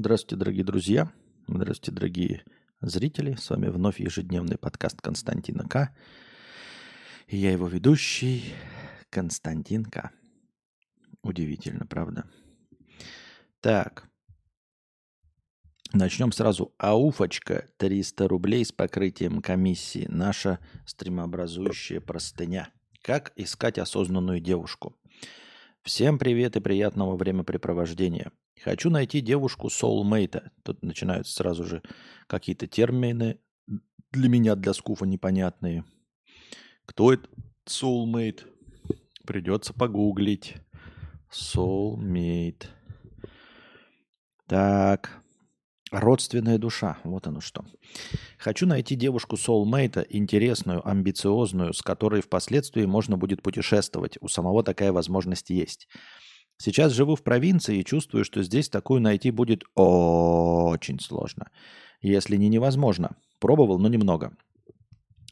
Здравствуйте, дорогие друзья. Здравствуйте, дорогие зрители. С вами вновь ежедневный подкаст Константина К. И я его ведущий Константин К. Удивительно, правда? Так. Начнем сразу. Ауфочка 300 рублей с покрытием комиссии. Наша стримообразующая простыня. Как искать осознанную девушку? Всем привет и приятного времяпрепровождения. Хочу найти девушку soulmate. Тут начинаются сразу же какие-то термины для меня, для скуфа непонятные. Кто это soulmate? Придется погуглить. Soulmate. Так. Родственная душа. Вот оно что. Хочу найти девушку soulmate, интересную, амбициозную, с которой впоследствии можно будет путешествовать. У самого такая возможность есть. Сейчас живу в провинции и чувствую, что здесь такую найти будет очень сложно. Если не невозможно. Пробовал, но немного.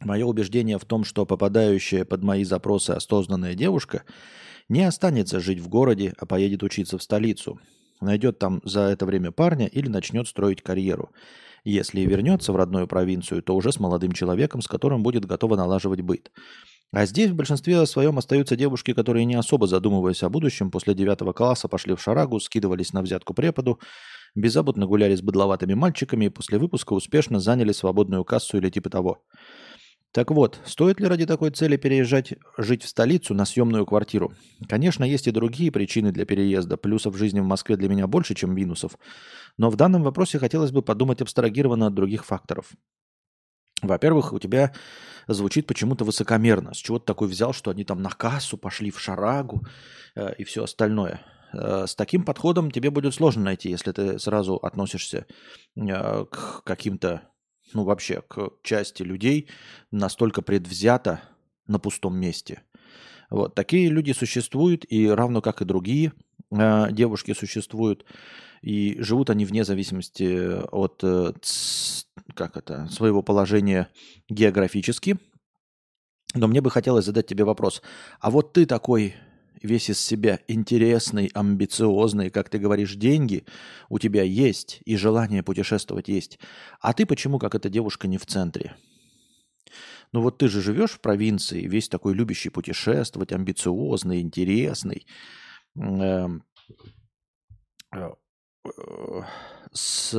Мое убеждение в том, что попадающая под мои запросы осознанная девушка не останется жить в городе, а поедет учиться в столицу. Найдет там за это время парня или начнет строить карьеру. Если и вернется в родную провинцию, то уже с молодым человеком, с которым будет готова налаживать быт. А здесь в большинстве своем остаются девушки, которые не особо задумываясь о будущем, после девятого класса пошли в шарагу, скидывались на взятку преподу, беззаботно гуляли с быдловатыми мальчиками и после выпуска успешно заняли свободную кассу или типа того. Так вот, стоит ли ради такой цели переезжать жить в столицу на съемную квартиру? Конечно, есть и другие причины для переезда. Плюсов жизни в Москве для меня больше, чем минусов. Но в данном вопросе хотелось бы подумать абстрагированно от других факторов. Во-первых, у тебя звучит почему-то высокомерно. С чего ты такой взял, что они там на кассу пошли в шарагу э, и все остальное. Э, с таким подходом тебе будет сложно найти, если ты сразу относишься э, к каким-то, ну вообще, к части людей настолько предвзято на пустом месте. Вот. Такие люди существуют, и равно как и другие э, девушки существуют. И живут они вне зависимости от э, как это, своего положения географически. Но мне бы хотелось задать тебе вопрос. А вот ты такой весь из себя интересный, амбициозный, как ты говоришь, деньги у тебя есть и желание путешествовать есть. А ты почему, как эта девушка, не в центре? Ну вот ты же живешь в провинции, весь такой любящий путешествовать, амбициозный, интересный. Эм, э, с,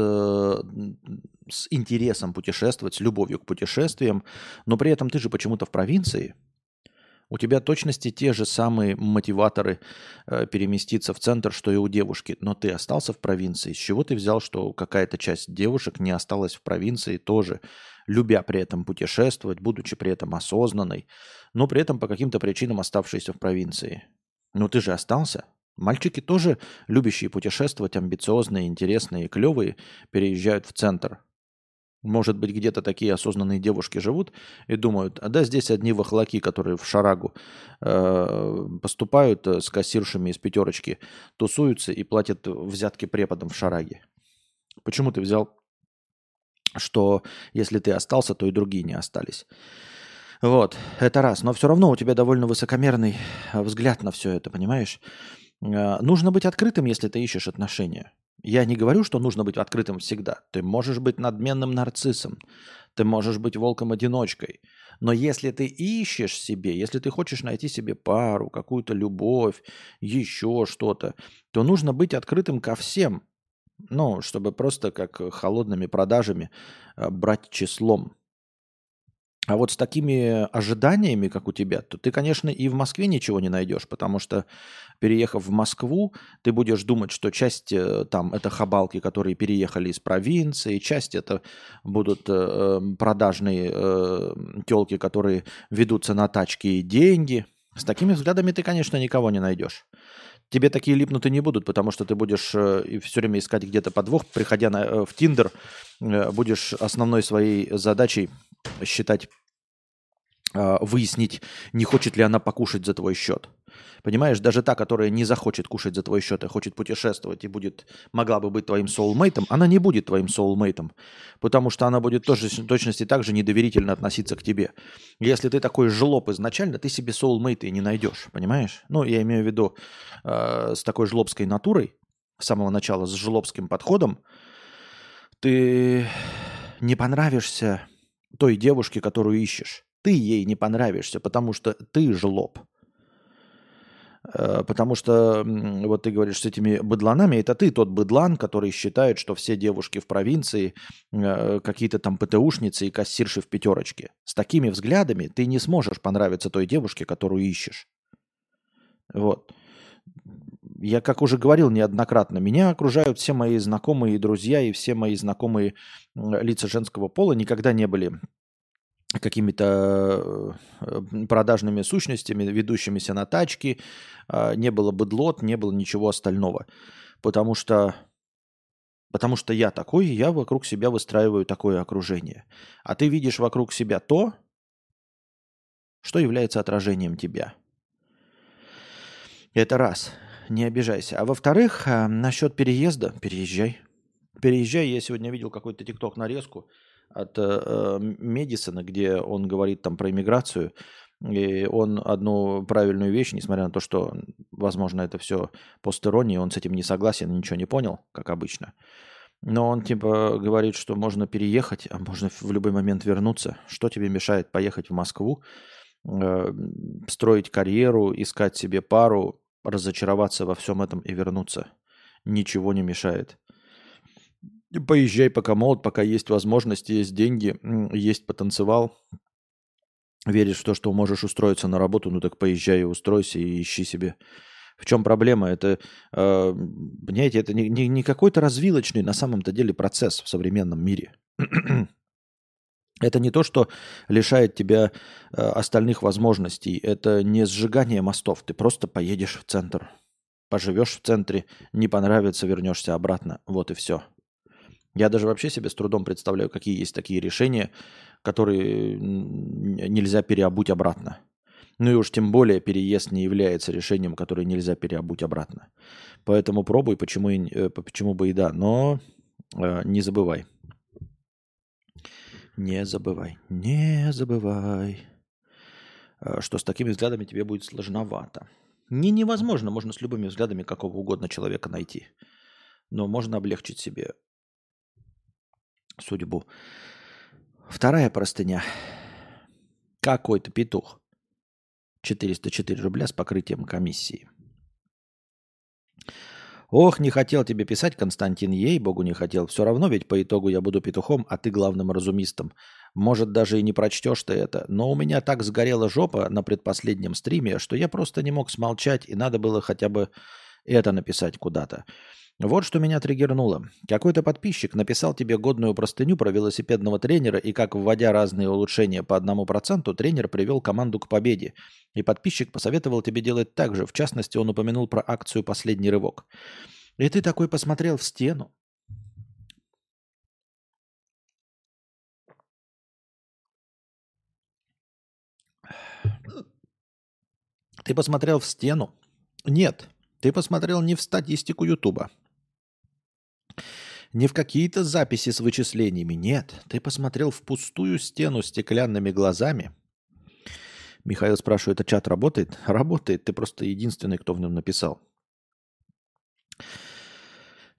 с интересом путешествовать, с любовью к путешествиям, но при этом ты же почему-то в провинции, у тебя точности те же самые мотиваторы э, переместиться в центр, что и у девушки, но ты остался в провинции. С чего ты взял, что какая-то часть девушек не осталась в провинции тоже, любя при этом путешествовать, будучи при этом осознанной, но при этом по каким-то причинам оставшейся в провинции? Ну ты же остался. Мальчики тоже, любящие путешествовать, амбициозные, интересные, клевые, переезжают в центр. Может быть, где-то такие осознанные девушки живут и думают, а да, здесь одни вахлаки, которые в шарагу э, поступают э, с кассиршами из пятерочки, тусуются и платят взятки преподам в шараге. Почему ты взял, что если ты остался, то и другие не остались? Вот, это раз. Но все равно у тебя довольно высокомерный взгляд на все это, понимаешь? А, нужно быть открытым, если ты ищешь отношения. Я не говорю, что нужно быть открытым всегда. Ты можешь быть надменным нарциссом, ты можешь быть волком-одиночкой. Но если ты ищешь себе, если ты хочешь найти себе пару, какую-то любовь, еще что-то, то нужно быть открытым ко всем. Ну, чтобы просто как холодными продажами а, брать числом. А вот с такими ожиданиями, как у тебя, то ты, конечно, и в Москве ничего не найдешь, потому что, переехав в Москву, ты будешь думать, что часть э, там это хабалки, которые переехали из провинции, часть это будут э, эм, продажные э, телки, которые ведутся на тачки и деньги. С такими взглядами ты, конечно, никого не найдешь. Тебе такие липнуты не будут, потому что ты будешь э, все время искать где-то подвох, приходя на, э, в Тиндер, э, будешь основной своей задачей считать, выяснить, не хочет ли она покушать за твой счет. Понимаешь, даже та, которая не захочет кушать за твой счет, а хочет путешествовать и будет, могла бы быть твоим соулмейтом, она не будет твоим соулмейтом, потому что она будет тоже точности так же недоверительно относиться к тебе. Если ты такой жлоб изначально, ты себе соулмейта и не найдешь, понимаешь? Ну, я имею в виду э, с такой жлобской натурой, с самого начала с жлобским подходом, ты не понравишься той девушке, которую ищешь. Ты ей не понравишься, потому что ты жлоб. Э, потому что, вот ты говоришь, с этими быдланами, это ты тот быдлан, который считает, что все девушки в провинции э, какие-то там ПТУшницы и кассирши в пятерочке. С такими взглядами ты не сможешь понравиться той девушке, которую ищешь. Вот. Я, как уже говорил неоднократно, меня окружают все мои знакомые и друзья, и все мои знакомые лица женского пола никогда не были какими-то э, продажными сущностями, ведущимися на тачки, а, не было быдлот, не было ничего остального. Потому что, потому что я такой, я вокруг себя выстраиваю такое окружение. А ты видишь вокруг себя то, что является отражением тебя. Это раз. Не обижайся. А во-вторых, а, насчет переезда, переезжай. Переезжай. Я сегодня видел какой-то тикток нарезку от э, Медисона, где он говорит там про иммиграцию. И он одну правильную вещь, несмотря на то, что, возможно, это все постерония, он с этим не согласен, ничего не понял, как обычно. Но он типа говорит, что можно переехать, а можно в любой момент вернуться. Что тебе мешает поехать в Москву, э, строить карьеру, искать себе пару, разочароваться во всем этом и вернуться? Ничего не мешает. Поезжай, пока молод, пока есть возможности, есть деньги, есть потенциал. Веришь в то, что можешь устроиться на работу, ну так поезжай и устройся и ищи себе. В чем проблема? Это, э, понимаете, это не, не, не какой-то развилочный на самом-то деле процесс в современном мире. Это не то, что лишает тебя э, остальных возможностей. Это не сжигание мостов. Ты просто поедешь в центр. Поживешь в центре, не понравится, вернешься обратно. Вот и все. Я даже вообще себе с трудом представляю, какие есть такие решения, которые нельзя переобуть обратно. Ну и уж тем более переезд не является решением, которое нельзя переобуть обратно. Поэтому пробуй, почему, и, э, почему бы и да. Но э, не забывай. Не забывай, не забывай, э, что с такими взглядами тебе будет сложновато. Не невозможно, можно с любыми взглядами какого угодно человека найти. Но можно облегчить себе судьбу. Вторая простыня. Какой-то петух. 404 рубля с покрытием комиссии. Ох, не хотел тебе писать, Константин, ей-богу не хотел. Все равно ведь по итогу я буду петухом, а ты главным разумистом. Может, даже и не прочтешь ты это. Но у меня так сгорела жопа на предпоследнем стриме, что я просто не мог смолчать, и надо было хотя бы это написать куда-то. Вот что меня триггернуло. Какой-то подписчик написал тебе годную простыню про велосипедного тренера, и как, вводя разные улучшения по одному проценту, тренер привел команду к победе. И подписчик посоветовал тебе делать так же. В частности, он упомянул про акцию «Последний рывок». И ты такой посмотрел в стену. Ты посмотрел в стену? Нет, ты посмотрел не в статистику Ютуба, не в какие-то записи с вычислениями. Нет, ты посмотрел в пустую стену стеклянными глазами. Михаил спрашивает, а чат работает? Работает, ты просто единственный, кто в нем написал.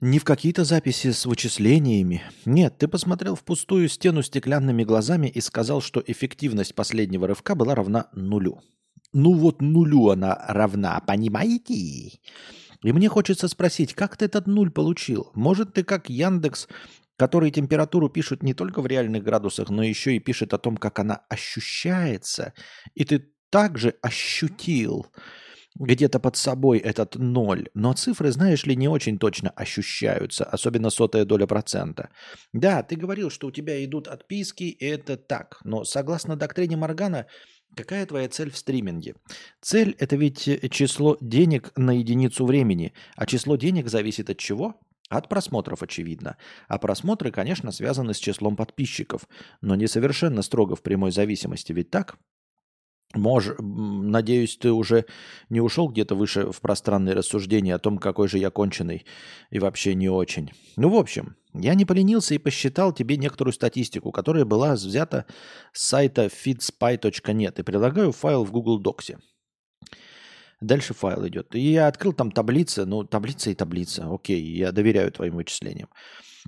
Не в какие-то записи с вычислениями. Нет, ты посмотрел в пустую стену стеклянными глазами и сказал, что эффективность последнего рывка была равна нулю. Ну вот нулю она равна, понимаете? И мне хочется спросить, как ты этот нуль получил? Может, ты как Яндекс, который температуру пишет не только в реальных градусах, но еще и пишет о том, как она ощущается, и ты также ощутил где-то под собой этот ноль. Но цифры, знаешь ли, не очень точно ощущаются, особенно сотая доля процента. Да, ты говорил, что у тебя идут отписки, и это так. Но согласно доктрине Моргана, Какая твоя цель в стриминге? Цель – это ведь э, число денег на единицу времени. А число денег зависит от чего? От просмотров, очевидно. А просмотры, конечно, связаны с числом подписчиков, но не совершенно строго в прямой зависимости, ведь так? Мож, надеюсь, ты уже не ушел где-то выше в пространные рассуждения о том, какой же я конченый и вообще не очень. Ну, в общем, я не поленился и посчитал тебе некоторую статистику, которая была взята с сайта feedspy.net и прилагаю файл в Google Docs. Дальше файл идет. И я открыл там таблицы, ну, таблица и таблица. Окей, я доверяю твоим вычислениям.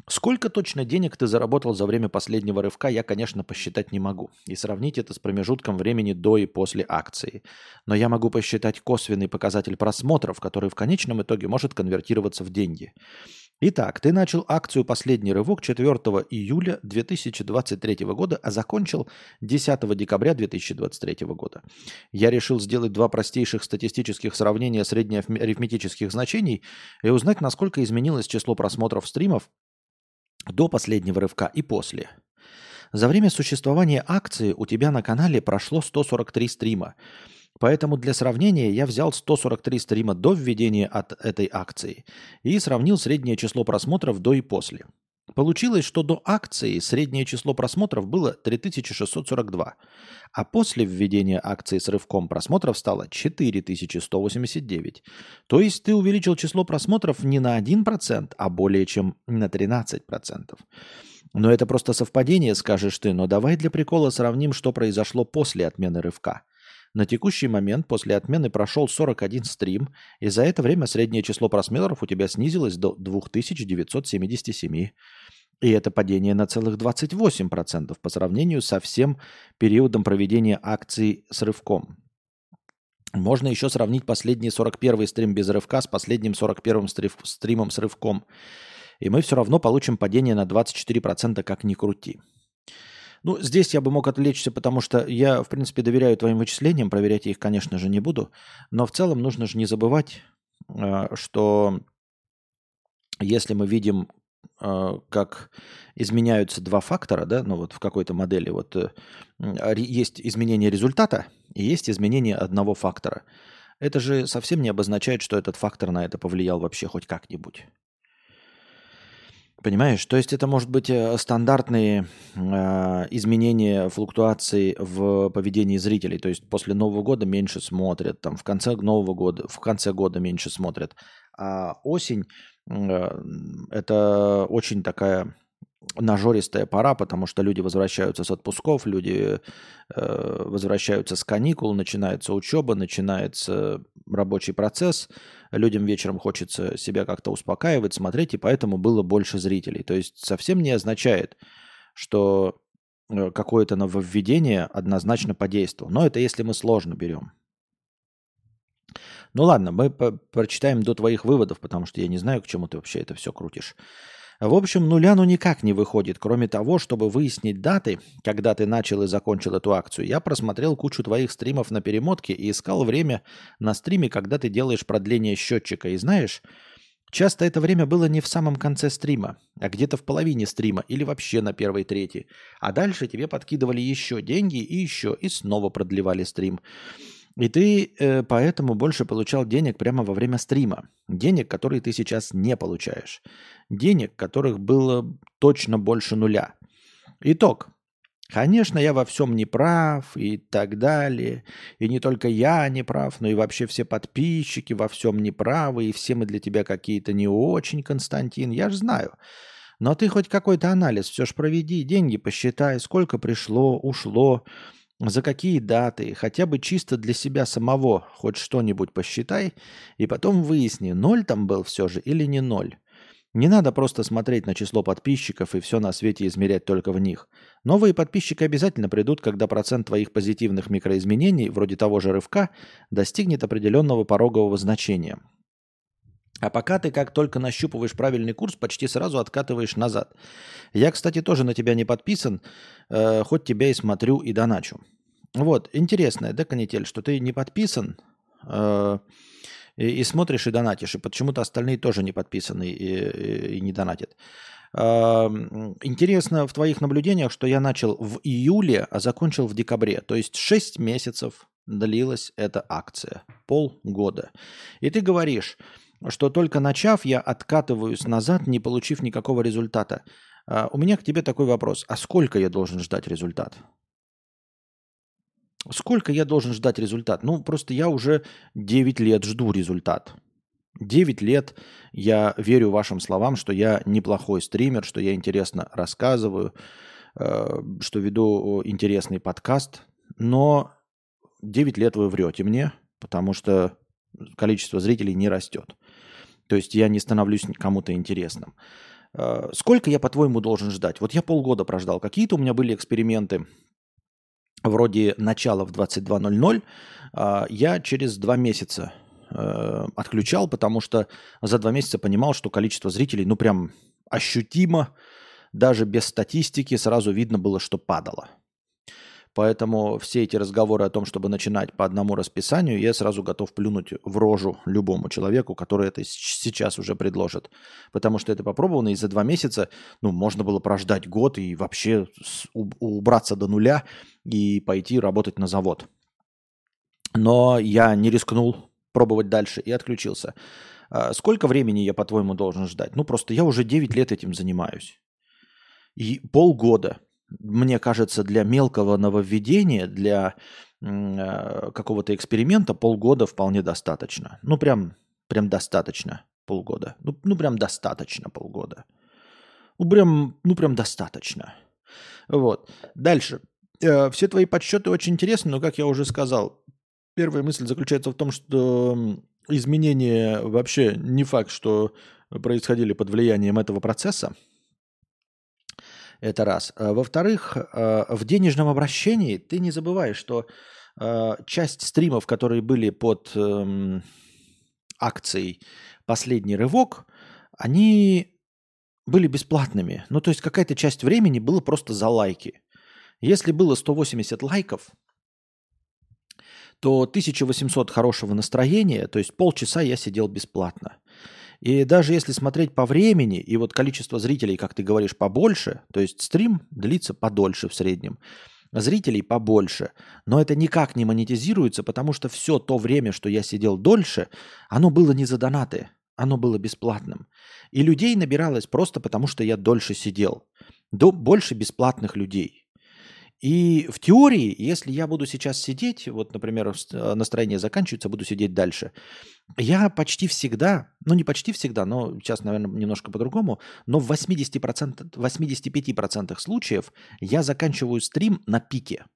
Сколько точно денег ты заработал за время последнего рывка, я, конечно, посчитать не могу. И сравнить это с промежутком времени до и после акции. Но я могу посчитать косвенный показатель просмотров, который в конечном итоге может конвертироваться в деньги. Итак, ты начал акцию «Последний рывок» 4 июля 2023 года, а закончил 10 декабря 2023 года. Я решил сделать два простейших статистических сравнения среднеарифметических значений и узнать, насколько изменилось число просмотров стримов до последнего рывка и после. За время существования акции у тебя на канале прошло 143 стрима. Поэтому для сравнения я взял 143 стрима до введения от этой акции и сравнил среднее число просмотров до и после. Получилось, что до акции среднее число просмотров было 3642, а после введения акции с рывком просмотров стало 4189. То есть ты увеличил число просмотров не на 1%, а более чем на 13%. Но это просто совпадение, скажешь ты, но давай для прикола сравним, что произошло после отмены рывка. На текущий момент после отмены прошел 41 стрим, и за это время среднее число просмотров у тебя снизилось до 2977. И это падение на целых 28% по сравнению со всем периодом проведения акций с рывком. Можно еще сравнить последний 41 стрим без рывка с последним 41 стримом с рывком. И мы все равно получим падение на 24%, как ни крути. Ну, здесь я бы мог отвлечься, потому что я, в принципе, доверяю твоим вычислениям, проверять их, конечно же, не буду. Но в целом нужно же не забывать, а, что если мы видим, а, как изменяются два фактора, да, ну вот в какой-то модели, вот э, есть изменение результата и есть изменение одного фактора. Это же совсем не обозначает, что этот фактор на это повлиял вообще хоть как-нибудь. Понимаешь? То есть это может быть э, стандартные э, изменения флуктуации в поведении зрителей. То есть после Нового года меньше смотрят, там в конце Нового года, в конце года меньше смотрят. А осень э, это очень такая нажористая пора, потому что люди возвращаются с отпусков, люди э, возвращаются с каникул, начинается учеба, начинается рабочий процесс, людям вечером хочется себя как-то успокаивать, смотреть, и поэтому было больше зрителей. То есть совсем не означает, что э, какое-то нововведение однозначно подействовало. Но это если мы сложно берем. Ну ладно, мы прочитаем до твоих выводов, потому что я не знаю, к чему ты вообще это все крутишь. В общем, нуля ну никак не выходит. Кроме того, чтобы выяснить даты, когда ты начал и закончил эту акцию, я просмотрел кучу твоих стримов на перемотке и искал время на стриме, когда ты делаешь продление счетчика. И знаешь, часто это время было не в самом конце стрима, а где-то в половине стрима или вообще на первой трети. А дальше тебе подкидывали еще деньги и еще, и снова продлевали стрим. И ты э, поэтому больше получал денег прямо во время стрима. Денег, которые ты сейчас не получаешь. Денег, которых было точно больше нуля. Итог. Конечно, я во всем не прав и так далее. И не только я не прав, но и вообще все подписчики во всем не правы. И все мы для тебя какие-то не очень, Константин. Я же знаю. Но ты хоть какой-то анализ все же проведи, деньги посчитай, сколько пришло, ушло. За какие даты, хотя бы чисто для себя самого, хоть что-нибудь посчитай, и потом выясни, ноль там был все же или не ноль. Не надо просто смотреть на число подписчиков и все на свете измерять только в них. Новые подписчики обязательно придут, когда процент твоих позитивных микроизменений, вроде того же рывка, достигнет определенного порогового значения. А пока ты как только нащупываешь правильный курс, почти сразу откатываешь назад. Я, кстати, тоже на тебя не подписан, э, хоть тебя и смотрю и доначу. Вот, интересно, да, Канитель, что ты не подписан э, и, и смотришь и донатишь, и почему-то остальные тоже не подписаны и, и, и не донатят. Э, интересно в твоих наблюдениях, что я начал в июле, а закончил в декабре. То есть 6 месяцев длилась эта акция, полгода. И ты говоришь, что только начав, я откатываюсь назад, не получив никакого результата. А, у меня к тебе такой вопрос. А сколько я должен ждать результат? Сколько я должен ждать результат? Ну, просто я уже 9 лет жду результат. 9 лет я верю вашим словам, что я неплохой стример, что я интересно рассказываю, э, что веду интересный подкаст. Но 9 лет вы врете мне, потому что количество зрителей не растет. То есть я не становлюсь кому-то интересным. Э, сколько я, по-твоему, должен ждать? Вот я полгода прождал. Какие-то у меня были эксперименты вроде начала в 22.00. Э, я через два месяца э, отключал, потому что за два месяца понимал, что количество зрителей, ну прям ощутимо, даже без статистики сразу видно было, что падало. Поэтому все эти разговоры о том, чтобы начинать по одному расписанию, я сразу готов плюнуть в рожу любому человеку, который это сейчас уже предложит. Потому что это попробовано, и за два месяца ну, можно было прождать год и вообще убраться до нуля и пойти работать на завод. Но я не рискнул пробовать дальше и отключился. А сколько времени я, по-твоему, должен ждать? Ну, просто я уже 9 лет этим занимаюсь. И полгода мне кажется, для мелкого нововведения, для э, какого-то эксперимента полгода вполне достаточно. Ну, прям, прям достаточно полгода. Ну, ну, прям достаточно полгода. Ну, прям, ну, прям достаточно. Вот. Дальше. Э, все твои подсчеты очень интересны, но, как я уже сказал, первая мысль заключается в том, что изменения вообще не факт, что происходили под влиянием этого процесса. Это раз. А, во-вторых, а, в денежном обращении ты не забываешь, что а, часть стримов, которые были под эм, акцией «Последний рывок», они были бесплатными. Ну, то есть какая-то часть времени было просто за лайки. Если было 180 лайков, то 1800 хорошего настроения, то есть полчаса я сидел бесплатно. И даже если смотреть по времени, и вот количество зрителей, как ты говоришь, побольше, то есть стрим длится подольше в среднем, зрителей побольше, но это никак не монетизируется, потому что все то время, что я сидел дольше, оно было не за донаты, оно было бесплатным. И людей набиралось просто потому, что я дольше сидел. До, больше бесплатных людей. И в теории, если я буду сейчас сидеть, вот, например, э, настроение заканчивается, буду сидеть дальше, я почти всегда, ну не почти всегда, но сейчас, наверное, немножко по-другому, но в 80%, 85% случаев я заканчиваю стрим на пике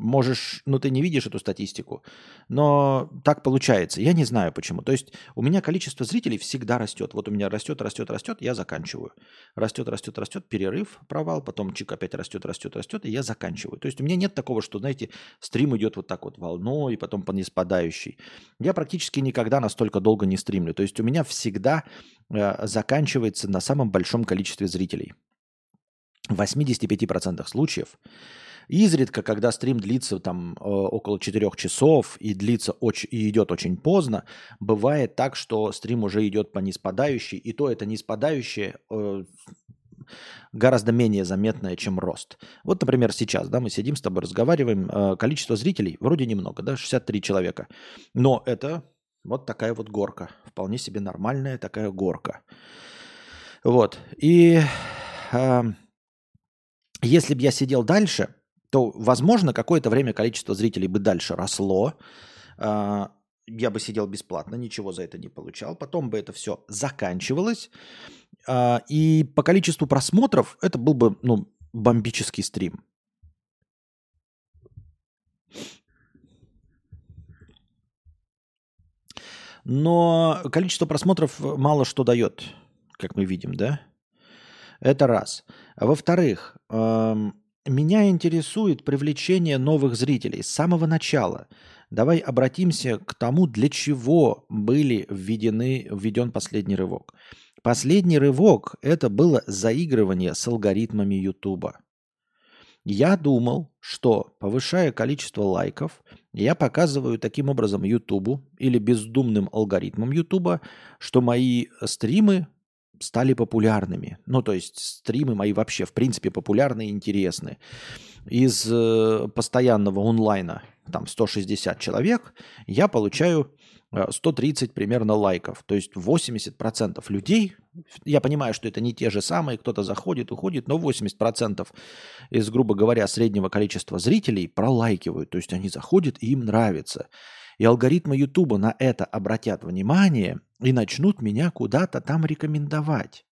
можешь, ну ты не видишь эту статистику, но так получается. Я не знаю почему. То есть у меня количество зрителей всегда растет. Вот у меня растет, растет, растет, я заканчиваю. Растет, растет, растет, перерыв, провал, потом чик опять растет, растет, растет, и я заканчиваю. То есть у меня нет такого, что, знаете, стрим идет вот так вот волной, потом по неспадающей. Я практически никогда настолько долго не стримлю. То есть у меня всегда э, заканчивается на самом большом количестве зрителей. В 85% случаев Изредка, когда стрим длится там э, около 4 часов и длится очень, и идет очень поздно, бывает так, что стрим уже идет по неспадающей, и то это неспадающее э, гораздо менее заметное, чем рост. Вот, например, сейчас, да, мы сидим с тобой, разговариваем, э, количество зрителей вроде немного, да, 63 человека, но это вот такая вот горка, вполне себе нормальная такая горка. Вот, и э, если бы я сидел дальше, то, возможно, какое-то время количество зрителей бы дальше росло. А, я бы сидел бесплатно, ничего за это не получал. Потом бы это все заканчивалось. А, и по количеству просмотров это был бы ну, бомбический стрим. Но количество просмотров мало что дает, как мы видим, да? Это раз. Во-вторых, эм, меня интересует привлечение новых зрителей с самого начала. Давай обратимся к тому, для чего были введены, введен последний рывок. Последний рывок – это было заигрывание с алгоритмами YouTube. Я думал, что повышая количество лайков, я показываю таким образом YouTube или бездумным алгоритмам YouTube, что мои стримы стали популярными. Ну, то есть стримы мои вообще, в принципе, популярны и интересны. Из э, постоянного онлайна, там 160 человек, я получаю 130 э, примерно лайков. То есть 80% людей, я понимаю, что это не те же самые, кто-то заходит, уходит, но 80% из, грубо говоря, среднего количества зрителей пролайкивают. То есть они заходят и им нравится. И алгоритмы Ютуба на это обратят внимание и начнут меня куда-то там рекомендовать.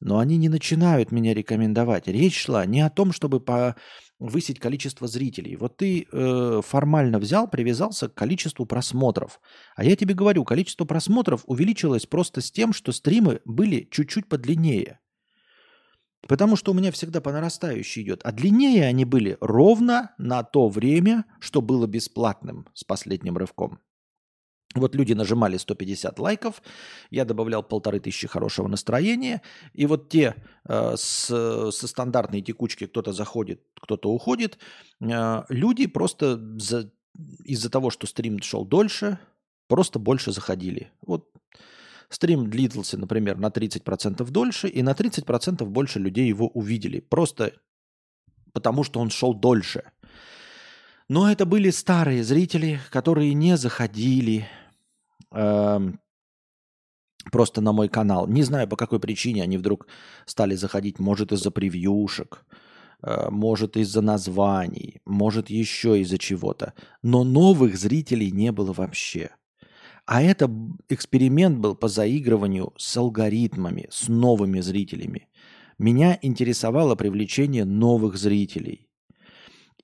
Но они не начинают меня рекомендовать. Речь шла не о том, чтобы по высить количество зрителей. Вот ты э, формально взял, привязался к количеству просмотров. А я тебе говорю, количество просмотров увеличилось просто с тем, что стримы были чуть-чуть подлиннее. Потому что у меня всегда по нарастающей идет. А длиннее они были ровно на то время, что было бесплатным с последним рывком. Вот люди нажимали 150 лайков, я добавлял полторы тысячи хорошего настроения, и вот те э, с, со стандартной текучки кто-то заходит, кто-то уходит, э, люди просто за, из-за того, что стрим шел дольше, просто больше заходили. Вот стрим длился, например, на 30% дольше, и на 30% больше людей его увидели, просто потому что он шел дольше. Но это были старые зрители, которые не заходили, Эм, просто на мой канал. Не знаю, по какой причине они вдруг стали заходить. Может, из-за превьюшек, э, может, из-за названий, может, еще из-за чего-то. Но новых зрителей не было вообще. А это эксперимент был по заигрыванию с алгоритмами, с новыми зрителями. Меня интересовало привлечение новых зрителей.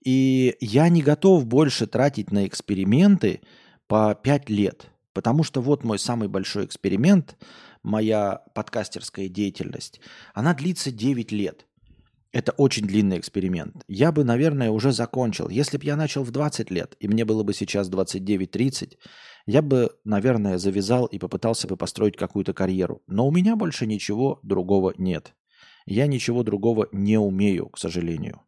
И я не готов больше тратить на эксперименты по 5 лет – Потому что вот мой самый большой эксперимент, моя подкастерская деятельность, она длится 9 лет. Это очень длинный эксперимент. Я бы, наверное, уже закончил. Если бы я начал в 20 лет, и мне было бы сейчас 29-30, я бы, наверное, завязал и попытался бы построить какую-то карьеру. Но у меня больше ничего другого нет. Я ничего другого не умею, к сожалению.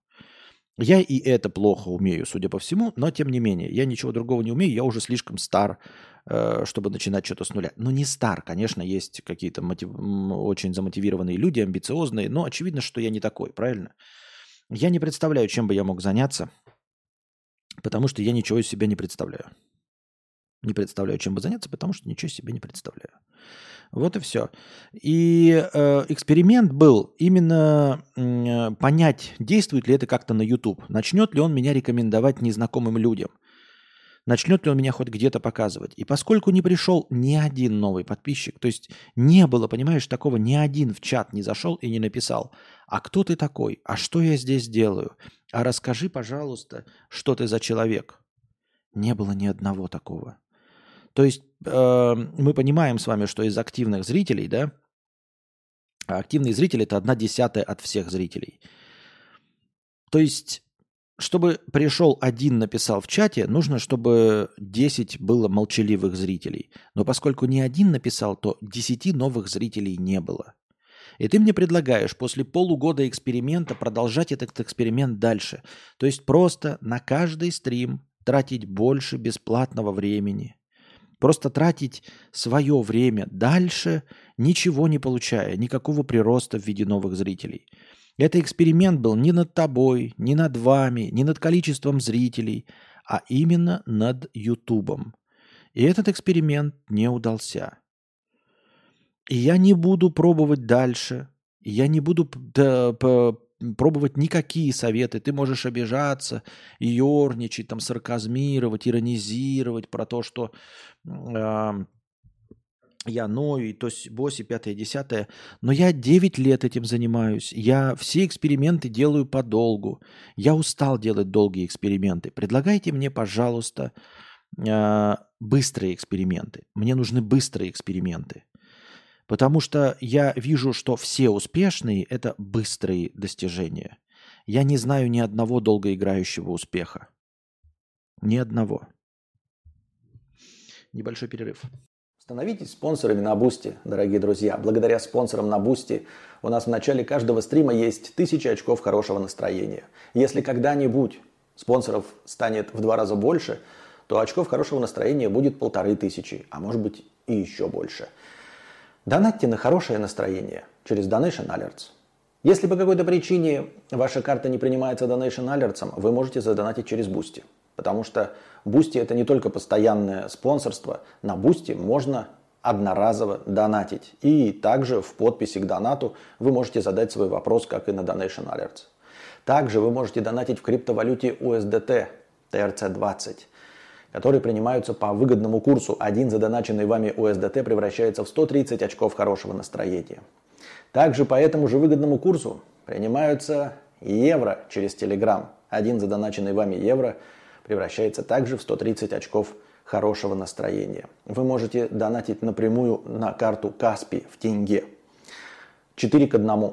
Я и это плохо умею, судя по всему, но тем не менее, я ничего другого не умею, я уже слишком стар, Э, чтобы начинать что-то с нуля. Ну, не стар, конечно, есть какие-то мотив... очень замотивированные люди, амбициозные, но очевидно, что я не такой, правильно? Я не представляю, чем бы я мог заняться, потому что я ничего из себя не представляю. Не представляю, чем бы заняться, потому что ничего из себя не представляю. Вот и все. И э, эксперимент был именно э, понять, действует ли это как-то на YouTube. Начнет ли он меня рекомендовать незнакомым людям. Начнет ли он меня хоть где-то показывать? И поскольку не пришел ни один новый подписчик, то есть не было, понимаешь, такого, ни один в чат не зашел и не написал, а кто ты такой? А что я здесь делаю? А расскажи, пожалуйста, что ты за человек? Не было ни одного такого. То есть э, мы понимаем с вами, что из активных зрителей, да, а активный зритель это одна десятая от всех зрителей. То есть чтобы пришел один, написал в чате, нужно, чтобы 10 было молчаливых зрителей. Но поскольку не один написал, то 10 новых зрителей не было. И ты мне предлагаешь после полугода эксперимента продолжать этот эксперимент дальше. То есть просто на каждый стрим тратить больше бесплатного времени. Просто тратить свое время дальше, ничего не получая, никакого прироста в виде новых зрителей. Это эксперимент был не над тобой, не над вами, не над количеством зрителей, а именно над Ютубом. И этот эксперимент не удался. И я не буду пробовать дальше. Я не буду пробовать никакие советы. Ты можешь обижаться, ерничать, там, сарказмировать, иронизировать про то, что э, я ною, то есть боси, пятое, десятое. Но я 9 лет этим занимаюсь. Я все эксперименты делаю подолгу. Я устал делать долгие эксперименты. Предлагайте мне, пожалуйста, а, быстрые эксперименты. Мне нужны быстрые эксперименты. Потому что я вижу, что все успешные – это быстрые достижения. Я не знаю ни одного долгоиграющего успеха. Ни одного. Небольшой перерыв. Становитесь спонсорами на Boosty, дорогие друзья. Благодаря спонсорам на Boosty у нас в начале каждого стрима есть тысячи очков хорошего настроения. Если когда-нибудь спонсоров станет в два раза больше, то очков хорошего настроения будет полторы тысячи, а может быть и еще больше. Донатьте на хорошее настроение через Donation Alerts. Если по какой-то причине ваша карта не принимается Donation Alerts, вы можете задонатить через Boosty. Потому что Boosty это не только постоянное спонсорство. На Boosty можно одноразово донатить. И также в подписи к донату вы можете задать свой вопрос, как и на Donation Alerts. Также вы можете донатить в криптовалюте USDT TRC20, которые принимаются по выгодному курсу. Один задоначенный вами USDT превращается в 130 очков хорошего настроения. Также по этому же выгодному курсу принимаются евро через Telegram – Один задоначенный вами евро превращается также в 130 очков хорошего настроения. Вы можете донатить напрямую на карту Каспи в тенге. 4 к 1.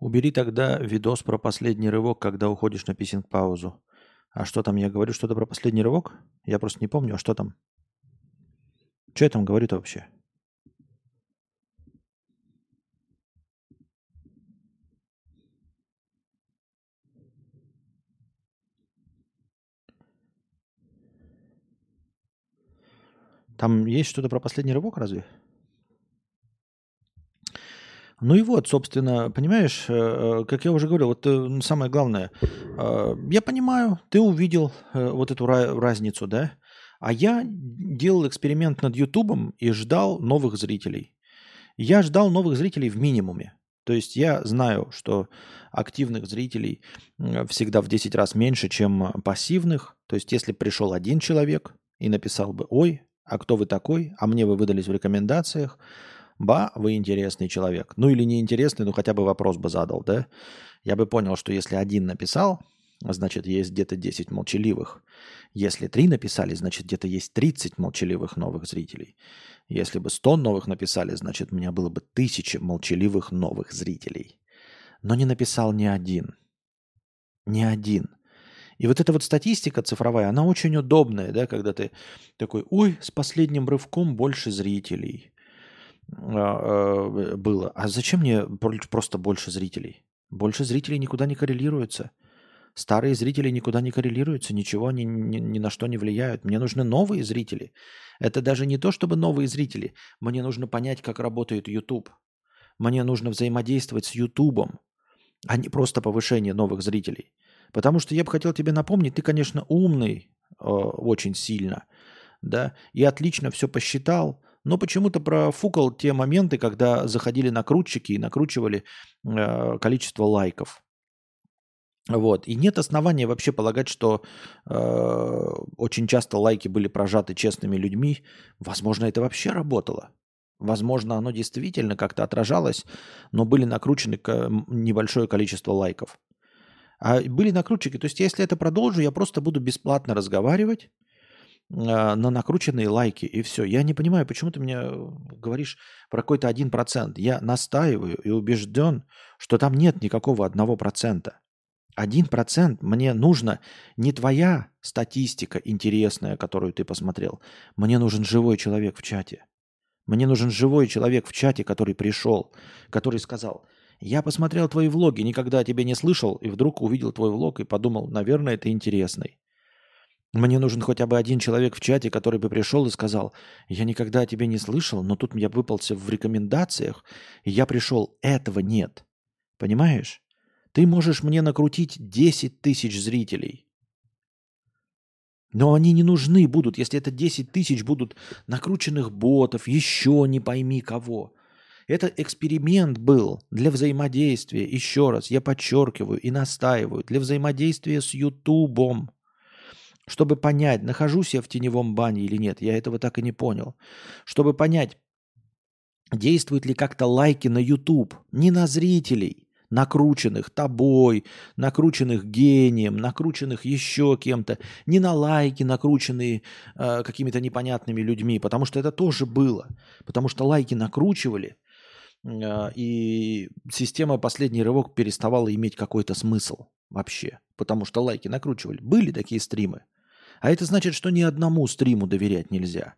Убери тогда видос про последний рывок, когда уходишь на писинг-паузу. А что там, я говорю что-то про последний рывок? Я просто не помню, а что там? Что я там говорю-то вообще? Там есть что-то про последний рывок разве? Ну и вот, собственно, понимаешь, э, э, как я уже говорил, вот э, самое главное, я понимаю, ты увидел вот эту разницу, да, а я делал эксперимент над Ютубом и ждал новых зрителей. Я ждал новых зрителей в минимуме. То есть я знаю, что активных зрителей всегда в 10 раз меньше, чем пассивных. То есть если пришел один человек и написал бы, ой, а кто вы такой, а мне вы выдались в рекомендациях, Ба, вы интересный человек. Ну или не интересный, но хотя бы вопрос бы задал, да? Я бы понял, что если один написал, значит, есть где-то 10 молчаливых. Если три написали, значит, где-то есть 30 молчаливых новых зрителей. Если бы 100 новых написали, значит, у меня было бы тысячи молчаливых новых зрителей. Но не написал ни один. Ни один. И вот эта вот статистика цифровая, она очень удобная, да, когда ты такой, ой, с последним рывком больше зрителей. А, э, было. А зачем мне просто больше зрителей? Больше зрителей никуда не коррелируется. Старые зрители никуда не коррелируются, ничего ни, ни, ни на что не влияют. Мне нужны новые зрители. Это даже не то, чтобы новые зрители. Мне нужно понять, как работает YouTube. Мне нужно взаимодействовать с YouTube, а не просто повышение новых зрителей. Потому что я бы хотел тебе напомнить, ты, конечно, умный э, очень сильно, да, и отлично все посчитал, но почему-то профукал те моменты, когда заходили накрутчики и накручивали э, количество лайков. Вот. И нет основания вообще полагать, что э, очень часто лайки были прожаты честными людьми. Возможно, это вообще работало. Возможно, оно действительно как-то отражалось, но были накручены небольшое количество лайков. А были накрутчики. То есть, если это продолжу, я просто буду бесплатно разговаривать на накрученные лайки, и все. Я не понимаю, почему ты мне э, говоришь про какой-то один процент. Я настаиваю и убежден, что там нет никакого одного процента. Один процент мне нужно не твоя статистика интересная, которую ты посмотрел. Мне нужен живой человек в чате. Мне нужен живой человек в чате, который пришел, который сказал, я посмотрел твои влоги, никогда о тебе не слышал, и вдруг увидел твой влог и подумал, наверное, это интересный. Мне нужен хотя бы один человек в чате, который бы пришел и сказал, я никогда о тебе не слышал, но тут я выпался в рекомендациях, и я пришел, этого нет. Понимаешь? Ты можешь мне накрутить 10 тысяч зрителей. Но они не нужны будут, если это 10 тысяч будут накрученных ботов, еще не пойми кого. Это эксперимент был для взаимодействия, еще раз, я подчеркиваю и настаиваю, для взаимодействия с Ютубом чтобы понять, нахожусь я в теневом бане или нет. Я этого так и не понял. Чтобы понять, действуют ли как-то лайки на YouTube, не на зрителей, накрученных тобой, накрученных гением, накрученных еще кем-то, не на лайки, накрученные э, какими-то непонятными людьми, потому что это тоже было, потому что лайки накручивали, э, и система последний рывок переставала иметь какой-то смысл вообще, потому что лайки накручивали. Были такие стримы. А это значит, что ни одному стриму доверять нельзя.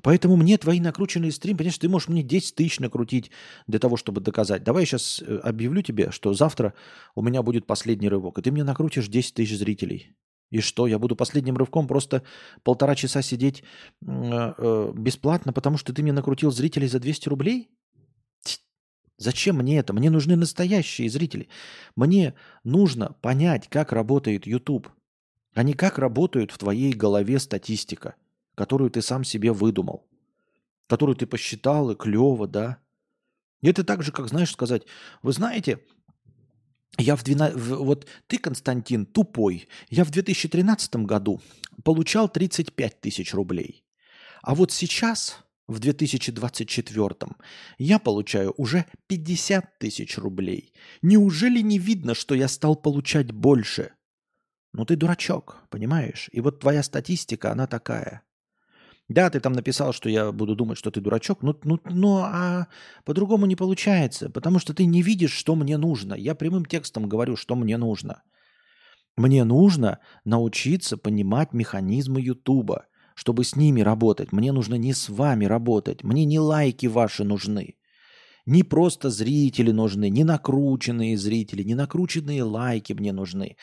Поэтому мне твои накрученные стримы, понимаешь, ты можешь мне 10 тысяч накрутить для того, чтобы доказать. Давай я сейчас э, объявлю тебе, что завтра у меня будет последний рывок, и ты мне накрутишь 10 тысяч зрителей. И что, я буду последним рывком просто полтора часа сидеть э, э, бесплатно, потому что ты мне накрутил зрителей за 200 рублей? Зачем мне это? Мне нужны настоящие зрители. Мне нужно понять, как работает YouTube. Они как работают в твоей голове статистика, которую ты сам себе выдумал, которую ты посчитал и клево, да? Это так же, как, знаешь, сказать, вы знаете, я в 12... Вот ты, Константин, тупой. Я в 2013 году получал 35 тысяч рублей. А вот сейчас, в 2024, я получаю уже 50 тысяч рублей. Неужели не видно, что я стал получать больше? Ну ты дурачок, понимаешь? И вот твоя статистика, она такая. Да, ты там написал, что я буду думать, что ты дурачок, ну, ну, ну а по-другому не получается, потому что ты не видишь, что мне нужно. Я прямым текстом говорю, что мне нужно. Мне нужно научиться понимать механизмы Ютуба, чтобы с ними работать. Мне нужно не с вами работать, мне не лайки ваши нужны. Не просто зрители нужны, не накрученные зрители, не накрученные лайки мне нужны.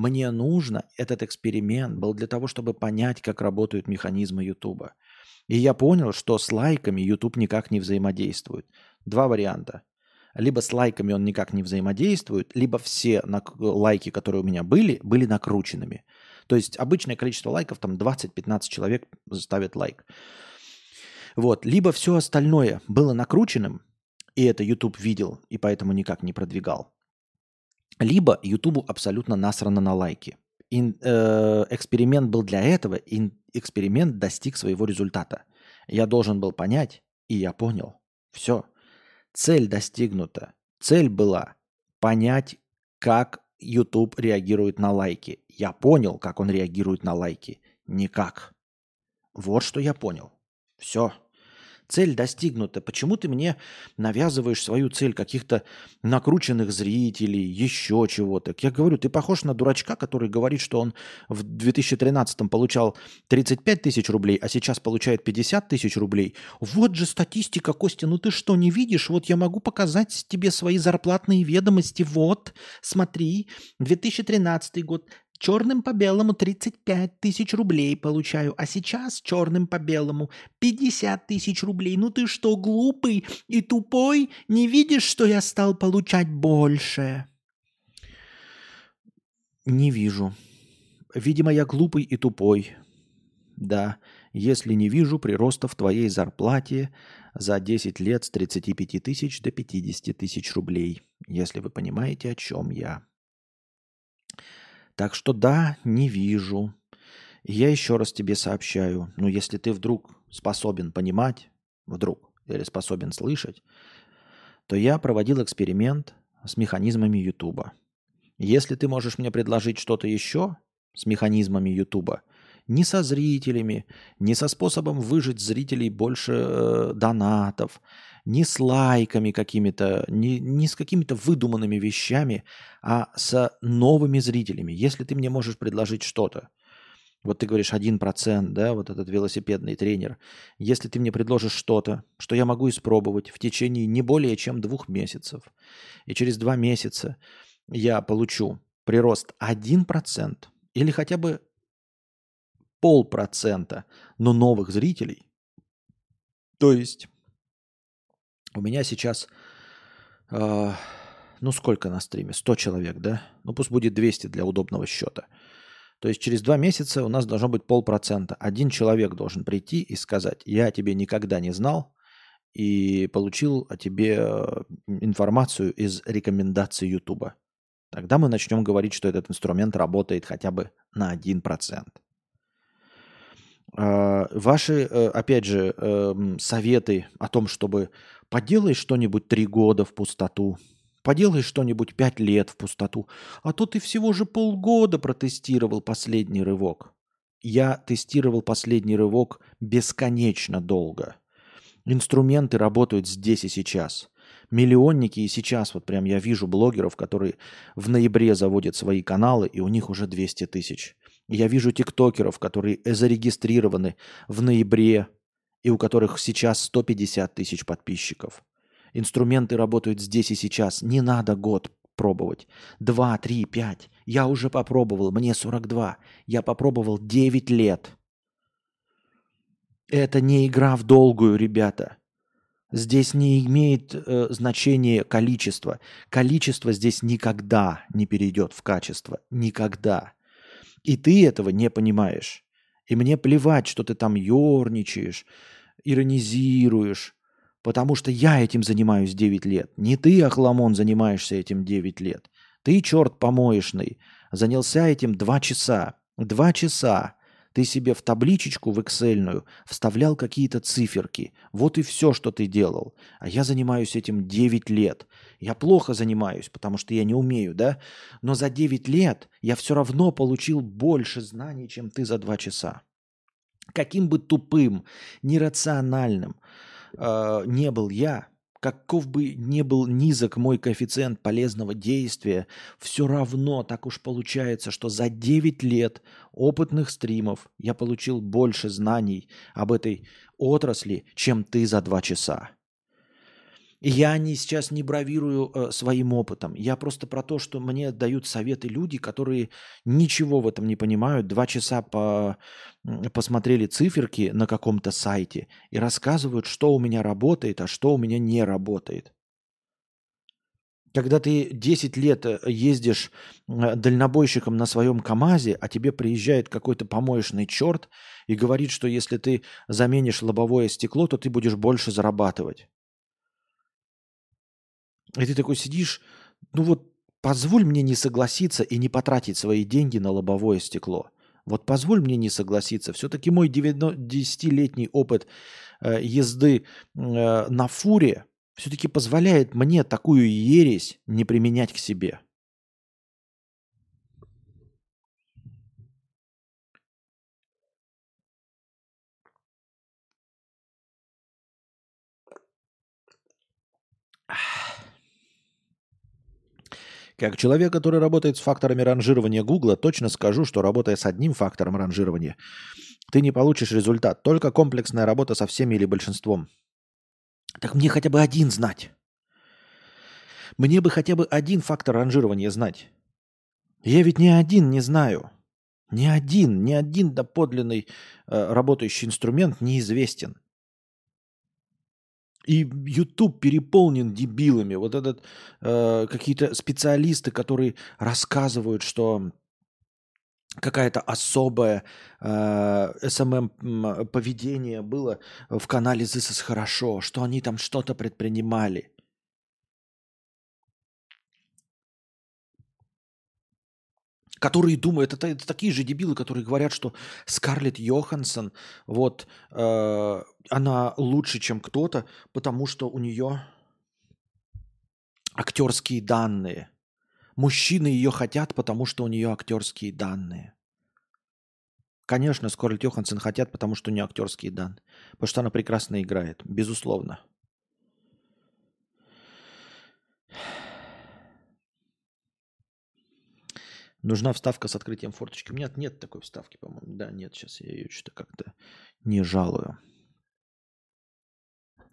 Мне нужно, этот эксперимент был для того, чтобы понять, как работают механизмы Ютуба. И я понял, что с лайками YouTube никак не взаимодействует. Два варианта. Либо с лайками он никак не взаимодействует, либо все лайки, которые у меня были, были накрученными. То есть обычное количество лайков, там 20-15 человек ставят лайк. Вот. Либо все остальное было накрученным, и это YouTube видел, и поэтому никак не продвигал. Либо Ютубу абсолютно насрано на лайки. И, э, эксперимент был для этого, и эксперимент достиг своего результата. Я должен был понять, и я понял. Все. Цель достигнута. Цель была понять, как YouTube реагирует на лайки. Я понял, как он реагирует на лайки. Никак. Вот что я понял. Все цель достигнута. Почему ты мне навязываешь свою цель каких-то накрученных зрителей, еще чего-то? Я говорю, ты похож на дурачка, который говорит, что он в 2013 получал 35 тысяч рублей, а сейчас получает 50 тысяч рублей. Вот же статистика, Костя, ну ты что, не видишь? Вот я могу показать тебе свои зарплатные ведомости. Вот, смотри, 2013 год черным по белому 35 тысяч рублей получаю, а сейчас черным по белому 50 тысяч рублей. Ну ты что, глупый и тупой? Не видишь, что я стал получать больше? Не вижу. Видимо, я глупый и тупой. Да, если не вижу прироста в твоей зарплате за 10 лет с 35 тысяч до 50 тысяч рублей, если вы понимаете, о чем я. Так что да, не вижу. я еще раз тебе сообщаю, ну если ты вдруг способен понимать, вдруг, или способен слышать, то я проводил эксперимент с механизмами Ютуба. Если ты можешь мне предложить что-то еще с механизмами Ютуба, не со зрителями, не со способом выжить зрителей больше э, донатов, не с лайками какими-то, не, не с какими-то выдуманными вещами, а с новыми зрителями. Если ты мне можешь предложить что-то, вот ты говоришь 1%, да, вот этот велосипедный тренер. Если ты мне предложишь что-то, что я могу испробовать в течение не более чем двух месяцев, и через два месяца я получу прирост 1% или хотя бы полпроцента, но новых зрителей. То есть у меня сейчас, э, ну сколько на стриме? 100 человек, да? Ну пусть будет 200 для удобного счета. То есть через два месяца у нас должно быть полпроцента. Один человек должен прийти и сказать, я тебе никогда не знал и получил о тебе э, информацию из рекомендаций Ютуба. Тогда мы начнем говорить, что этот инструмент работает хотя бы на 1%. А, ваши, э, опять же, эм, советы о том, чтобы поделай что-нибудь три года в пустоту, поделай что-нибудь пять лет в пустоту, а то ты всего же полгода протестировал последний рывок. Я тестировал последний рывок бесконечно долго. Инструменты работают здесь и сейчас. Миллионники и сейчас, вот прям я вижу блогеров, которые в ноябре заводят свои каналы, и у них уже 200 тысяч. Я вижу тиктокеров, которые зарегистрированы в ноябре и у которых сейчас 150 тысяч подписчиков. Инструменты работают здесь и сейчас. Не надо год пробовать. Два, три, пять. Я уже попробовал. Мне 42. Я попробовал 9 лет. Это не игра в долгую, ребята. Здесь не имеет э, значения количество. Количество здесь никогда не перейдет в качество. Никогда. И ты этого не понимаешь. И мне плевать, что ты там ерничаешь, иронизируешь, потому что я этим занимаюсь 9 лет. Не ты, Ахламон, занимаешься этим 9 лет. Ты, черт помоечный, занялся этим 2 часа. 2 часа. Ты себе в табличечку, в Excel вставлял какие-то циферки. Вот и все, что ты делал. А я занимаюсь этим 9 лет. Я плохо занимаюсь, потому что я не умею, да? Но за 9 лет я все равно получил больше знаний, чем ты за 2 часа. Каким бы тупым, нерациональным э, не был я, каков бы ни был низок мой коэффициент полезного действия, все равно так уж получается, что за 9 лет опытных стримов я получил больше знаний об этой отрасли, чем ты за 2 часа. Я не, сейчас не бравирую э, своим опытом. Я просто про то, что мне дают советы люди, которые ничего в этом не понимают. Два часа по, посмотрели циферки на каком-то сайте и рассказывают, что у меня работает, а что у меня не работает. Когда ты 10 лет э, ездишь э, дальнобойщиком на своем КАМАЗе, а тебе приезжает какой-то помоечный черт и говорит, что если ты заменишь лобовое стекло, то ты будешь больше зарабатывать. И ты такой сидишь, ну вот позволь мне не согласиться и не потратить свои деньги на лобовое стекло. Вот позволь мне не согласиться. Все-таки мой 10-летний опыт э, езды э, на фуре все-таки позволяет мне такую ересь не применять к себе. Как человек, который работает с факторами ранжирования Гугла, точно скажу, что работая с одним фактором ранжирования, ты не получишь результат. Только комплексная работа со всеми или большинством. Так мне хотя бы один знать. Мне бы хотя бы один фактор ранжирования знать. Я ведь ни один не знаю. Ни один, ни один доподлинный э, работающий инструмент неизвестен. И YouTube переполнен дебилами. Вот этот э, какие-то специалисты, которые рассказывают, что какая-то особое э, SMM эм поведение было в канале This is хорошо, что они там что-то предпринимали. Которые думают, это, это такие же дебилы, которые говорят, что Скарлетт Йоханссон, вот, э, она лучше, чем кто-то, потому что у нее актерские данные. Мужчины ее хотят, потому что у нее актерские данные. Конечно, Скарлетт Йоханссон хотят, потому что у нее актерские данные. Потому что она прекрасно играет, безусловно. Нужна вставка с открытием форточки. У меня нет такой вставки, по-моему. Да, нет, сейчас я ее что-то как-то не жалую.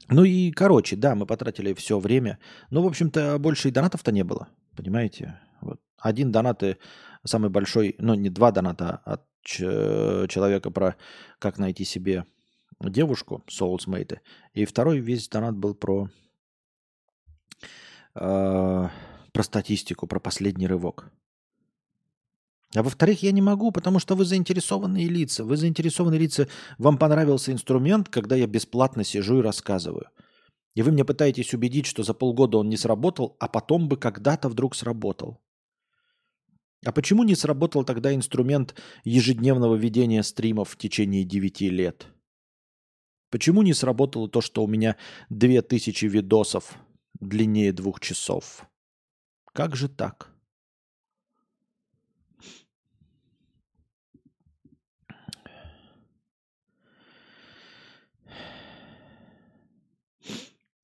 Ну и, короче, да, мы потратили все время. Ну, в общем-то, больше и донатов-то не было. Понимаете? Вот. Один донат, и самый большой, ну, не два доната, а ч- человека про как найти себе девушку, soulsmate, и второй весь донат был про, э, про статистику, про последний рывок. А во-вторых, я не могу, потому что вы заинтересованные лица. Вы заинтересованные лица. Вам понравился инструмент, когда я бесплатно сижу и рассказываю. И вы мне пытаетесь убедить, что за полгода он не сработал, а потом бы когда-то вдруг сработал. А почему не сработал тогда инструмент ежедневного ведения стримов в течение 9 лет? Почему не сработало то, что у меня 2000 видосов длиннее двух часов? Как же так?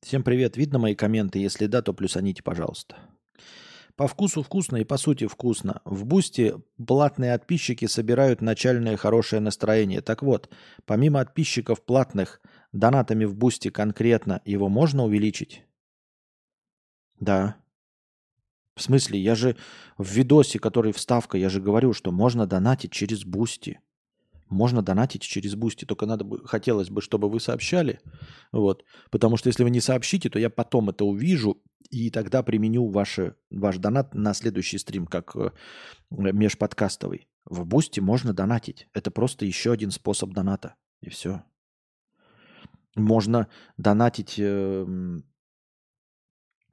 Всем привет. Видно мои комменты? Если да, то плюсаните, пожалуйста. По вкусу вкусно и по сути вкусно. В Boosty платные подписчики собирают начальное хорошее настроение. Так вот, помимо подписчиков платных, донатами в Boosty конкретно его можно увеличить? Да. В смысле, я же в видосе, который вставка, я же говорю, что можно донатить через Boosty. Можно донатить через Boosty, только надо бы, хотелось бы, чтобы вы сообщали. Вот. Потому что если вы не сообщите, то я потом это увижу и тогда применю ваши, ваш донат на следующий стрим, как э, межподкастовый. В Boosty можно донатить. Это просто еще один способ доната. И все. Можно донатить, э,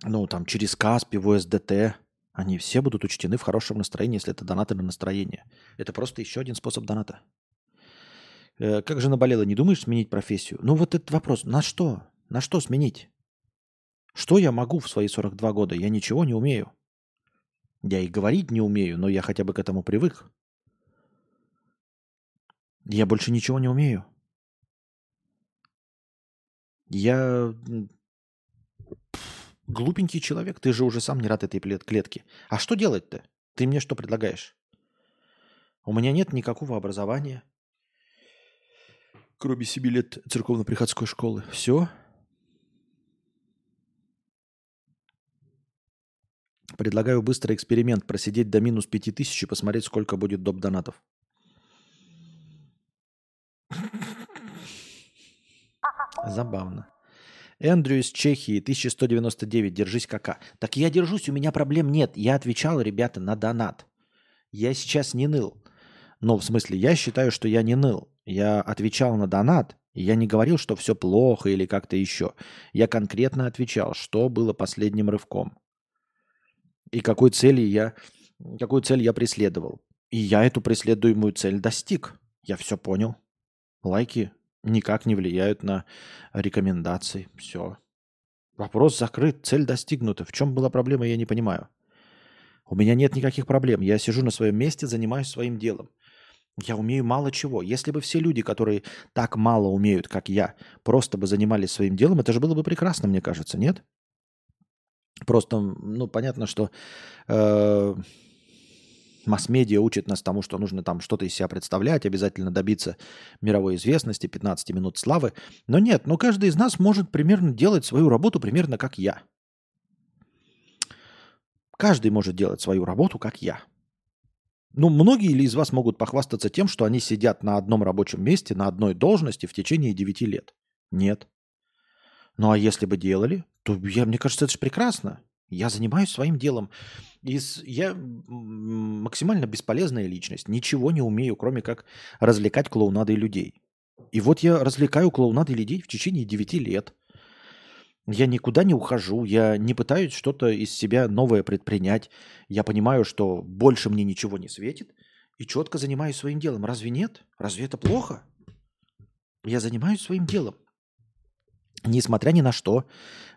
ну, там, через Kaspi, в USDT. Они все будут учтены в хорошем настроении, если это донаты на настроение. Это просто еще один способ доната. Э, как же наболело, не думаешь сменить профессию? Ну вот этот вопрос, на что? На что сменить? Что я могу в свои 42 года? Я ничего не умею. Я и говорить не умею, но я хотя бы к этому привык. Я больше ничего не умею. Я глупенький человек. Ты же уже сам не рад этой клетке. А что делать-то? Ты мне что предлагаешь? У меня нет никакого образования кроме 7 лет церковно-приходской школы. Все. Предлагаю быстрый эксперимент. Просидеть до минус 5000 и посмотреть, сколько будет доп. донатов. Забавно. Эндрю из Чехии, 1199, держись кака. Так я держусь, у меня проблем нет. Я отвечал, ребята, на донат. Я сейчас не ныл. Но в смысле, я считаю, что я не ныл. Я отвечал на донат, и я не говорил, что все плохо или как-то еще. Я конкретно отвечал, что было последним рывком. И какой цели я, какую цель я преследовал. И я эту преследуемую цель достиг. Я все понял. Лайки никак не влияют на рекомендации. Все. Вопрос закрыт, цель достигнута. В чем была проблема, я не понимаю. У меня нет никаких проблем. Я сижу на своем месте, занимаюсь своим делом. Я умею мало чего. Если бы все люди, которые так мало умеют, как я, просто бы занимались своим делом, это же было бы прекрасно, мне кажется, нет? Просто, ну, понятно, что э, масс-медиа учит нас тому, что нужно там что-то из себя представлять, обязательно добиться мировой известности, 15 минут славы. Но нет, но каждый из нас может примерно делать свою работу примерно как я. Каждый может делать свою работу как я. Ну, многие ли из вас могут похвастаться тем, что они сидят на одном рабочем месте, на одной должности в течение 9 лет? Нет. Ну, а если бы делали, то, я, мне кажется, это же прекрасно. Я занимаюсь своим делом. Я максимально бесполезная личность. Ничего не умею, кроме как развлекать клоунадой людей. И вот я развлекаю клоунадой людей в течение 9 лет. Я никуда не ухожу, я не пытаюсь что-то из себя новое предпринять. Я понимаю, что больше мне ничего не светит, и четко занимаюсь своим делом. Разве нет? Разве это плохо? Я занимаюсь своим делом. Несмотря ни на что,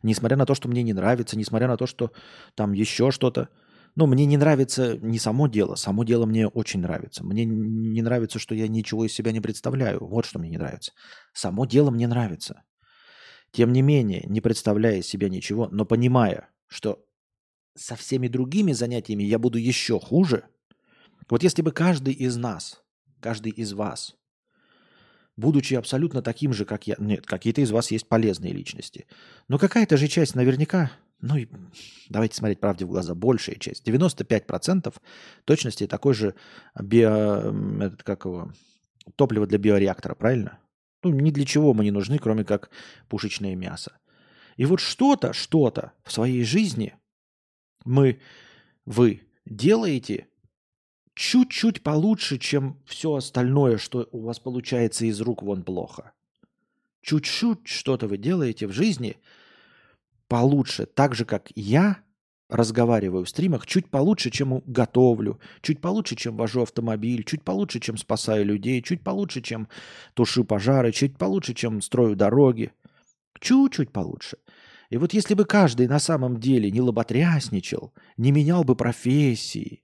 несмотря на то, что мне не нравится, несмотря на то, что там еще что-то. Но мне не нравится не само дело, само дело мне очень нравится. Мне не нравится, что я ничего из себя не представляю. Вот что мне не нравится. Само дело мне нравится. Тем не менее, не представляя из себя ничего, но понимая, что со всеми другими занятиями я буду еще хуже, вот если бы каждый из нас, каждый из вас будучи абсолютно таким же, как я. Нет, какие-то из вас есть полезные личности. Но какая-то же часть наверняка, ну, давайте смотреть правде в глаза, большая часть, 95% точности такой же био, этот, как его, топливо для биореактора, правильно? Ну, ни для чего мы не нужны, кроме как пушечное мясо. И вот что-то, что-то в своей жизни мы, вы делаете чуть-чуть получше, чем все остальное, что у вас получается из рук вон плохо. Чуть-чуть что-то вы делаете в жизни получше, так же, как я разговариваю в стримах, чуть получше, чем готовлю, чуть получше, чем вожу автомобиль, чуть получше, чем спасаю людей, чуть получше, чем тушу пожары, чуть получше, чем строю дороги. Чуть-чуть получше. И вот если бы каждый на самом деле не лоботрясничал, не менял бы профессии,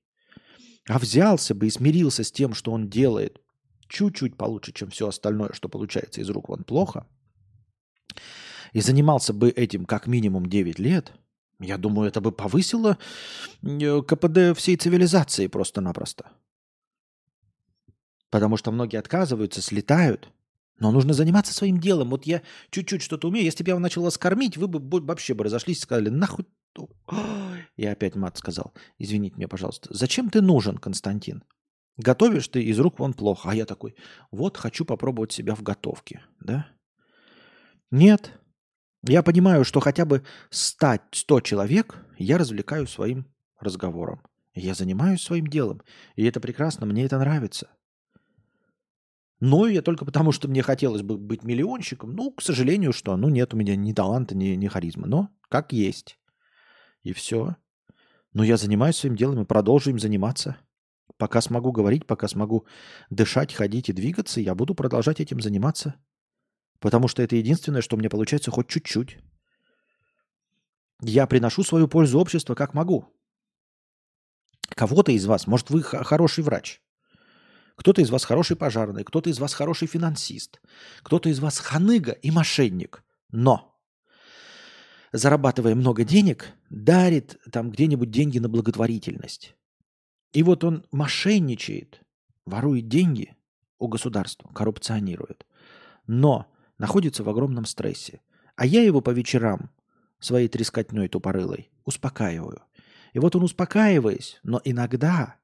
а взялся бы и смирился с тем, что он делает чуть-чуть получше, чем все остальное, что получается из рук вон плохо, и занимался бы этим как минимум 9 лет, я думаю, это бы повысило э, КПД всей цивилизации просто-напросто. Потому что многие отказываются, слетают – но нужно заниматься своим делом. Вот я чуть-чуть что-то умею. Если бы я начал вас кормить, вы бы вообще бы разошлись и сказали, нахуй. Я опять мат сказал. Извините меня, пожалуйста. Зачем ты нужен, Константин? Готовишь ты из рук вон плохо. А я такой, вот хочу попробовать себя в готовке. Да? Нет. Я понимаю, что хотя бы стать 100 человек я развлекаю своим разговором. Я занимаюсь своим делом. И это прекрасно, мне это нравится. Но я только потому, что мне хотелось бы быть миллионщиком. Ну, к сожалению, что, ну, нет у меня ни таланта, ни, ни харизмы. Но как есть. И все. Но я занимаюсь своим делом и продолжу им заниматься. Пока смогу говорить, пока смогу дышать, ходить и двигаться, я буду продолжать этим заниматься. Потому что это единственное, что мне получается хоть чуть-чуть. Я приношу свою пользу обществу как могу. Кого-то из вас, может, вы хороший врач. Кто-то из вас хороший пожарный, кто-то из вас хороший финансист, кто-то из вас ханыга и мошенник. Но, зарабатывая много денег, дарит там где-нибудь деньги на благотворительность. И вот он мошенничает, ворует деньги у государства, коррупционирует. Но находится в огромном стрессе. А я его по вечерам своей трескотней тупорылой успокаиваю. И вот он успокаиваясь, но иногда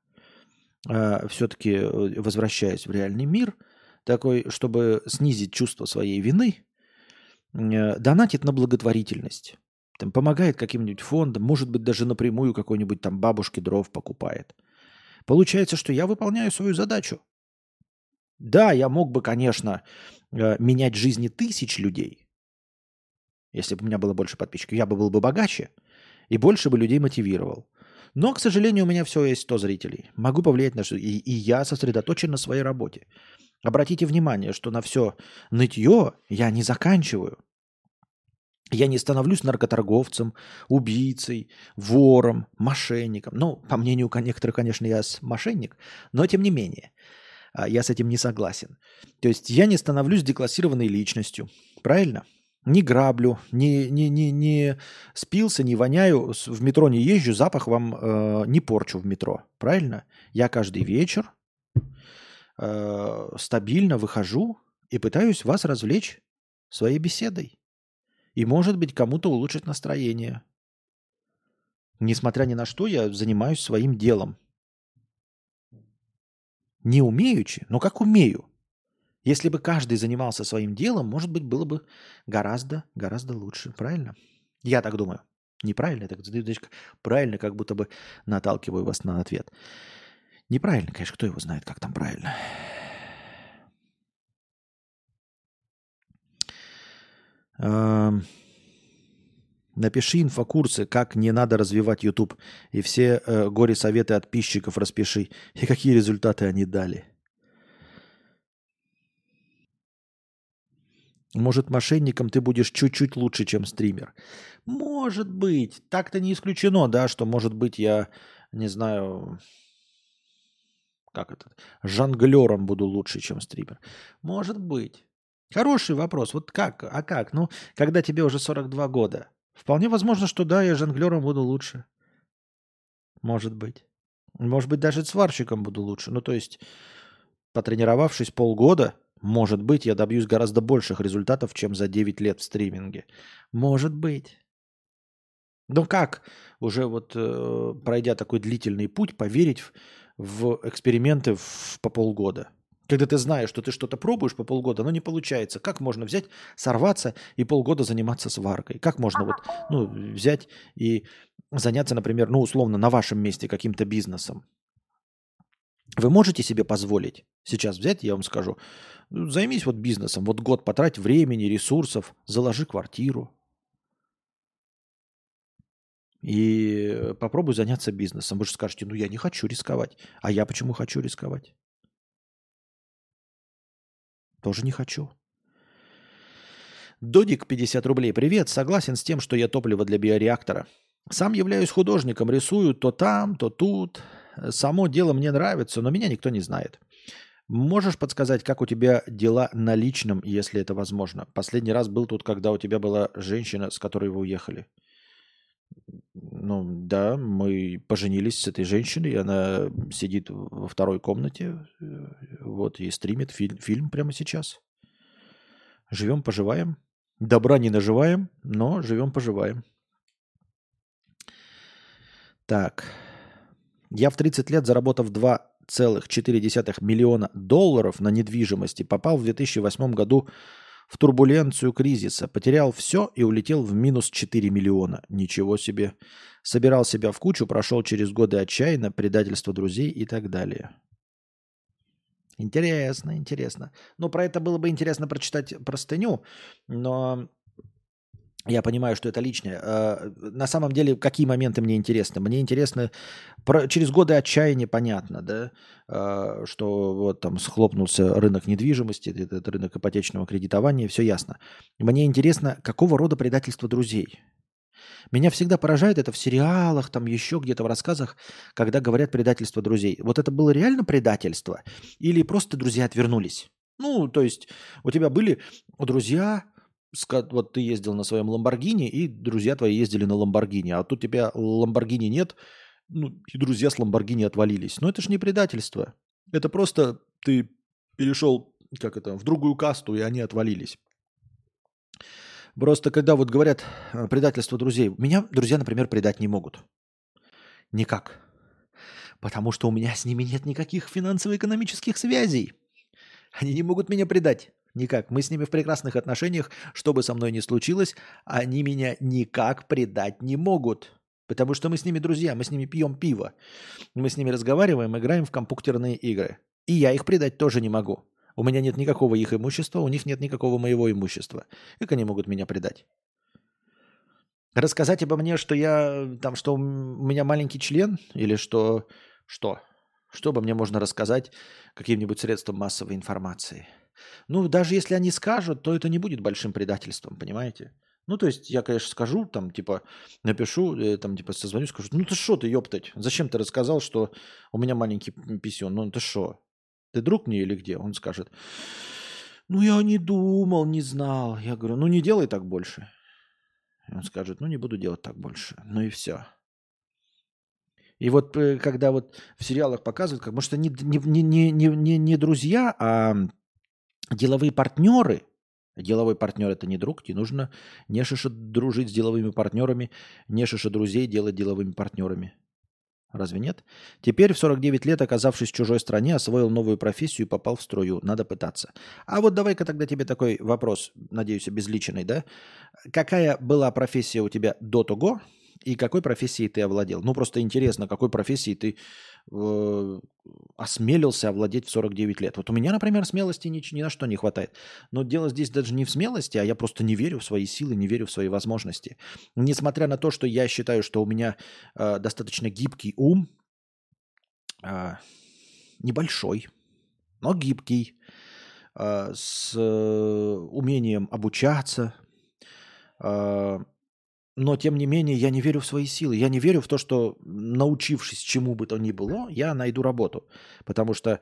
а, все-таки э, возвращаясь в реальный мир, такой, чтобы снизить чувство своей вины, э, донатит на благотворительность. Там помогает каким-нибудь фондам, может быть, даже напрямую какой-нибудь там бабушке дров покупает. Получается, что я выполняю свою задачу. Да, я мог бы, конечно, э, менять жизни тысяч людей. Если бы у меня было больше подписчиков, я бы был бы богаче и больше бы людей мотивировал. Но, к сожалению, у меня все есть 100 зрителей. Могу повлиять на что. И, и я сосредоточен на своей работе. Обратите внимание, что на все нытье я не заканчиваю. Я не становлюсь наркоторговцем, убийцей, вором, мошенником. Ну, по мнению некоторых, конечно, я мошенник, но тем не менее, я с этим не согласен. То есть я не становлюсь деклассированной личностью. Правильно? не граблю, не, не, не, не спился, не воняю, в метро не езжу, запах вам э, не порчу в метро. Правильно? Я каждый вечер э, стабильно выхожу и пытаюсь вас развлечь своей беседой. И, может быть, кому-то улучшить настроение. Несмотря ни на что, я занимаюсь своим делом. Не умеючи, но как умею – если бы каждый занимался своим делом, может быть, было бы гораздо, гораздо лучше. Правильно? Я так думаю. Неправильно, так правильно, как будто бы наталкиваю вас на ответ. Неправильно, конечно, кто его знает, как там правильно. Напиши инфокурсы, как не надо развивать YouTube. И все э, горе-советы от подписчиков распиши. И какие результаты они дали. Может, мошенником ты будешь чуть-чуть лучше, чем стример. Может быть. Так-то не исключено, да, что, может быть, я, не знаю, как это, жонглером буду лучше, чем стример. Может быть. Хороший вопрос. Вот как? А как? Ну, когда тебе уже 42 года. Вполне возможно, что да, я жонглером буду лучше. Может быть. Может быть, даже сварщиком буду лучше. Ну, то есть, потренировавшись полгода, Может быть, я добьюсь гораздо больших результатов, чем за 9 лет в стриминге. Может быть. Ну как уже вот э, пройдя такой длительный путь, поверить в, в эксперименты в, по полгода? Когда ты знаешь, что ты что-то пробуешь по полгода, но не получается. Как можно взять, сорваться и полгода заниматься сваркой? Как можно вот, ну, взять и заняться, например, ну, условно, на вашем месте каким-то бизнесом? Вы можете себе позволить сейчас взять, я вам скажу, ну, займись вот бизнесом, вот год потрать времени, ресурсов, заложи квартиру, и попробуй заняться бизнесом. Вы же скажете, ну я не хочу рисковать. А я почему хочу рисковать? Тоже не хочу. Додик 50 рублей. Привет, согласен с тем, что я топливо для биореактора. Сам являюсь художником, рисую то там, то тут. Само дело мне нравится, но меня никто не знает. Можешь подсказать, как у тебя дела на личном, если это возможно? Последний раз был тут, когда у тебя была женщина, с которой вы уехали. Ну да, мы поженились с этой женщиной, и она сидит во второй комнате, э, вот и стримит фильм, фильм прямо сейчас. Живем, поживаем. Добра не наживаем, но живем, поживаем. Так. Я в 30 лет, заработав 2,4 миллиона долларов на недвижимости, попал в 2008 году в турбуленцию кризиса, потерял все и улетел в минус 4 миллиона. Ничего себе. Собирал себя в кучу, прошел через годы отчаянно, предательство друзей и так далее. Интересно, интересно. Ну, про это было бы интересно прочитать простыню, но я понимаю, что это личное. А, на самом деле, какие моменты мне интересны? Мне интересно, через годы отчаяния понятно, да, а, что вот там схлопнулся рынок недвижимости, этот рынок ипотечного кредитования, все ясно. Мне интересно, какого рода предательство друзей? Меня всегда поражает это в сериалах, там еще где-то в рассказах, когда говорят предательство друзей. Вот это было реально предательство? Или просто друзья отвернулись? Ну, то есть у тебя были друзья, вот ты ездил на своем Ламборгини, и друзья твои ездили на Ламборгини, а тут тебя Ламборгини нет, ну, и друзья с Ламборгини отвалились. Но это же не предательство. Это просто ты перешел, как это, в другую касту, и они отвалились. Просто когда вот говорят э, предательство друзей, меня друзья, например, предать не могут. Никак. Потому что у меня с ними нет никаких финансово-экономических связей. Они не могут меня предать. Никак. Мы с ними в прекрасных отношениях, что бы со мной ни случилось, они меня никак предать не могут. Потому что мы с ними друзья, мы с ними пьем пиво. Мы с ними разговариваем, играем в компьютерные игры. И я их предать тоже не могу. У меня нет никакого их имущества, у них нет никакого моего имущества. Как они могут меня предать? Рассказать обо мне, что я там, что у меня маленький член, или что, что, что обо мне можно рассказать каким-нибудь средством массовой информации? Ну, даже если они скажут, то это не будет большим предательством, понимаете? Ну, то есть я, конечно, скажу, там, типа, напишу, э, там, типа, созвоню, скажу, ну ты что ты, ёптать, зачем ты рассказал, что у меня маленький писюн, ну ты что, ты друг мне или где? Он скажет, ну я не думал, не знал. Я говорю, ну не делай так больше. Он скажет, ну не буду делать так больше. Ну и все. И вот э, когда вот в сериалах показывают, как может, они не, не, не, не, не друзья, а деловые партнеры, деловой партнер это не друг, не нужно не шиша дружить с деловыми партнерами, не шиша друзей делать деловыми партнерами. Разве нет? Теперь в 49 лет, оказавшись в чужой стране, освоил новую профессию и попал в струю. Надо пытаться. А вот давай-ка тогда тебе такой вопрос, надеюсь, обезличенный, да? Какая была профессия у тебя до того, и какой профессией ты овладел? Ну, просто интересно, какой профессией ты э, осмелился овладеть в 49 лет. Вот у меня, например, смелости ни, ни на что не хватает. Но дело здесь даже не в смелости, а я просто не верю в свои силы, не верю в свои возможности. Несмотря на то, что я считаю, что у меня э, достаточно гибкий ум, э, небольшой, но гибкий, э, с э, умением обучаться, э, но, тем не менее, я не верю в свои силы. Я не верю в то, что, научившись чему бы то ни было, я найду работу. Потому что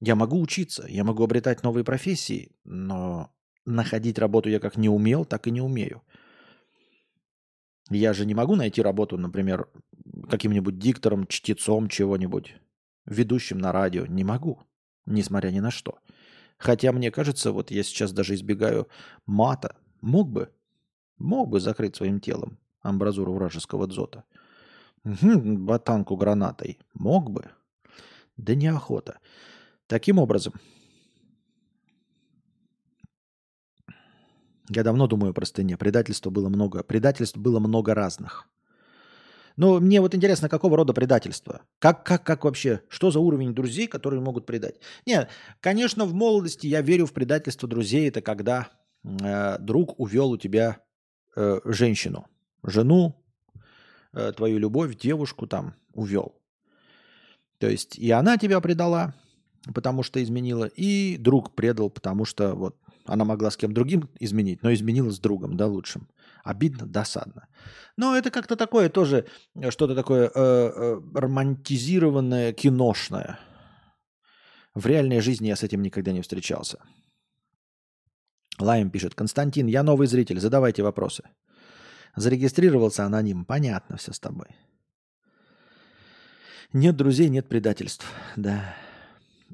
я могу учиться, я могу обретать новые профессии, но находить работу я как не умел, так и не умею. Я же не могу найти работу, например, каким-нибудь диктором, чтецом чего-нибудь, ведущим на радио. Не могу, несмотря ни на что. Хотя мне кажется, вот я сейчас даже избегаю мата. Мог бы, мог бы закрыть своим телом амбразуру вражеского дзота. Угу, ботанку гранатой. Мог бы. Да неохота. Таким образом, я давно думаю о простыне. Предательства было много. Предательств было много разных. Но мне вот интересно, какого рода предательство? Как, как, как вообще, что за уровень друзей, которые могут предать? Нет, конечно, в молодости я верю в предательство друзей. Это когда э, друг увел у тебя э, женщину, жену, э, твою любовь, девушку там увел. То есть и она тебя предала, потому что изменила, и друг предал, потому что вот она могла с кем другим изменить, но изменила с другом, да, лучшим. Обидно, досадно. Но это как-то такое тоже, э, что-то такое э, э, романтизированное, киношное. В реальной жизни я с этим никогда не встречался. Лайм пишет, Константин, я новый зритель, задавайте вопросы. Зарегистрировался аноним, понятно все с тобой. Нет друзей, нет предательств, да.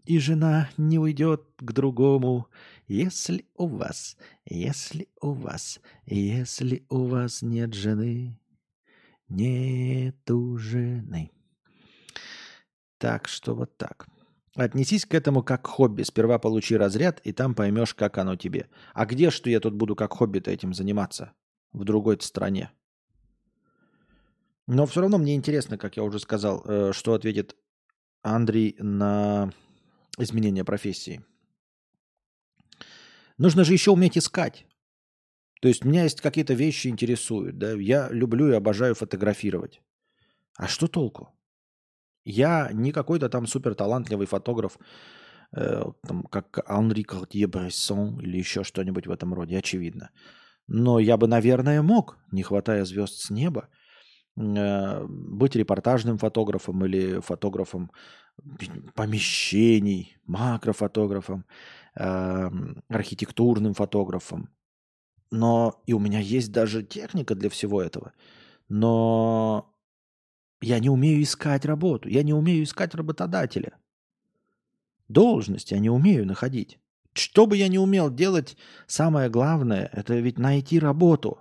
И жена не уйдет к другому, если у вас, если у вас, если у вас нет жены, нету жены. Так что вот так. Отнесись к этому как к хобби. Сперва получи разряд, и там поймешь, как оно тебе. А где что я тут буду как хобби-то этим заниматься? В другой стране. Но все равно мне интересно, как я уже сказал, э, что ответит Андрей на изменение профессии. Нужно же еще уметь искать. То есть меня есть какие-то вещи интересуют. Да? Я люблю и обожаю фотографировать. А что толку? Я не какой-то там супер талантливый фотограф, э, там, как Анри Картье-Брессон или еще что-нибудь в этом роде, очевидно. Но я бы, наверное, мог, не хватая звезд с неба, э, быть репортажным фотографом или фотографом помещений, макрофотографом, Эм, архитектурным фотографом. Но и у меня есть даже техника для всего этого. Но я не умею искать работу. Я не умею искать работодателя. Должность я не умею находить. Что бы я ни умел делать, самое главное, это ведь найти работу.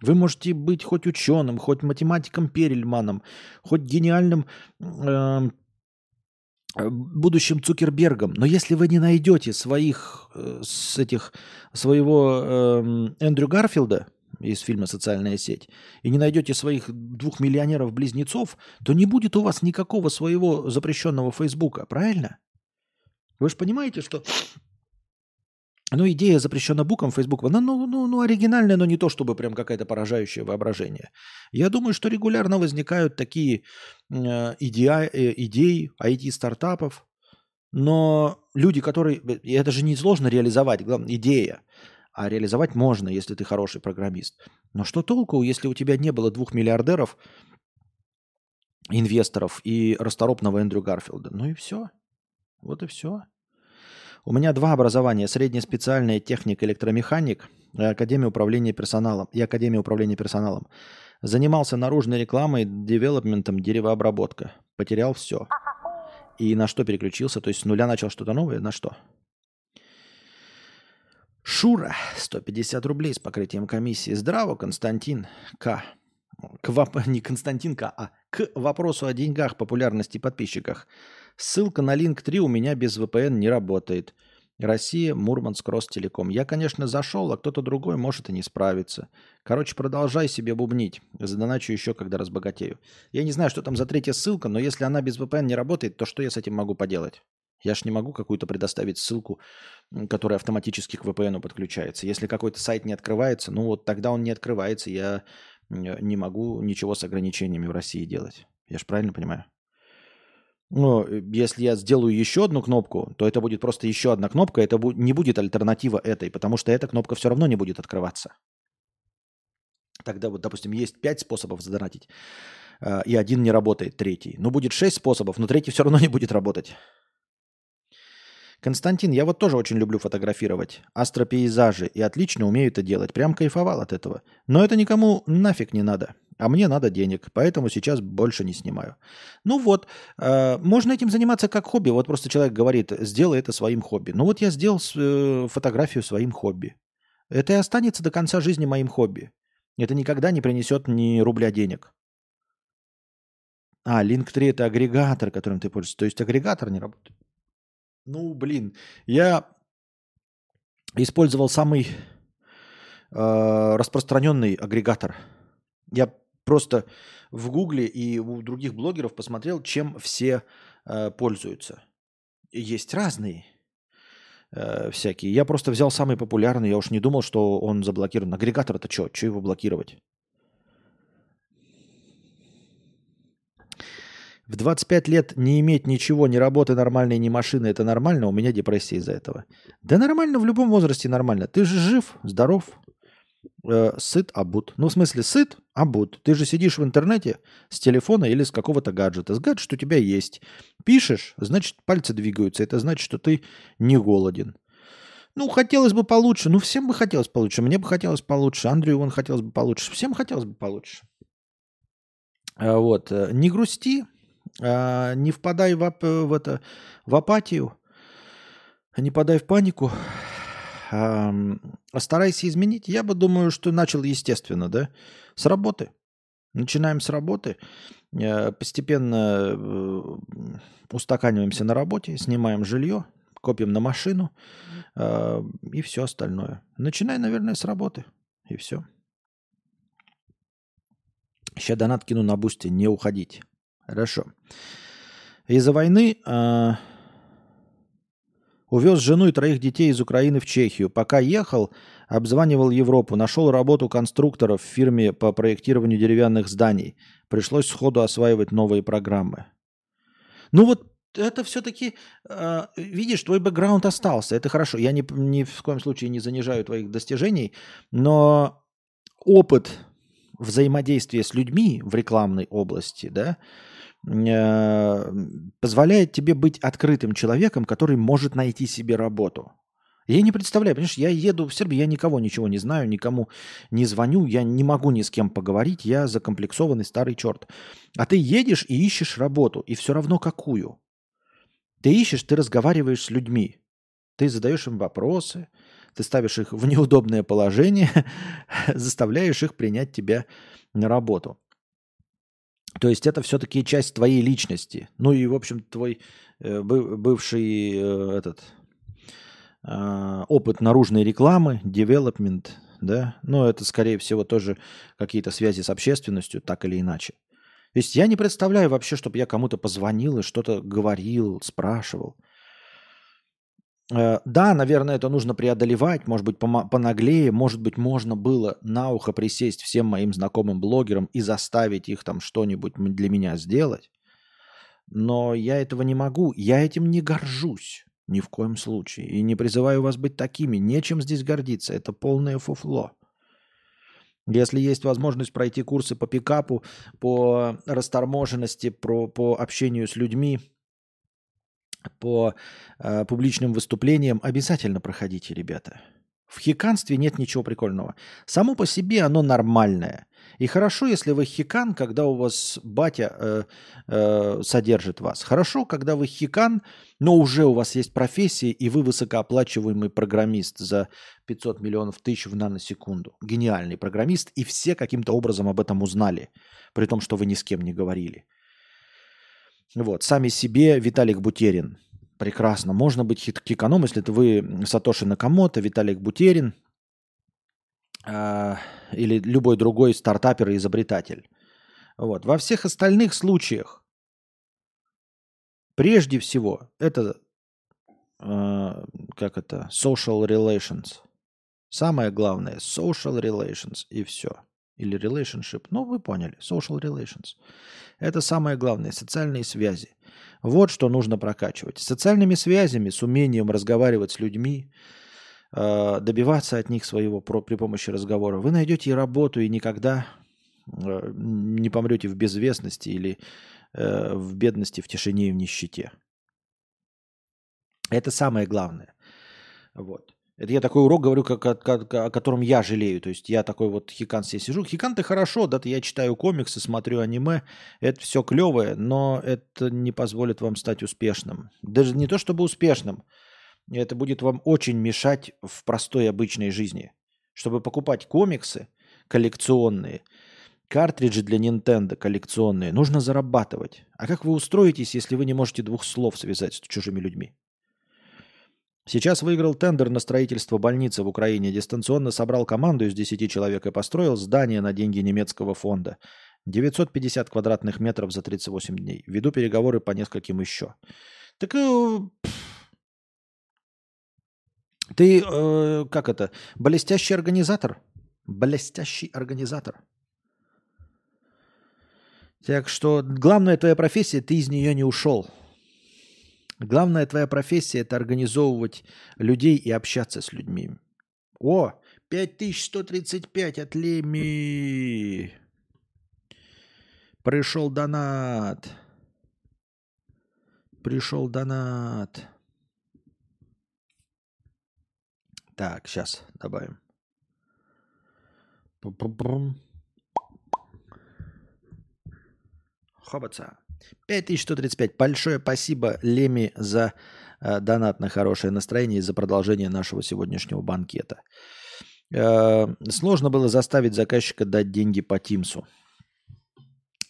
Вы можете быть хоть ученым, хоть математиком Перельманом, хоть гениальным Э, будущим Цукербергом. Но если вы не найдете своих, э, с этих, своего э, Эндрю Гарфилда из фильма «Социальная сеть» и не найдете своих двух миллионеров-близнецов, то не будет у вас никакого своего запрещенного Фейсбука, правильно? Вы же понимаете, что ну, идея запрещена буком Facebook, она ну, ну, ну, оригинальная, но не то, чтобы прям какая-то поражающее воображение. Я думаю, что регулярно возникают такие э, идеи, э, идеи IT-стартапов, но люди, которые... И это же не сложно реализовать, главное, идея. А реализовать можно, если ты хороший программист. Но что толку, если у тебя не было двух миллиардеров, инвесторов и расторопного Эндрю Гарфилда? Ну и все. Вот и все. У меня два образования. Среднеспециальная техник электромеханик и Академия управления персоналом. И Академия управления персоналом. Занимался наружной рекламой, девелопментом, деревообработка. Потерял все. И на что переключился? То есть с нуля начал что-то новое? На что? Шура, 150 рублей с покрытием комиссии. Здраво, Константин К. К воп... Не Константин К, а к вопросу о деньгах, популярности подписчиках. Ссылка на линк 3 у меня без VPN не работает. Россия, Мурманск, Ростелеком. Я, конечно, зашел, а кто-то другой может и не справиться. Короче, продолжай себе бубнить. Задоначу еще, когда разбогатею. Я не знаю, что там за третья ссылка, но если она без VPN не работает, то что я с этим могу поделать? Я ж не могу какую-то предоставить ссылку, которая автоматически к VPN подключается. Если какой-то сайт не открывается, ну вот тогда он не открывается. Я не могу ничего с ограничениями в России делать. Я же правильно понимаю? Но э, если я сделаю еще одну кнопку, то это будет просто еще одна кнопка, это не будет альтернатива этой, потому что эта кнопка все равно не будет открываться. Тогда вот, допустим, есть пять способов задонатить, э, и один не работает, третий. Но будет шесть способов, но третий все равно не будет работать. Константин, я вот тоже очень люблю фотографировать астропейзажи и отлично умею это делать. Прям кайфовал от этого. Но это никому нафиг не надо. А мне надо денег, поэтому сейчас больше не снимаю. Ну вот, э, можно этим заниматься как хобби. Вот просто человек говорит, сделай это своим хобби. Ну вот я сделал э, фотографию своим хобби. Это и останется до конца жизни моим хобби. Это никогда не принесет ни рубля денег. А, Link3 это агрегатор, которым ты пользуешься. То есть агрегатор не работает. Ну, блин, я использовал самый э, распространенный агрегатор. Я просто в Гугле и у других блогеров посмотрел, чем все э, пользуются. Есть разные э, всякие. Я просто взял самый популярный. Я уж не думал, что он заблокирован. Агрегатор это что? Что его блокировать? В 25 лет не иметь ничего, ни работы нормальной, ни машины, это нормально? У меня депрессия из-за этого. Да нормально, в любом возрасте нормально. Ты же жив, здоров, э, сыт, обут. Ну, в смысле, сыт, обут. Ты же сидишь в интернете с телефона или с какого-то гаджета. С гаджета у тебя есть. Пишешь, значит, пальцы двигаются. Это значит, что ты не голоден. Ну, хотелось бы получше. Ну, всем бы хотелось получше. Мне бы хотелось получше. Андрею вон хотелось бы получше. Всем хотелось бы получше. А вот. Э, не грусти, а, не впадай в, в, это, в апатию, не подай в панику. А, старайся изменить. Я бы думаю, что начал естественно, да? С работы. Начинаем с работы. Э, постепенно э, устаканиваемся на работе, снимаем жилье, копим на машину э, и все остальное. Начинай, наверное, с работы. И все. Сейчас донат кину на бусте, не уходить. Хорошо. Из-за войны э, увез жену и троих детей из Украины в Чехию. Пока ехал, обзванивал Европу, нашел работу конструктора в фирме по проектированию деревянных зданий. Пришлось сходу осваивать новые программы. Ну вот это все-таки, э, видишь, твой бэкграунд остался. Это хорошо. Я ни, ни в коем случае не занижаю твоих достижений, но опыт взаимодействия с людьми в рекламной области, да, позволяет тебе быть открытым человеком, который может найти себе работу. Я не представляю, понимаешь, я еду в Сербию, я никого ничего не знаю, никому не звоню, я не могу ни с кем поговорить, я закомплексованный старый черт. А ты едешь и ищешь работу, и все равно какую. Ты ищешь, ты разговариваешь с людьми, ты задаешь им вопросы, ты ставишь их в неудобное положение, заставляешь их принять тебя на работу. То есть это все-таки часть твоей личности. Ну и, в общем, твой э, бывший э, этот э, опыт наружной рекламы, development, да, ну это, скорее всего, тоже какие-то связи с общественностью, так или иначе. То есть я не представляю вообще, чтобы я кому-то позвонил и что-то говорил, спрашивал. Э, да, наверное, это нужно преодолевать, может быть, понаглее, может быть, можно было на ухо присесть всем моим знакомым блогерам и заставить их там что-нибудь для меня сделать. Но я этого не могу, я этим не горжусь ни в коем случае. И не призываю вас быть такими, нечем здесь гордиться, это полное фуфло. Если есть возможность пройти курсы по пикапу, по расторможенности, про, по общению с людьми – по э, публичным выступлениям обязательно проходите, ребята. В хиканстве нет ничего прикольного. Само по себе оно нормальное. И хорошо, если вы хикан, когда у вас батя э, э, содержит вас. Хорошо, когда вы хикан, но уже у вас есть профессия, и вы высокооплачиваемый программист за 500 миллионов тысяч в наносекунду. Гениальный программист, и все каким-то образом об этом узнали, при том, что вы ни с кем не говорили. Вот, сами себе Виталик Бутерин. Прекрасно. Можно быть хиканом, если это вы Сатоши Накамото, Виталик Бутерин э, или любой другой стартапер и изобретатель. Вот. Во всех остальных случаях, прежде всего, это э, как это, social relations. Самое главное, social relations и все или relationship. Ну, вы поняли, social relations. Это самое главное, социальные связи. Вот что нужно прокачивать. Социальными связями, с умением разговаривать с людьми, э, добиваться от них своего при помощи разговора, вы найдете и работу, и никогда э, не помрете в безвестности или э, в бедности, в тишине и в нищете. Это самое главное. Вот. Это я такой урок говорю, как, как, как, о котором я жалею. То есть я такой вот хикан себе сижу. Хикан ты хорошо, да, я читаю комиксы, смотрю аниме. Это все клевое, но это не позволит вам стать успешным. Даже не то чтобы успешным. Это будет вам очень мешать в простой обычной жизни. Чтобы покупать комиксы коллекционные, картриджи для Nintendo коллекционные, нужно зарабатывать. А как вы устроитесь, если вы не можете двух слов связать с чужими людьми? Сейчас выиграл тендер на строительство больницы в Украине, дистанционно собрал команду из 10 человек и построил здание на деньги немецкого фонда. 950 квадратных метров за 38 дней. Веду переговоры по нескольким еще. Так э, ты, э, как это, блестящий организатор? Блестящий организатор. Так что главная твоя профессия, ты из нее не ушел. Главная твоя профессия – это организовывать людей и общаться с людьми. О, 5135 от Леми. Пришел донат. Пришел донат. Так, сейчас добавим. Хобаца. 5135. Большое спасибо, Леми, за э, донат на хорошее настроение и за продолжение нашего сегодняшнего банкета. Э, сложно было заставить заказчика дать деньги по Тимсу.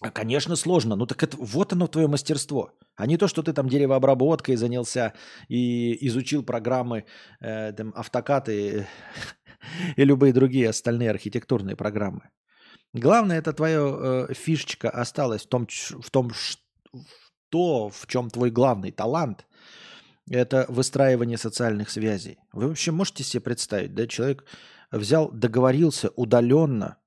А, конечно, сложно. Ну так это вот оно твое мастерство. А не то, что ты там деревообработкой занялся и изучил программы, э, там, автокаты и любые другие остальные архитектурные программы. Главное, это твоя э, фишечка осталась в том, в том, то, в чем твой главный талант, это выстраивание социальных связей. Вы вообще можете себе представить, да, человек взял, договорился удаленно,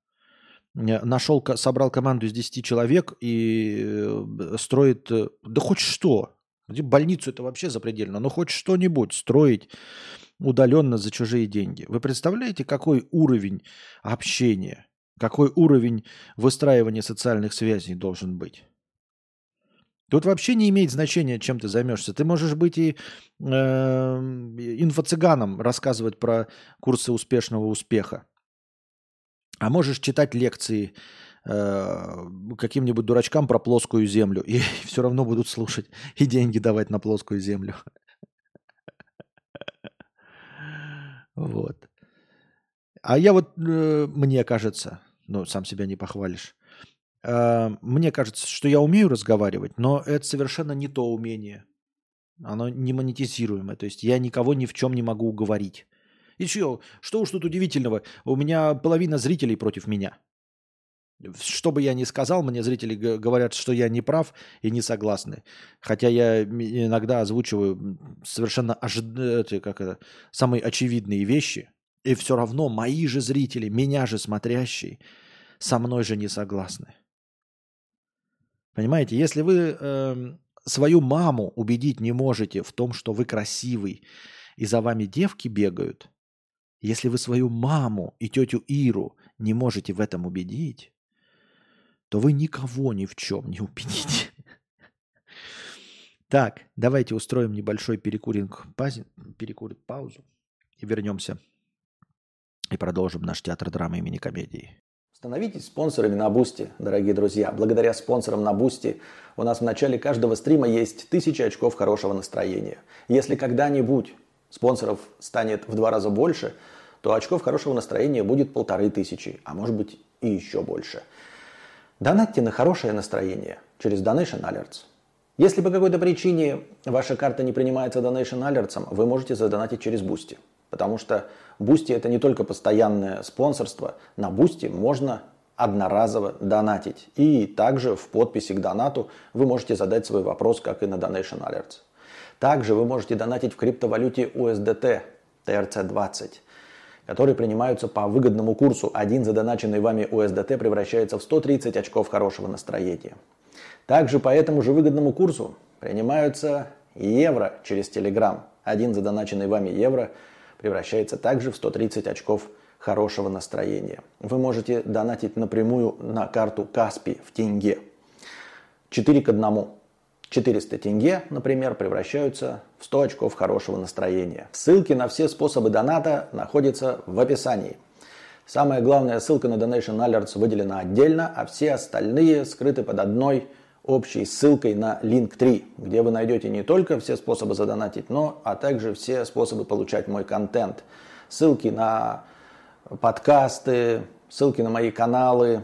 э, нашел, собрал команду из 10 человек и э, строит, э, да хоть что, больницу это вообще запредельно, но хоть что-нибудь строить удаленно за чужие деньги. Вы представляете, какой уровень общения, какой уровень выстраивания социальных связей должен быть? Тут вообще не имеет значения, чем ты займешься. Ты можешь быть и э, инфо-цыганом, рассказывать про курсы успешного успеха. А можешь читать лекции э, каким-нибудь дурачкам про плоскую землю. И все равно будут слушать и деньги давать на плоскую землю. Вот. А я вот, э, мне кажется, ну, сам себя не похвалишь, мне кажется, что я умею разговаривать, но это совершенно не то умение. Оно не монетизируемое. То есть я никого ни в чем не могу уговорить. И что, что уж тут удивительного? У меня половина зрителей против меня. Что бы я ни сказал, мне зрители говорят, что я не прав и не согласны. Хотя я иногда озвучиваю совершенно ожид... как это, самые очевидные вещи. И все равно мои же зрители, меня же смотрящие, со мной же не согласны. Понимаете, если вы э, свою маму убедить не можете в том, что вы красивый, и за вами девки бегают, если вы свою маму и тетю Иру не можете в этом убедить, то вы никого ни в чем не убедите. Так, давайте устроим небольшой перекуринг, перекурит паузу и вернемся и продолжим наш театр драмы имени комедии. Становитесь спонсорами на Boosty, дорогие друзья. Благодаря спонсорам на Boosty у нас в начале каждого стрима есть тысячи очков хорошего настроения. Если когда-нибудь спонсоров станет в два раза больше, то очков хорошего настроения будет полторы тысячи, а может быть и еще больше. Донатьте на хорошее настроение через Donation Alerts. Если по какой-то причине ваша карта не принимается Donation Alerts, вы можете задонатить через Boosty. Потому что Boosty это не только постоянное спонсорство. На Boosty можно одноразово донатить. И также в подписи к донату вы можете задать свой вопрос, как и на Donation Alerts. Также вы можете донатить в криптовалюте USDT TRC20, которые принимаются по выгодному курсу. Один задоначенный вами USDT превращается в 130 очков хорошего настроения. Также по этому же выгодному курсу принимаются евро через Telegram. Один задоначенный вами евро – превращается также в 130 очков хорошего настроения. Вы можете донатить напрямую на карту Каспи в тенге. 4 к 1. 400 тенге, например, превращаются в 100 очков хорошего настроения. Ссылки на все способы доната находятся в описании. Самая главная ссылка на Donation Alerts выделена отдельно, а все остальные скрыты под одной общей ссылкой на Link3, где вы найдете не только все способы задонатить, но а также все способы получать мой контент. Ссылки на подкасты, ссылки на мои каналы,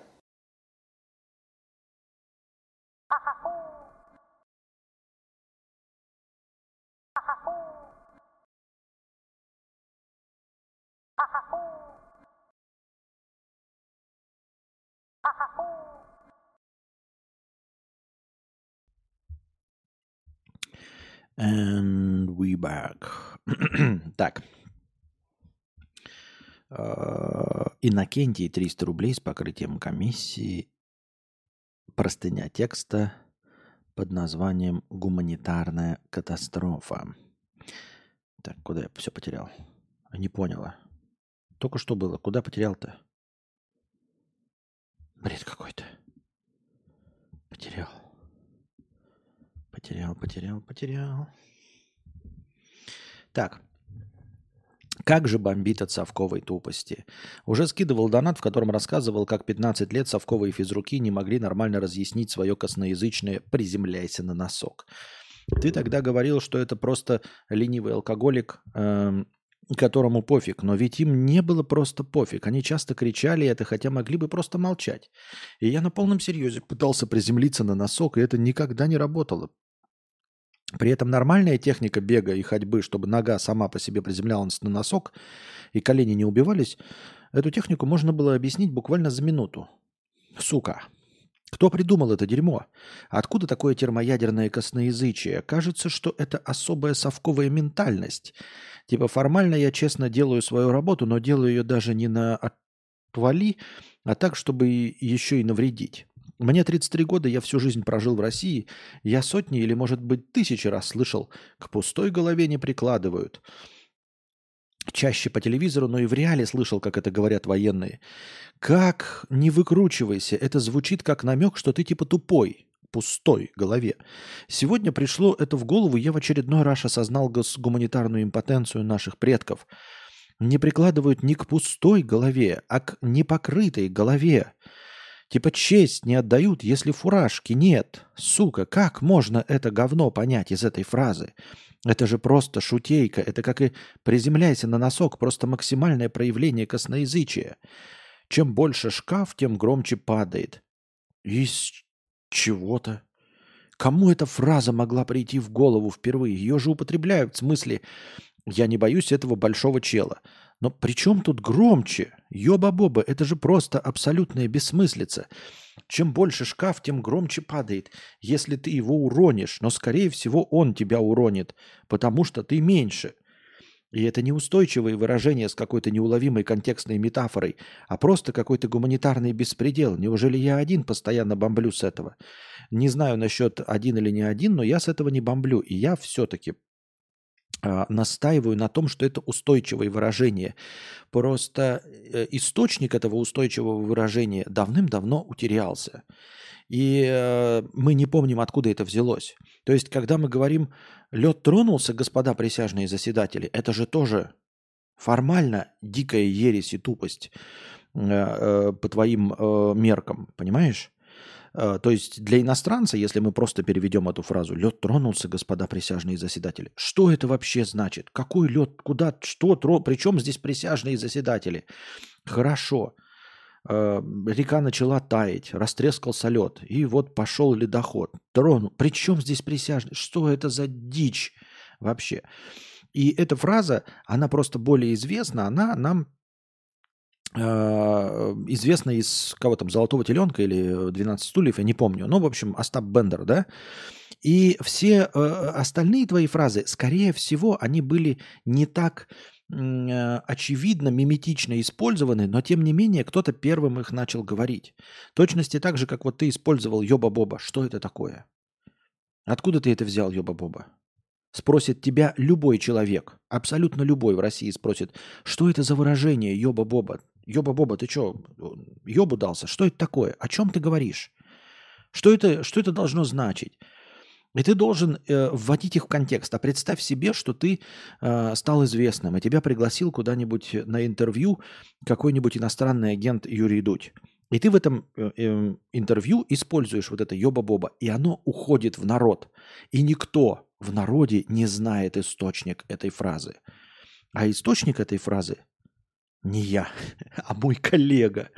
And we back. так. Uh, Иннокентий 300 рублей с покрытием комиссии. Простыня текста под названием «Гуманитарная катастрофа». Так, куда я все потерял? Не поняла. Только что было. Куда потерял-то? Бред какой-то. Потерял. Потерял, потерял, потерял. Так. Как же бомбит от совковой тупости. Уже скидывал донат, в котором рассказывал, как 15 лет совковые физруки не могли нормально разъяснить свое косноязычное «приземляйся на носок». Ты тогда говорил, что это просто ленивый алкоголик, эм, которому пофиг. Но ведь им не было просто пофиг. Они часто кричали это, хотя могли бы просто молчать. И я на полном серьезе пытался приземлиться на носок, и это никогда не работало. При этом нормальная техника бега и ходьбы, чтобы нога сама по себе приземлялась на носок и колени не убивались, эту технику можно было объяснить буквально за минуту. Сука. Кто придумал это дерьмо? Откуда такое термоядерное косноязычие? Кажется, что это особая совковая ментальность. Типа формально я честно делаю свою работу, но делаю ее даже не на отвали, а так, чтобы еще и навредить. Мне 33 года, я всю жизнь прожил в России. Я сотни или, может быть, тысячи раз слышал, к пустой голове не прикладывают. Чаще по телевизору, но и в реале слышал, как это говорят военные. Как не выкручивайся, это звучит как намек, что ты типа тупой, пустой голове. Сегодня пришло это в голову, я в очередной раз осознал гуманитарную импотенцию наших предков. Не прикладывают не к пустой голове, а к непокрытой голове. Типа честь не отдают, если фуражки нет. Сука, как можно это говно понять из этой фразы? Это же просто шутейка. Это как и приземляйся на носок, просто максимальное проявление косноязычия. Чем больше шкаф, тем громче падает. Из чего-то. Кому эта фраза могла прийти в голову впервые? Ее же употребляют в смысле «я не боюсь этого большого чела». Но при чем тут громче? Ёба-боба, это же просто абсолютная бессмыслица. Чем больше шкаф, тем громче падает. Если ты его уронишь, но скорее всего он тебя уронит, потому что ты меньше. И это не устойчивые выражения с какой-то неуловимой контекстной метафорой, а просто какой-то гуманитарный беспредел. Неужели я один постоянно бомблю с этого? Не знаю насчет один или не один, но я с этого не бомблю. И я все-таки настаиваю на том, что это устойчивое выражение. Просто э, источник этого устойчивого выражения давным-давно утерялся. И э, мы не помним, откуда это взялось. То есть, когда мы говорим «лед тронулся, господа присяжные заседатели», это же тоже формально дикая ересь и тупость э, по твоим меркам, понимаешь? Э, то есть для иностранца, если мы просто переведем эту фразу «лед тронулся, господа присяжные заседатели», что это вообще значит? Какой лед, куда, что, тро, причем здесь присяжные заседатели? Хорошо, э, река начала таять, растрескался лед, и вот пошел ледоход. Тронул. Причем здесь присяжные? Что это за дичь вообще? И эта фраза, она просто более известна, она нам Э, известно из кого там, «Золотого теленка» или «12 стульев», я не помню. Ну, в общем, Остап Бендер, да? И все э, остальные твои фразы, скорее всего, они были не так э, очевидно, миметично использованы, но тем не менее кто-то первым их начал говорить. точности так же, как вот ты использовал «Йоба-боба». Что это такое? Откуда ты это взял, Йоба-боба? Спросит тебя любой человек, абсолютно любой в России спросит, что это за выражение «Йоба-боба»? Ёба-боба, ты что, ёбу дался? Что это такое? О чем ты говоришь? Что это, что это должно значить? И ты должен э, вводить их в контекст. А представь себе, что ты э, стал известным, и тебя пригласил куда-нибудь на интервью какой-нибудь иностранный агент Юрий Дудь. И ты в этом э, э, интервью используешь вот это ёба-боба, и оно уходит в народ. И никто в народе не знает источник этой фразы. А источник этой фразы не я, а мой коллега.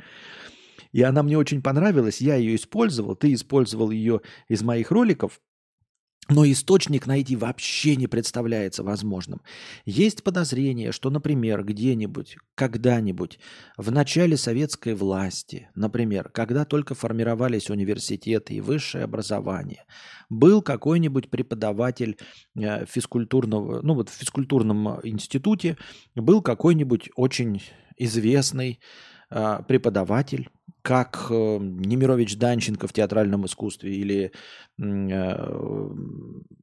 И она мне очень понравилась, я ее использовал, ты использовал ее из моих роликов, но источник найти вообще не представляется возможным. Есть подозрение, что, например, где-нибудь, когда-нибудь в начале советской власти, например, когда только формировались университеты и высшее образование, был какой-нибудь преподаватель э, физкультурного, ну вот в физкультурном институте был какой-нибудь очень известный э, преподаватель, как э, Немирович Данченко в театральном искусстве или э,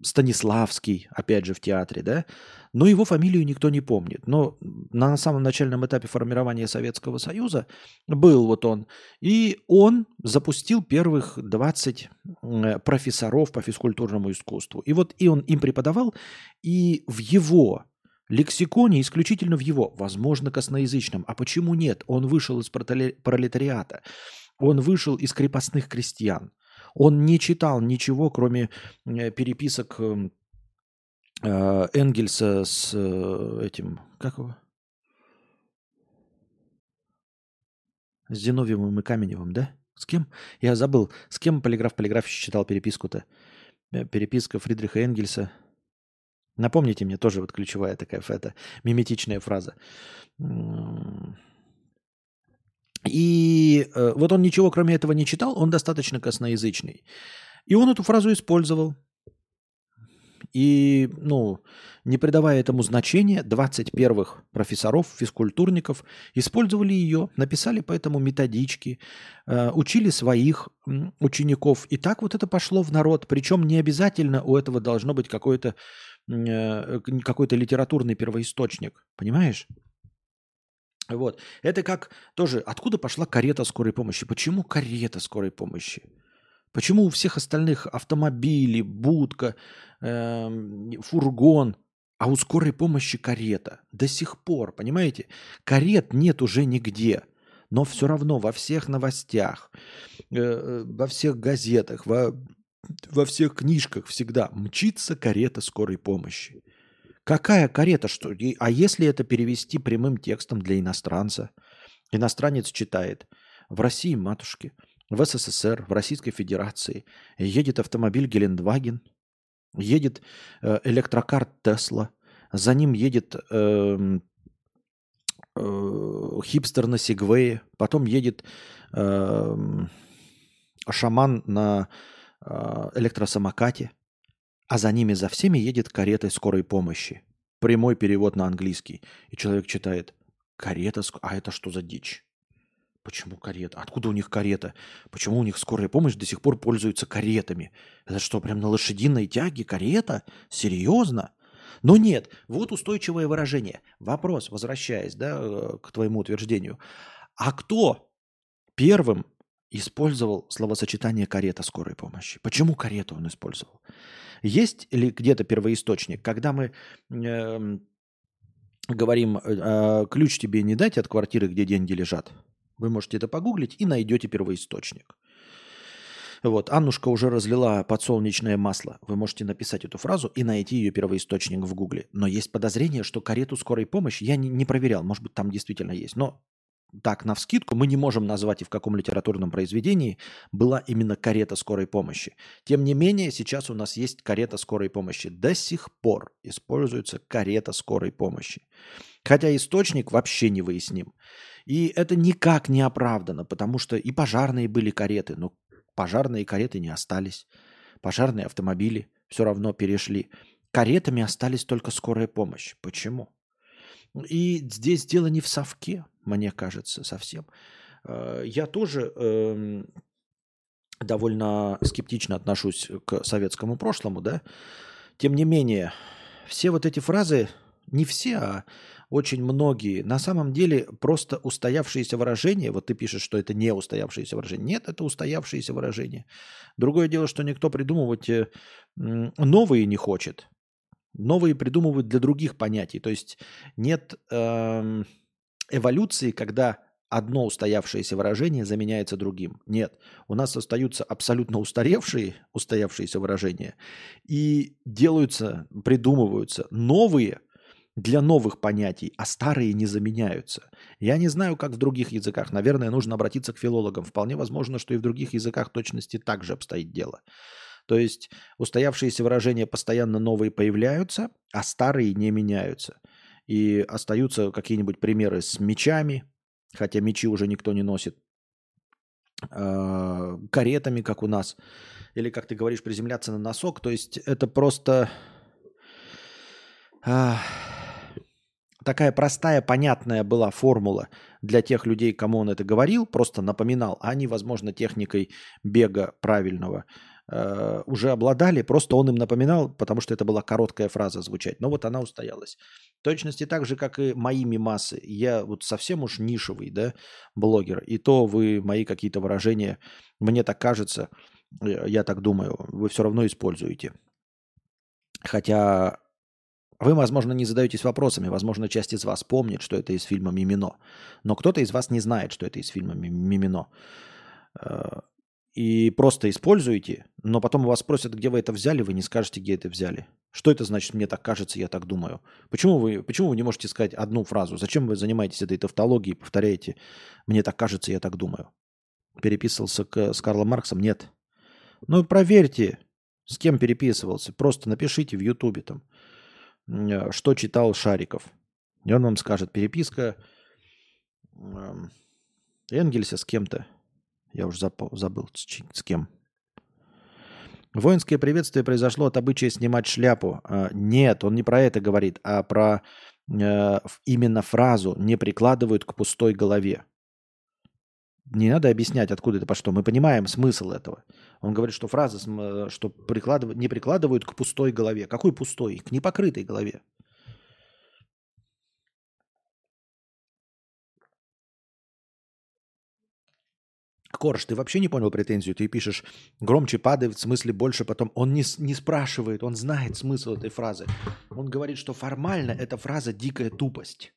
Станиславский, опять же, в театре, да, но его фамилию никто не помнит. Но на самом начальном этапе формирования Советского Союза был вот он, и он запустил первых 20 э, профессоров по физкультурному искусству. И вот и он им преподавал, и в его лексиконе исключительно в его, возможно, косноязычном. А почему нет? Он вышел из пролетариата, он вышел из крепостных крестьян. Он не читал ничего, кроме э, переписок эм, э, Энгельса с э, этим, как его? С Зиновьевым и Каменевым, да? С кем? Я забыл. С кем полиграф полиграф читал переписку-то? Переписка Фридриха Энгельса – Напомните мне тоже вот ключевая такая это миметичная фраза. И э, вот он ничего кроме этого не читал, он достаточно косноязычный. И он эту фразу использовал. И, ну, не придавая этому значения, 20 первых профессоров, физкультурников использовали ее, написали по этому методички, э, учили своих учеников. И так вот это пошло в народ. Причем не обязательно у этого должно быть какое-то какой-то литературный первоисточник, понимаешь? Вот. Это как тоже, откуда пошла карета скорой помощи? Почему карета скорой помощи? Почему у всех остальных автомобили, будка, э, фургон, а у скорой помощи карета? До сих пор, понимаете? Карет нет уже нигде. Но все равно во всех новостях, э, э во всех газетах, во во всех книжках всегда мчится карета скорой помощи. Какая карета? Что? А если это перевести прямым текстом для иностранца? Иностранец читает. В России, матушки, в СССР, в Российской Федерации едет автомобиль Гелендваген, едет э, электрокар Тесла, за ним едет э, э, хипстер на Сигвее, потом едет э, шаман на электросамокате, а за ними за всеми едет карета скорой помощи. Прямой перевод на английский. И человек читает «карета, а это что за дичь?» Почему карета? Откуда у них карета? Почему у них скорая помощь до сих пор пользуется каретами? Это что, прям на лошадиной тяге карета? Серьезно? Но нет, вот устойчивое выражение. Вопрос, возвращаясь да, э, к твоему утверждению. А кто первым использовал словосочетание карета скорой помощи? Почему карету он использовал? Есть ли где-то первоисточник, когда мы э, говорим, э, ключ тебе не дать от квартиры, где деньги лежат? Вы можете это погуглить и найдете первоисточник. Вот, Аннушка уже разлила подсолнечное масло. Вы можете написать эту фразу и найти ее первоисточник в Гугле. Но есть подозрение, что карету скорой помощи я не, не проверял. Может быть, там действительно есть. Но так, на вскидку, мы не можем назвать и в каком литературном произведении была именно карета скорой помощи. Тем не менее, сейчас у нас есть карета скорой помощи. До сих пор используется карета скорой помощи. Хотя источник вообще не выясним. И это никак не оправдано, потому что и пожарные были кареты, но Пожарные кареты не остались. Пожарные автомобили все равно перешли. Каретами остались только скорая помощь. Почему? И здесь дело не в совке, мне кажется, совсем. Э, я тоже э, довольно скептично отношусь к советскому прошлому, да. Тем не менее, все вот эти фразы, не все, а очень многие на самом деле просто устоявшиеся выражения. Вот ты пишешь, что это не устоявшиеся выражения. Нет, это устоявшиеся выражения. Другое дело, что никто придумывать э, новые не хочет. Новые придумывают для других понятий. То есть нет э, эволюции, когда одно устоявшееся выражение заменяется другим. Нет, у нас остаются абсолютно устаревшие, устоявшиеся выражения и делаются, придумываются новые – для новых понятий, а старые не заменяются. Я не знаю, как в других языках. Наверное, нужно обратиться к филологам. Вполне возможно, что и в других языках точности так же обстоит дело. То есть устоявшиеся выражения постоянно новые появляются, а старые не меняются. И остаются какие-нибудь примеры с мечами, хотя мечи уже никто не носит, а, каретами, как у нас, или, как ты говоришь, приземляться на носок. То есть это просто такая простая, понятная была формула для тех людей, кому он это говорил, просто напоминал, а они, возможно, техникой бега правильного э, уже обладали, просто он им напоминал, потому что это была короткая фраза звучать. Но вот она устоялась. В точности так же, как и мои мимасы. Я вот совсем уж нишевый да, блогер, и то вы мои какие-то выражения, мне так кажется, э, я так думаю, вы все равно используете. Хотя вы, возможно, не задаетесь вопросами, возможно, часть из вас помнит, что это из фильма «Мимино», но кто-то из вас не знает, что это из фильма «Мимино». И просто используете, но потом вас спросят, где вы это взяли, вы не скажете, где это взяли. Что это значит, мне так кажется, я так думаю? Почему вы, почему вы не можете сказать одну фразу? Зачем вы занимаетесь этой тавтологией, повторяете, мне так кажется, я так думаю? Переписывался к, с Карлом Марксом? Нет. Ну, проверьте, с кем переписывался. Просто напишите в Ютубе там. Э, что читал Шариков. И он вам скажет, переписка эм, Энгельса с кем-то. Я уже забыл, с кем. Воинское приветствие произошло от обычая снимать шляпу. А, нет, он не про это говорит, а про э, именно фразу «не прикладывают к пустой голове». Не надо объяснять, откуда это пошло. Мы понимаем смысл этого. Он говорит, что фраза, э, что прикладывают, не прикладывают к пустой голове. Какой пустой? К непокрытой голове. Корж, ты вообще не понял претензию? Ты пишешь, громче падает, в смысле больше потом. Он не, не спрашивает, он знает смысл этой фразы. Он говорит, что формально эта фраза дикая тупость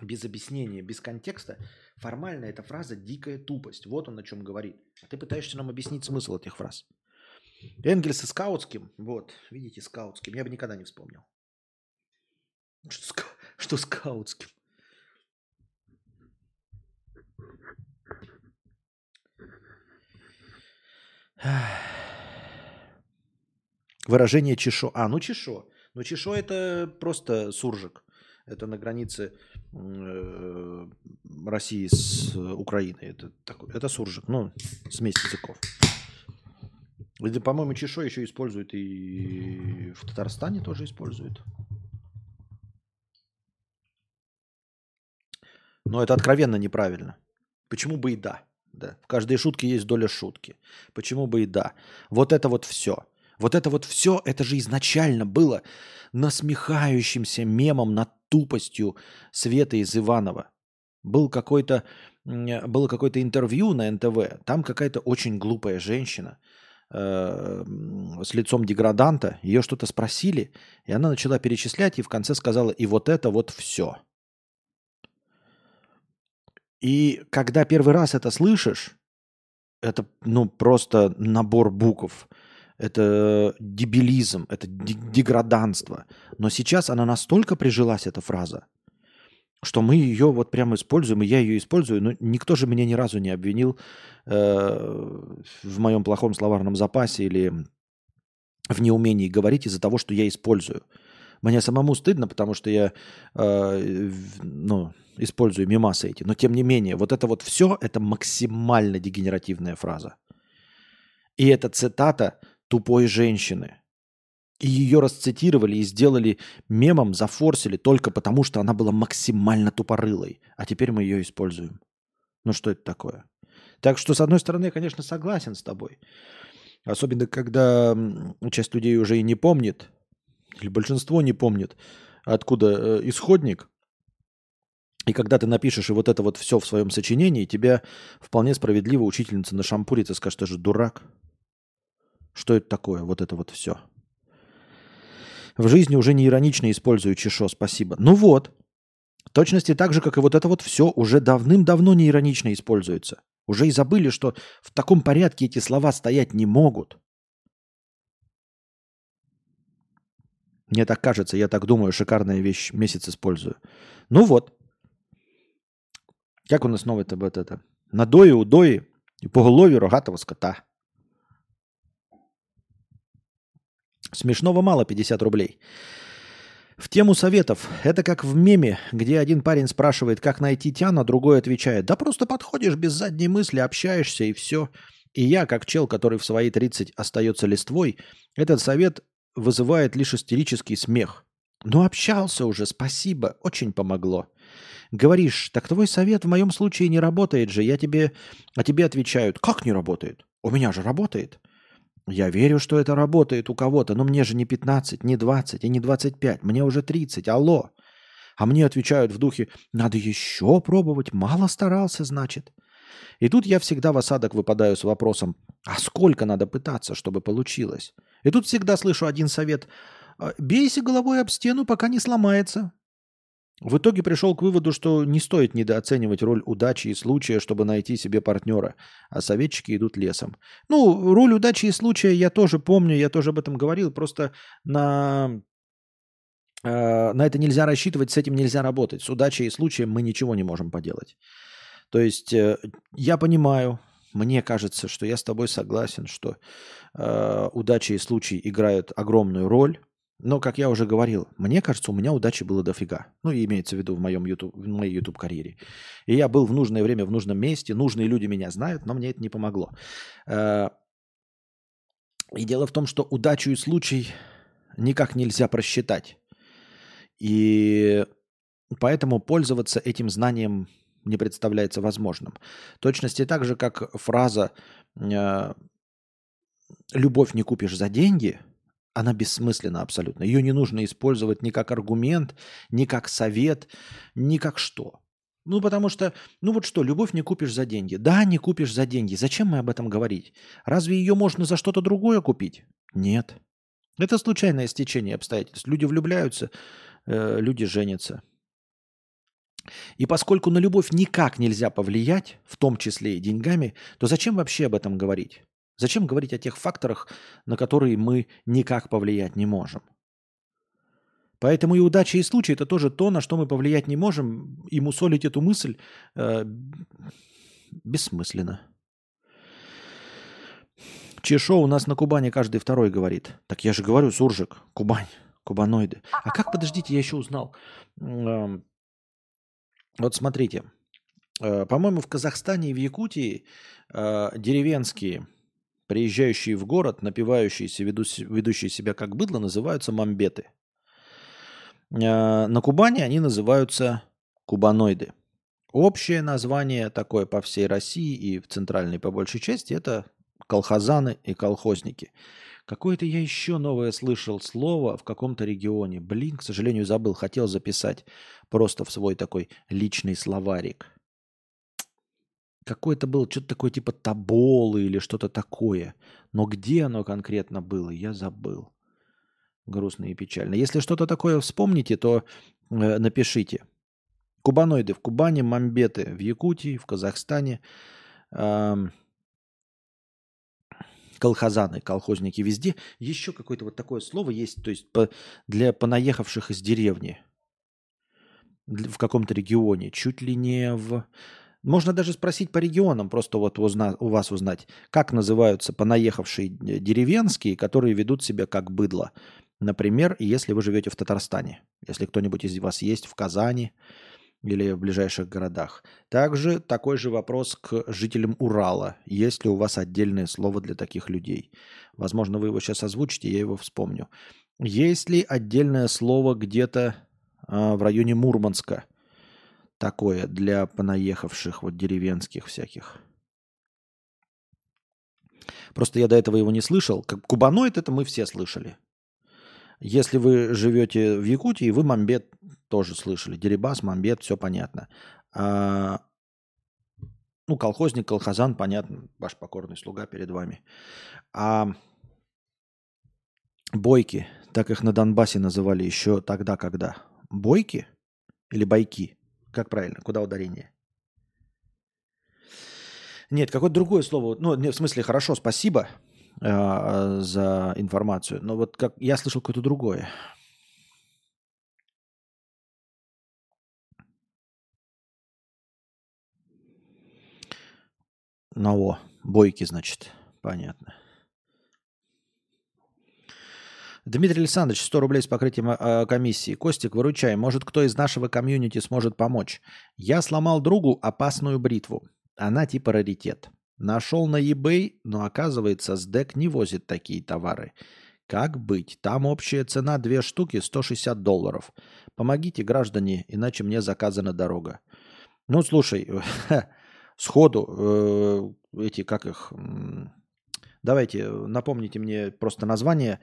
без объяснения, без контекста, формально эта фраза дикая тупость. Вот он о чем говорит. А ты пытаешься нам объяснить смысл этих фраз. Энгельс и Скаутским, вот, видите, Скаутским, я бы никогда не вспомнил. Что, что Скаутским? Выражение чешо. А, ну чешо. Ну чешо это просто суржик. Это на границе э, России с Украиной. Это, такой, это суржик, ну, смесь языков. Это, по-моему, чешо еще используют и в Татарстане тоже используют. Но это откровенно неправильно. Почему бы и да? Да? В каждой шутке есть доля шутки. Почему бы и да? Вот это вот все. Вот это вот все, это же изначально было насмехающимся мемом над тупостью Светы из Иванова. Был какой-то, было какое-то интервью на НТВ, там какая-то очень глупая женщина э, с лицом деграданта, ее что-то спросили, и она начала перечислять, и в конце сказала, и вот это вот все. И когда первый раз это слышишь, это ну просто набор букв – это дебилизм, это деграданство. Но сейчас она настолько прижилась, эта фраза, что мы ее вот прямо используем, и я ее использую, но никто же меня ни разу не обвинил э, в моем плохом словарном запасе или в неумении говорить из-за того, что я использую. Мне самому стыдно, потому что я э, ну, использую мемасы эти. Но тем не менее, вот это вот все, это максимально дегенеративная фраза. И эта цитата тупой женщины. И ее расцитировали и сделали мемом, зафорсили только потому, что она была максимально тупорылой. А теперь мы ее используем. Ну что это такое? Так что, с одной стороны, я, конечно, согласен с тобой. Особенно, когда часть людей уже и не помнит, или большинство не помнит, откуда э, исходник. И когда ты напишешь и вот это вот все в своем сочинении, тебя вполне справедливо учительница на шампуре, скажет, ты же дурак. Что это такое? Вот это вот все. В жизни уже не иронично использую чешо, спасибо. Ну вот. В точности так же, как и вот это вот все уже давным-давно не иронично используется. Уже и забыли, что в таком порядке эти слова стоять не могут. Мне так кажется, я так думаю, шикарная вещь, месяц использую. Ну вот. Как у нас снова это вот это? Надої, удої і по голові рогатого скота. Смешного мало 50 рублей. В тему советов. Это как в меме, где один парень спрашивает, как найти тян, а другой отвечает, да просто подходишь без задней мысли, общаешься и все. И я, как чел, который в свои 30 остается листвой, этот совет вызывает лишь истерический смех. Ну общался уже, спасибо, очень помогло. Говоришь, так твой совет в моем случае не работает же, я тебе... А тебе отвечают, как не работает? У меня же работает. Я верю, что это работает у кого-то, но мне же не 15, не 20 и не 25, мне уже 30, алло. А мне отвечают в духе, надо еще пробовать, мало старался, значит. И тут я всегда в осадок выпадаю с вопросом, а сколько надо пытаться, чтобы получилось? И тут всегда слышу один совет, «А, бейся головой об стену, пока не сломается. В итоге пришел к выводу, что не стоит недооценивать роль удачи и случая, чтобы найти себе партнера, а советчики идут лесом. Ну, роль удачи и случая я тоже помню, я тоже об этом говорил, просто на, э, на это нельзя рассчитывать, с этим нельзя работать. С удачей и случаем мы ничего не можем поделать. То есть э, я понимаю, мне кажется, что я с тобой согласен, что э, удача и случай играют огромную роль но, как я уже говорил, мне кажется, у меня удачи было дофига. Ну, имеется в виду в, моем YouTube, в моей YouTube-карьере. И я был в нужное время в нужном месте, нужные люди меня знают, но мне это не помогло. Э, и дело в том, что удачу и случай никак нельзя просчитать. И поэтому пользоваться этим знанием не представляется возможным. точности так же, как фраза э, «любовь не купишь за деньги», она бессмысленна абсолютно. Ее не нужно использовать ни как аргумент, ни как совет, ни как что. Ну, потому что, ну вот что, любовь не купишь за деньги. Да, не купишь за деньги. Зачем мы об этом говорить? Разве ее можно за что-то другое купить? Нет. Это случайное стечение обстоятельств. Люди влюбляются, э, люди женятся. И поскольку на любовь никак нельзя повлиять, в том числе и деньгами, то зачем вообще об этом говорить? Зачем говорить о тех факторах, на которые мы никак повлиять не можем? Поэтому и удача, и случай – это тоже то, на что мы повлиять не можем, и мусолить эту мысль э, бессмысленно. Чешо у нас на Кубани каждый второй говорит. Так я же говорю, суржик, Кубань, кубаноиды. А как, подождите, я еще узнал. Вот смотрите, э, по-моему, в Казахстане и в Якутии э, деревенские – Приезжающие в город, напивающиеся, ведущие себя как быдло, называются мамбеты. А, на Кубани они называются кубаноиды. Общее название такое по всей России и в центральной по большей части это колхозаны и колхозники. Какое-то я еще новое слышал слово в каком-то регионе. Блин, к сожалению, забыл. Хотел записать просто в свой такой личный словарик. Какое-то было что-то такое типа таболы или что-то такое. Но где оно конкретно было, я забыл. Грустно и печально. Если что-то такое вспомните, то э, напишите. Кубаноиды в Кубани, мамбеты в Якутии, в Казахстане. Эм, колхозаны, колхозники везде. Еще какое-то вот такое слово есть, то есть по, для понаехавших из деревни в каком-то регионе, чуть ли не в... Можно даже спросить по регионам, просто вот узна... у вас узнать, как называются понаехавшие деревенские, которые ведут себя как быдло. Например, если вы живете в Татарстане, если кто-нибудь из вас есть в Казани, или в ближайших городах. Также такой же вопрос к жителям Урала. Есть ли у вас отдельное слово для таких людей? Возможно, вы его сейчас озвучите, я его вспомню. Есть ли отдельное слово где-то э, в районе Мурманска? Такое для понаехавших вот деревенских всяких. Просто я до этого его не слышал. Как кубаноид это мы все слышали. Если вы живете в Якутии, вы Мамбет тоже слышали. Дерибас, Мамбет, все понятно. А, ну, колхозник, колхозан, понятно, ваш покорный слуга перед вами. А бойки, так их на Донбассе называли еще тогда, когда? Бойки или байки? Как правильно? Куда ударение? Нет, какое-то другое слово. Ну, в смысле, хорошо, спасибо. Э, за информацию. Но вот как я слышал какое-то другое. Ну, о, бойки, значит. Понятно. Дмитрий Александрович, 100 рублей с покрытием э, комиссии. Костик, выручай. Может, кто из нашего комьюнити сможет помочь? Я сломал другу опасную бритву. Она типа раритет. Нашел на eBay, но оказывается, СДЭК не возит такие товары. Как быть? Там общая цена две штуки 160 долларов. Помогите, граждане, иначе мне заказана дорога. Ну, слушай, сходу э, эти, как их, давайте, напомните мне просто название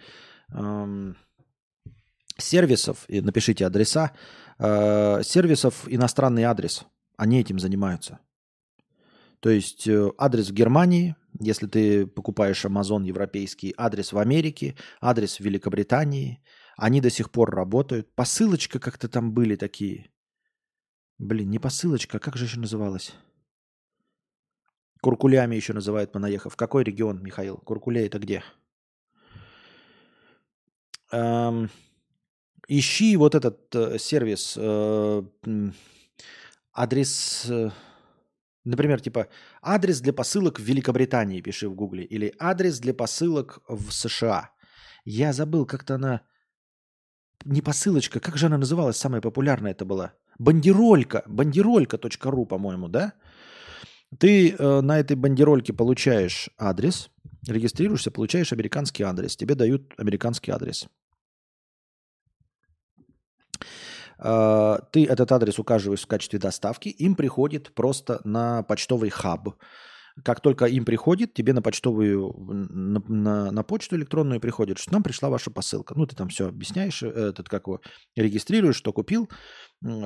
сервисов, и напишите адреса, э, сервисов иностранный адрес. Они этим занимаются. То есть э, адрес в Германии, если ты покупаешь Amazon европейский, адрес в Америке, адрес в Великобритании, они до сих пор работают. Посылочка как-то там были такие. Блин, не посылочка, а как же еще называлась? Куркулями еще называют понаехав. Какой регион, Михаил? Куркуля это где? Ищи вот этот э, сервис. Э, адрес... Э, Например, типа адрес для посылок в Великобритании пиши в Гугле или адрес для посылок в США. Я забыл, как-то она... Не посылочка, как же она называлась, самая популярная это была? Бандеролька, бандеролька.ру, по-моему, да? Ты э, на этой бандерольке получаешь адрес, регистрируешься, получаешь американский адрес. Тебе дают американский адрес. А, ты этот адрес указываешь в качестве доставки, им приходит просто на почтовый хаб. Как только им приходит, тебе на почтовую, на, на, на почту электронную приходит, что нам пришла ваша посылка. Ну, ты там все объясняешь, э, этот, как его, регистрируешь, что купил,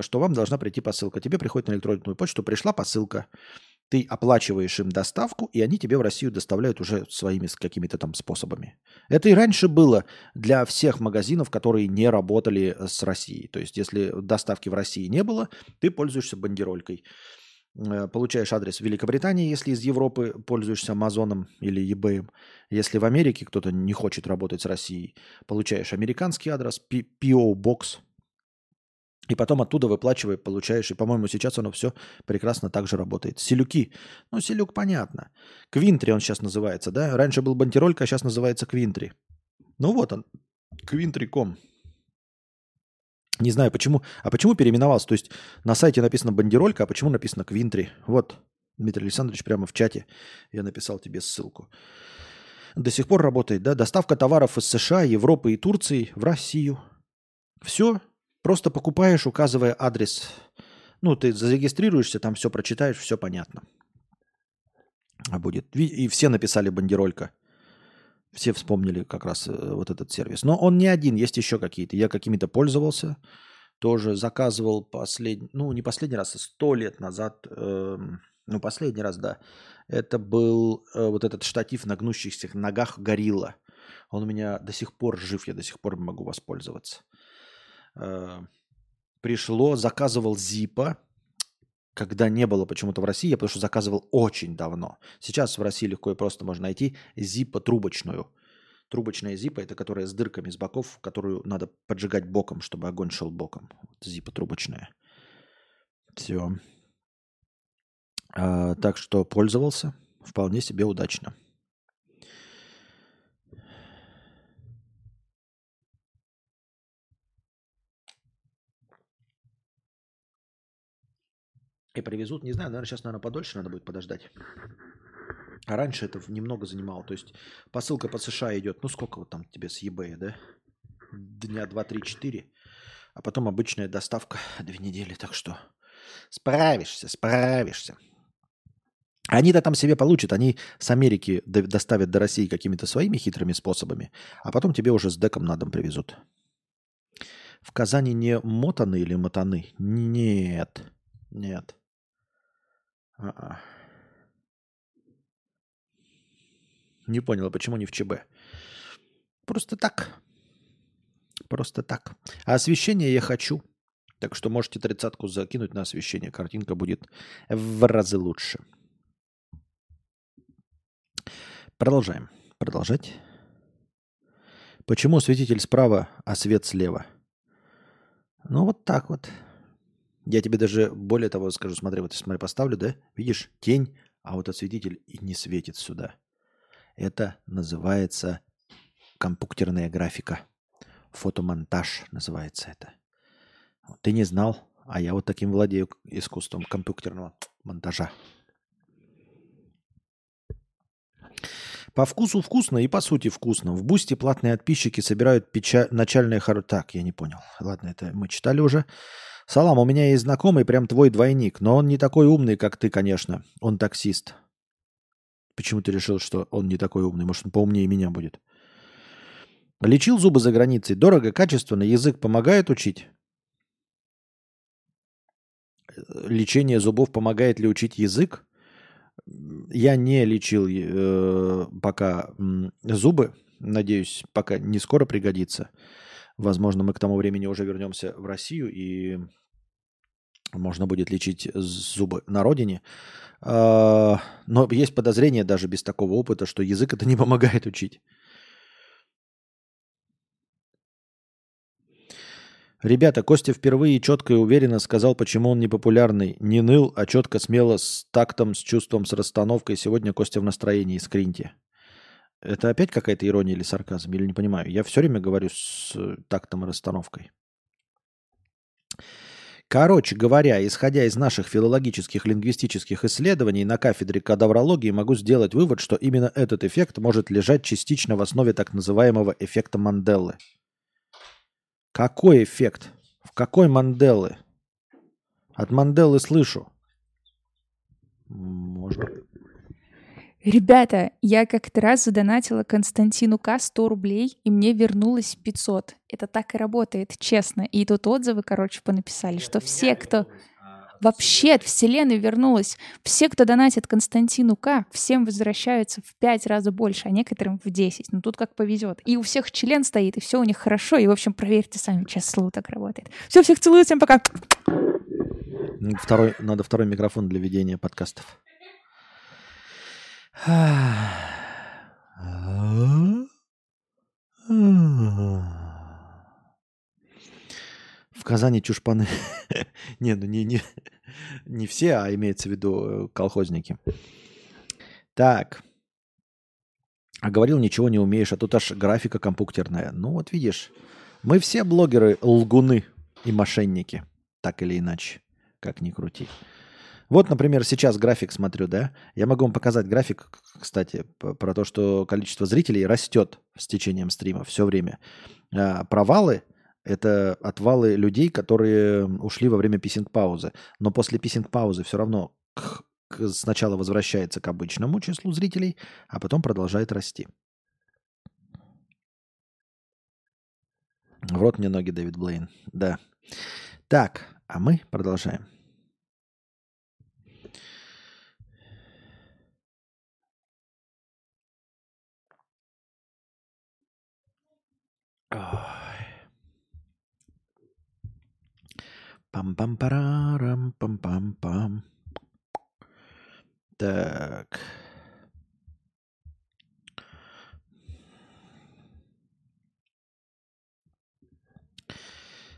что вам должна прийти посылка. Тебе приходит на электронную почту, пришла посылка ты оплачиваешь им доставку, и они тебе в Россию доставляют уже своими какими-то там способами. Это и раньше было для всех магазинов, которые не работали с Россией. То есть, если доставки в России не было, ты пользуешься бандеролькой. Э, получаешь адрес в Великобритании, если из Европы пользуешься Амазоном или eBay. Если в Америке кто-то не хочет работать с Россией, получаешь американский адрес, PO Box – и потом оттуда выплачивая, получаешь. И, по-моему, сейчас оно все прекрасно так же работает. Селюки. Ну, селюк понятно. Квинтри он сейчас называется, да? Раньше был бантиролька, а сейчас называется Квинтри. Ну вот он. Квинтри.ком. Не знаю, почему. А почему переименовался? То есть на сайте написано бандеролька, а почему написано Квинтри? Вот, Дмитрий Александрович, прямо в чате я написал тебе ссылку. До сих пор работает, да? Доставка товаров из США, Европы и Турции в Россию. Все, Просто покупаешь, указывая адрес. Ну, ты зарегистрируешься, там все прочитаешь, все понятно. будет. И все написали бандеролька. Все вспомнили как раз э, вот этот сервис. Но он не один, есть еще какие-то. Я какими-то пользовался, тоже заказывал последний, ну не последний раз, а сто лет назад, э, ну последний раз, да. Это был э, вот этот штатив на гнущихся ногах горилла. Он у меня до сих пор жив, я до сих пор могу воспользоваться. Э, пришло, заказывал Зипа, когда не было почему-то в России, я потому что заказывал очень давно. Сейчас в России легко и просто можно найти зипа трубочную. Трубочная зипа – это которая с дырками с боков, которую надо поджигать боком, чтобы огонь шел боком. Вот зипа трубочная. Все. А, так что пользовался вполне себе удачно. И привезут, не знаю, наверное, сейчас, наверное, подольше надо будет подождать. А раньше это немного занимало. То есть посылка по США идет, ну сколько вот там тебе с eBay, да? Дня 2, 3, 4. А потом обычная доставка две недели. Так что справишься, справишься. Они-то там себе получат, они с Америки доставят до России какими-то своими хитрыми способами, а потом тебе уже с деком на дом привезут. В Казани не мотаны или мотаны? Нет, нет. А-а. Не понял, а почему не в ЧБ? Просто так. Просто так. А освещение я хочу. Так что можете тридцатку закинуть на освещение. Картинка будет в разы лучше. Продолжаем. Продолжать. Почему светитель справа, а свет слева? Ну, вот так вот. Я тебе даже более того скажу, смотри, вот смотри, поставлю, да? Видишь, тень, а вот осветитель и не светит сюда. Это называется компьютерная графика. Фотомонтаж называется это. Ты не знал, а я вот таким владею искусством компьютерного монтажа. По вкусу вкусно и по сути вкусно. В Boosty платные подписчики собирают печа... начальные хоро... Так, я не понял. Ладно, это мы читали уже. Салам, у меня есть знакомый, прям твой двойник, но он не такой умный, как ты, конечно. Он таксист. Почему ты решил, что он не такой умный? Может, он поумнее меня будет? Лечил зубы за границей. Дорого, качественно. Язык помогает учить? Лечение зубов помогает ли учить язык? Я не лечил э, пока зубы. Надеюсь, пока не скоро пригодится. Возможно, мы к тому времени уже вернемся в Россию и можно будет лечить зубы на родине. А, но есть подозрение даже без такого опыта, что язык это не помогает учить. Ребята, Костя впервые четко и уверенно сказал, почему он не популярный. Не ныл, а четко, смело, с тактом, с чувством, с расстановкой. Сегодня Костя в настроении, скриньте. Это опять какая-то ирония или сарказм? Или не понимаю? Я все время говорю с тактом и расстановкой. Короче говоря, исходя из наших филологических лингвистических исследований на кафедре кадаврологии, могу сделать вывод, что именно этот эффект может лежать частично в основе так называемого эффекта Манделлы. Какой эффект? В какой Манделлы? От Манделлы слышу. Можно. Ребята, я как-то раз задонатила Константину К 100 рублей, и мне вернулось 500. Это так и работает, честно. И тут отзывы, короче, понаписали, что все, кто... Вообще от Вселенной вернулось. Все, кто донатит Константину К, всем возвращаются в 5 раз больше, а некоторым в 10. Ну тут как повезет. И у всех член стоит, и все у них хорошо. И, в общем, проверьте сами, сейчас слово так работает. Все, всех целую, всем пока. Второй, надо второй микрофон для ведения подкастов. В Казани чушпаны. не, ну не, не, не все, а имеется в виду э, колхозники. Так. А говорил, ничего не умеешь, а тут аж графика компьютерная. Ну вот видишь, мы все блогеры лгуны и мошенники, так или иначе, как ни крути. Вот, например, сейчас график смотрю, да? Я могу вам показать график, кстати, про то, что количество зрителей растет с течением стрима все время. А провалы – это отвалы людей, которые ушли во время писинг-паузы. Но после писинг-паузы все равно сначала возвращается к обычному числу зрителей, а потом продолжает расти. В рот мне ноги, Дэвид Блейн. Да. Так, а мы продолжаем. Пам-пам-парарам, пам-пам-пам. Так.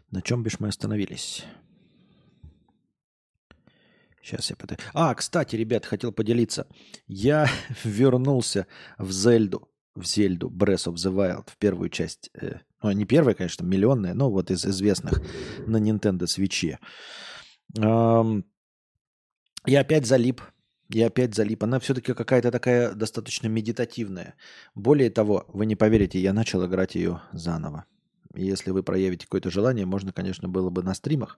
На чем бишь мы остановились? Сейчас я подаю. А, кстати, ребят, хотел поделиться. Я вернулся в Зельду, в Зельду, Breath of the Wild, в первую часть. Э, ну, не первая, конечно, миллионная, но вот из известных на Nintendo Switch. Эм, я опять залип. Я опять залип. Она все-таки какая-то такая достаточно медитативная. Более того, вы не поверите, я начал играть ее заново. Если вы проявите какое-то желание, можно, конечно, было бы на стримах,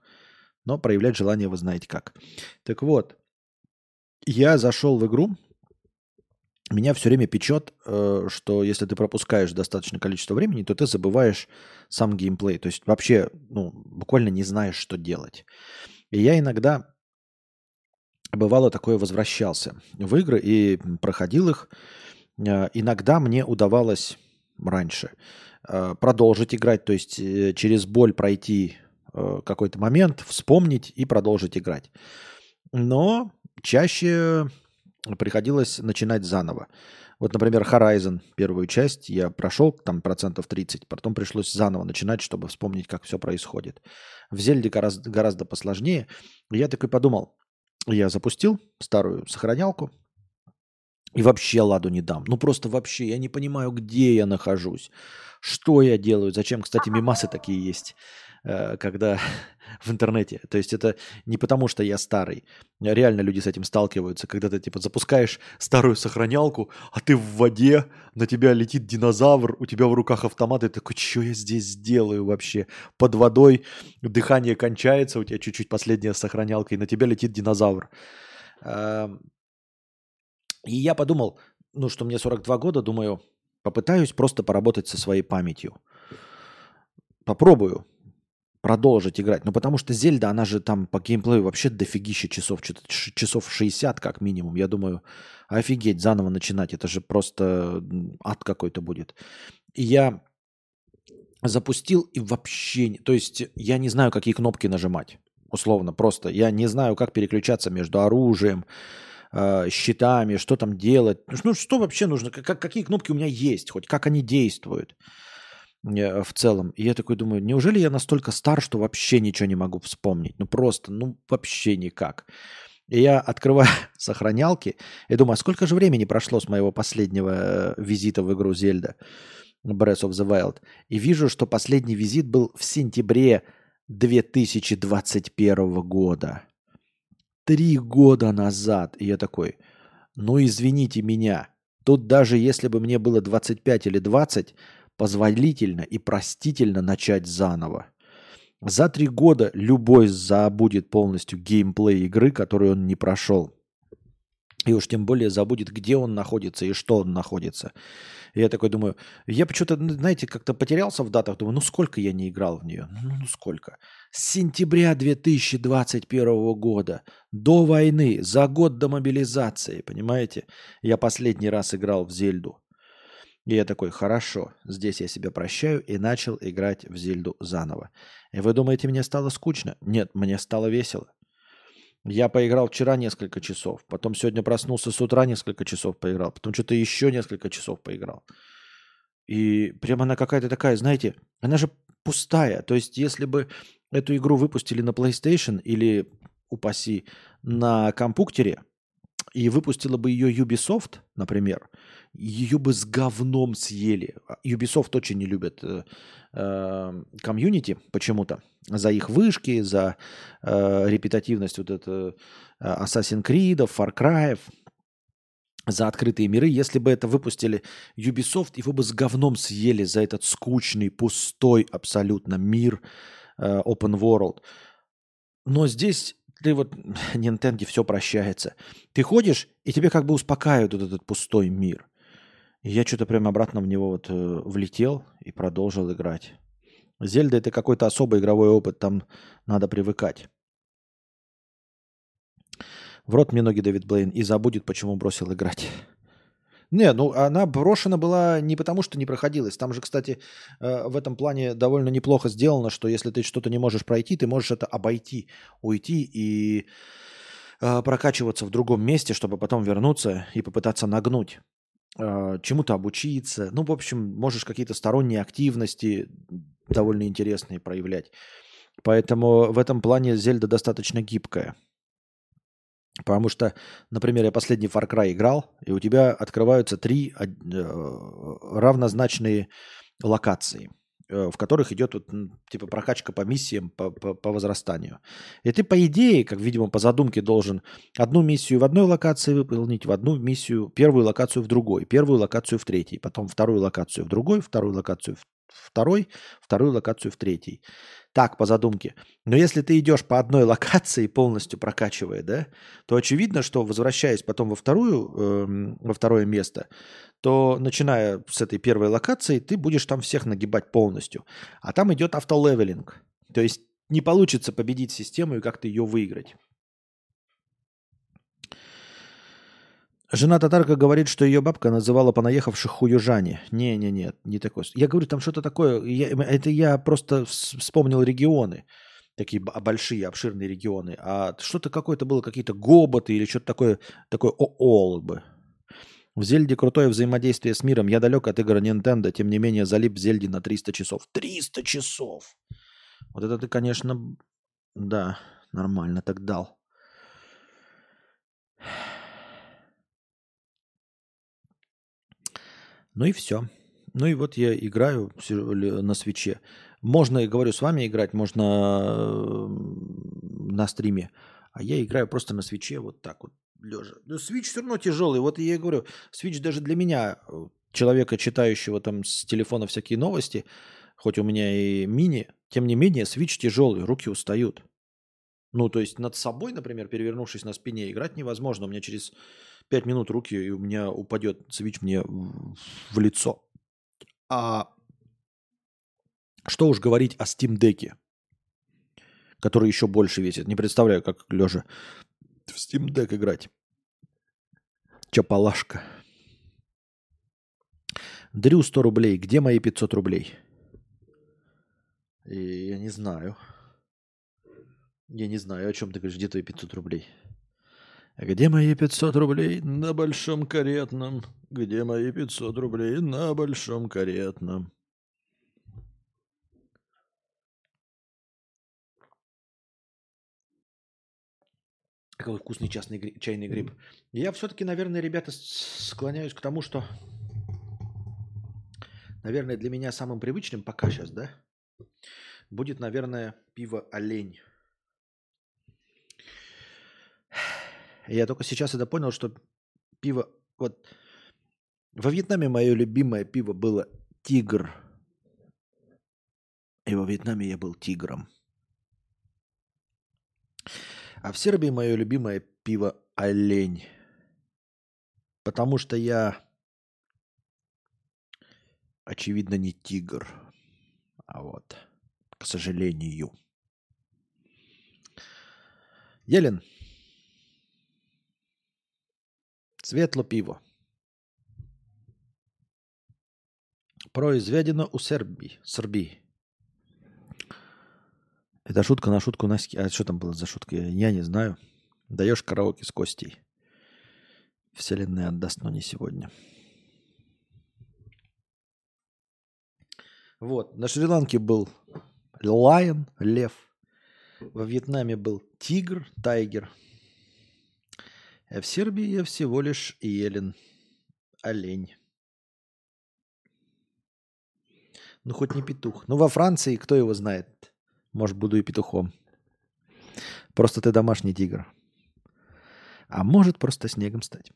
но проявлять желание вы знаете как. Так вот, я зашел в игру, меня все время печет, э, что если ты пропускаешь достаточное количество времени, то ты забываешь сам геймплей. То есть вообще, ну, буквально не знаешь, что делать. И я иногда, бывало такое, возвращался в игры и проходил их. Э, иногда мне удавалось раньше Э, продолжить играть, то есть через боль пройти какой-то момент, вспомнить и продолжить играть. Но чаще приходилось начинать заново. Вот, например, Horizon, первую часть, я прошел там процентов 30, потом пришлось заново начинать, чтобы вспомнить, как все происходит. В Зельде гораздо, гораздо посложнее. Я такой подумал, я запустил старую сохранялку, и вообще ладу не дам. Ну просто вообще, я не понимаю, где я нахожусь, что я делаю, зачем. Кстати, мимасы такие есть, э, когда в интернете. То есть это не потому, что я старый. Реально люди с этим сталкиваются, когда ты типа запускаешь старую сохранялку, а ты в воде, на тебя летит динозавр, у тебя в руках автомат, и ты такой, что я здесь делаю вообще? Под водой дыхание кончается, у тебя чуть-чуть последняя сохранялка, и на тебя летит динозавр. Эм, и я подумал, ну, что мне 42 года, думаю, попытаюсь просто поработать со своей памятью. Попробую продолжить играть. Ну, потому что Зельда, она же там по геймплею вообще дофигища часов, часов 60 как минимум. Я думаю, офигеть, заново начинать. Это же просто ад какой-то будет. И я запустил и вообще... То есть я не знаю, какие кнопки нажимать. Условно, просто. Я не знаю, как переключаться между оружием, э, щитами, что там делать. Ну, что вообще нужно? Как, какие кнопки у меня есть? Хоть как они действуют в целом. И я такой думаю, неужели я настолько стар, что вообще ничего не могу вспомнить? Ну, просто, ну, вообще никак. И я открываю сохранялки и думаю, а сколько же времени прошло с моего последнего э, визита в игру Зельда Breath of the Wild. И вижу, что последний визит был в сентябре 2021 года три года назад. И я такой, ну извините меня, тут даже если бы мне было 25 или 20, позволительно и простительно начать заново. За три года любой забудет полностью геймплей игры, которую он не прошел. И уж тем более забудет, где он находится и что он находится. И я такой думаю, я почему-то, знаете, как-то потерялся в датах. Думаю, ну сколько я не играл в нее? Ну, ну сколько? С сентября 2021 года до войны, за год до мобилизации, понимаете? Я последний раз играл в Зельду. И я такой, хорошо, здесь я себя прощаю и начал играть в Зельду заново. И вы думаете, мне стало скучно? Нет, мне стало весело. Я поиграл вчера несколько часов, потом сегодня проснулся с утра несколько часов поиграл, потом что-то еще несколько часов поиграл. И прямо она какая-то такая, знаете, она же пустая. То есть, если бы эту игру выпустили на PlayStation или, упаси, на компьютере, и выпустила бы ее Ubisoft, например, ее бы с говном съели. Ubisoft очень не любят э, э, комьюнити почему-то. За их вышки, за э, репетативность вот это э, Assassin's Creed, Far Cry, за открытые миры. Если бы это выпустили Ubisoft, его бы с говном съели за этот скучный, пустой абсолютно мир э, open world. Но здесь ты вот Nintendo все прощается. Ты ходишь, и тебе как бы успокаивает вот этот пустой мир. И я что-то прям обратно в него вот э, влетел и продолжил играть. Зельда это какой-то особый игровой опыт, там надо привыкать. В рот мне ноги Дэвид Блейн и забудет, почему бросил играть. Не, ну она брошена была не потому, что не проходилась. Там же, кстати, э, в этом плане довольно неплохо сделано, что если ты что-то не можешь пройти, ты можешь это обойти, уйти и э, прокачиваться в другом месте, чтобы потом вернуться и попытаться нагнуть э, чему-то обучиться. Ну, в общем, можешь какие-то сторонние активности довольно интересные проявлять. Поэтому в этом плане Зельда достаточно гибкая. Потому что, например, я последний Far Cry играл, и у тебя открываются три э, равнозначные локации, э, в которых идет вот, типа прокачка по миссиям, по, по, по возрастанию. И ты, по идее, как, видимо, по задумке должен одну миссию в одной локации выполнить, в одну миссию, первую локацию в другой, первую локацию в третьей, потом вторую локацию в другой, вторую локацию в второй, вторую локацию в третий. Так, по задумке. Но если ты идешь по одной локации, полностью прокачивая, да, то очевидно, что возвращаясь потом во, вторую, э, во второе место, то начиная с этой первой локации, ты будешь там всех нагибать полностью. А там идет автолевелинг. То есть не получится победить систему и как-то ее выиграть. Жена татарка говорит, что ее бабка называла понаехавших хуюжане. Не-не-не, не такой. Я говорю, там что-то такое. Я, это я просто вспомнил регионы. Такие большие, обширные регионы. А что-то какое-то было, какие-то гоботы или что-то такое, такое оол бы. В Зельде крутое взаимодействие с миром. Я далек от игр Nintendo, тем не менее залип в Зельде на 300 часов. 300 часов! Вот это ты, конечно, да, нормально так дал. Ну и все. Ну и вот я играю на свече. Можно, говорю, с вами играть, можно на стриме. А я играю просто на свече вот так вот, лежа. Но свич все равно тяжелый. Вот я говорю, свич даже для меня, э, человека, читающего там с телефона всякие новости, хоть у меня и мини, тем не менее, свич тяжелый, руки устают. Ну, то есть над собой, например, перевернувшись на спине, играть невозможно. У меня через 5 минут руки, и у меня упадет свич мне в лицо. А что уж говорить о Steam Deck, который еще больше весит. Не представляю, как лежа в Steam Deck играть. Чапалашка. Дрю 100 рублей. Где мои 500 рублей? И я не знаю. Я не знаю, о чем ты говоришь, где твои 500 рублей. Где мои 500 рублей на большом каретном? Где мои 500 рублей на большом каретном? Какой вкусный частный, гри- чайный гриб. Я все-таки, наверное, ребята, склоняюсь к тому, что, наверное, для меня самым привычным пока сейчас, да, будет, наверное, пиво «Олень». Я только сейчас это понял, что пиво... Вот во Вьетнаме мое любимое пиво было «Тигр». И во Вьетнаме я был тигром. А в Сербии мое любимое пиво «Олень». Потому что я, очевидно, не тигр. А вот, к сожалению. Елен, Світло пиво. Произведено у Сербии. Сербии. Это шутка на шутку на А что там было за шутка? Я не знаю. Даешь караоке с Костей. Вселенная отдаст, но не сегодня. Вот. На Шри-Ланке был лайон, лев. Во Вьетнаме был тигр, тайгер. А в Сербии я всего лишь елен, олень. Ну, хоть не петух. Ну, во Франции, кто его знает? Может, буду и петухом. Просто ты домашний тигр. А может, просто снегом стать.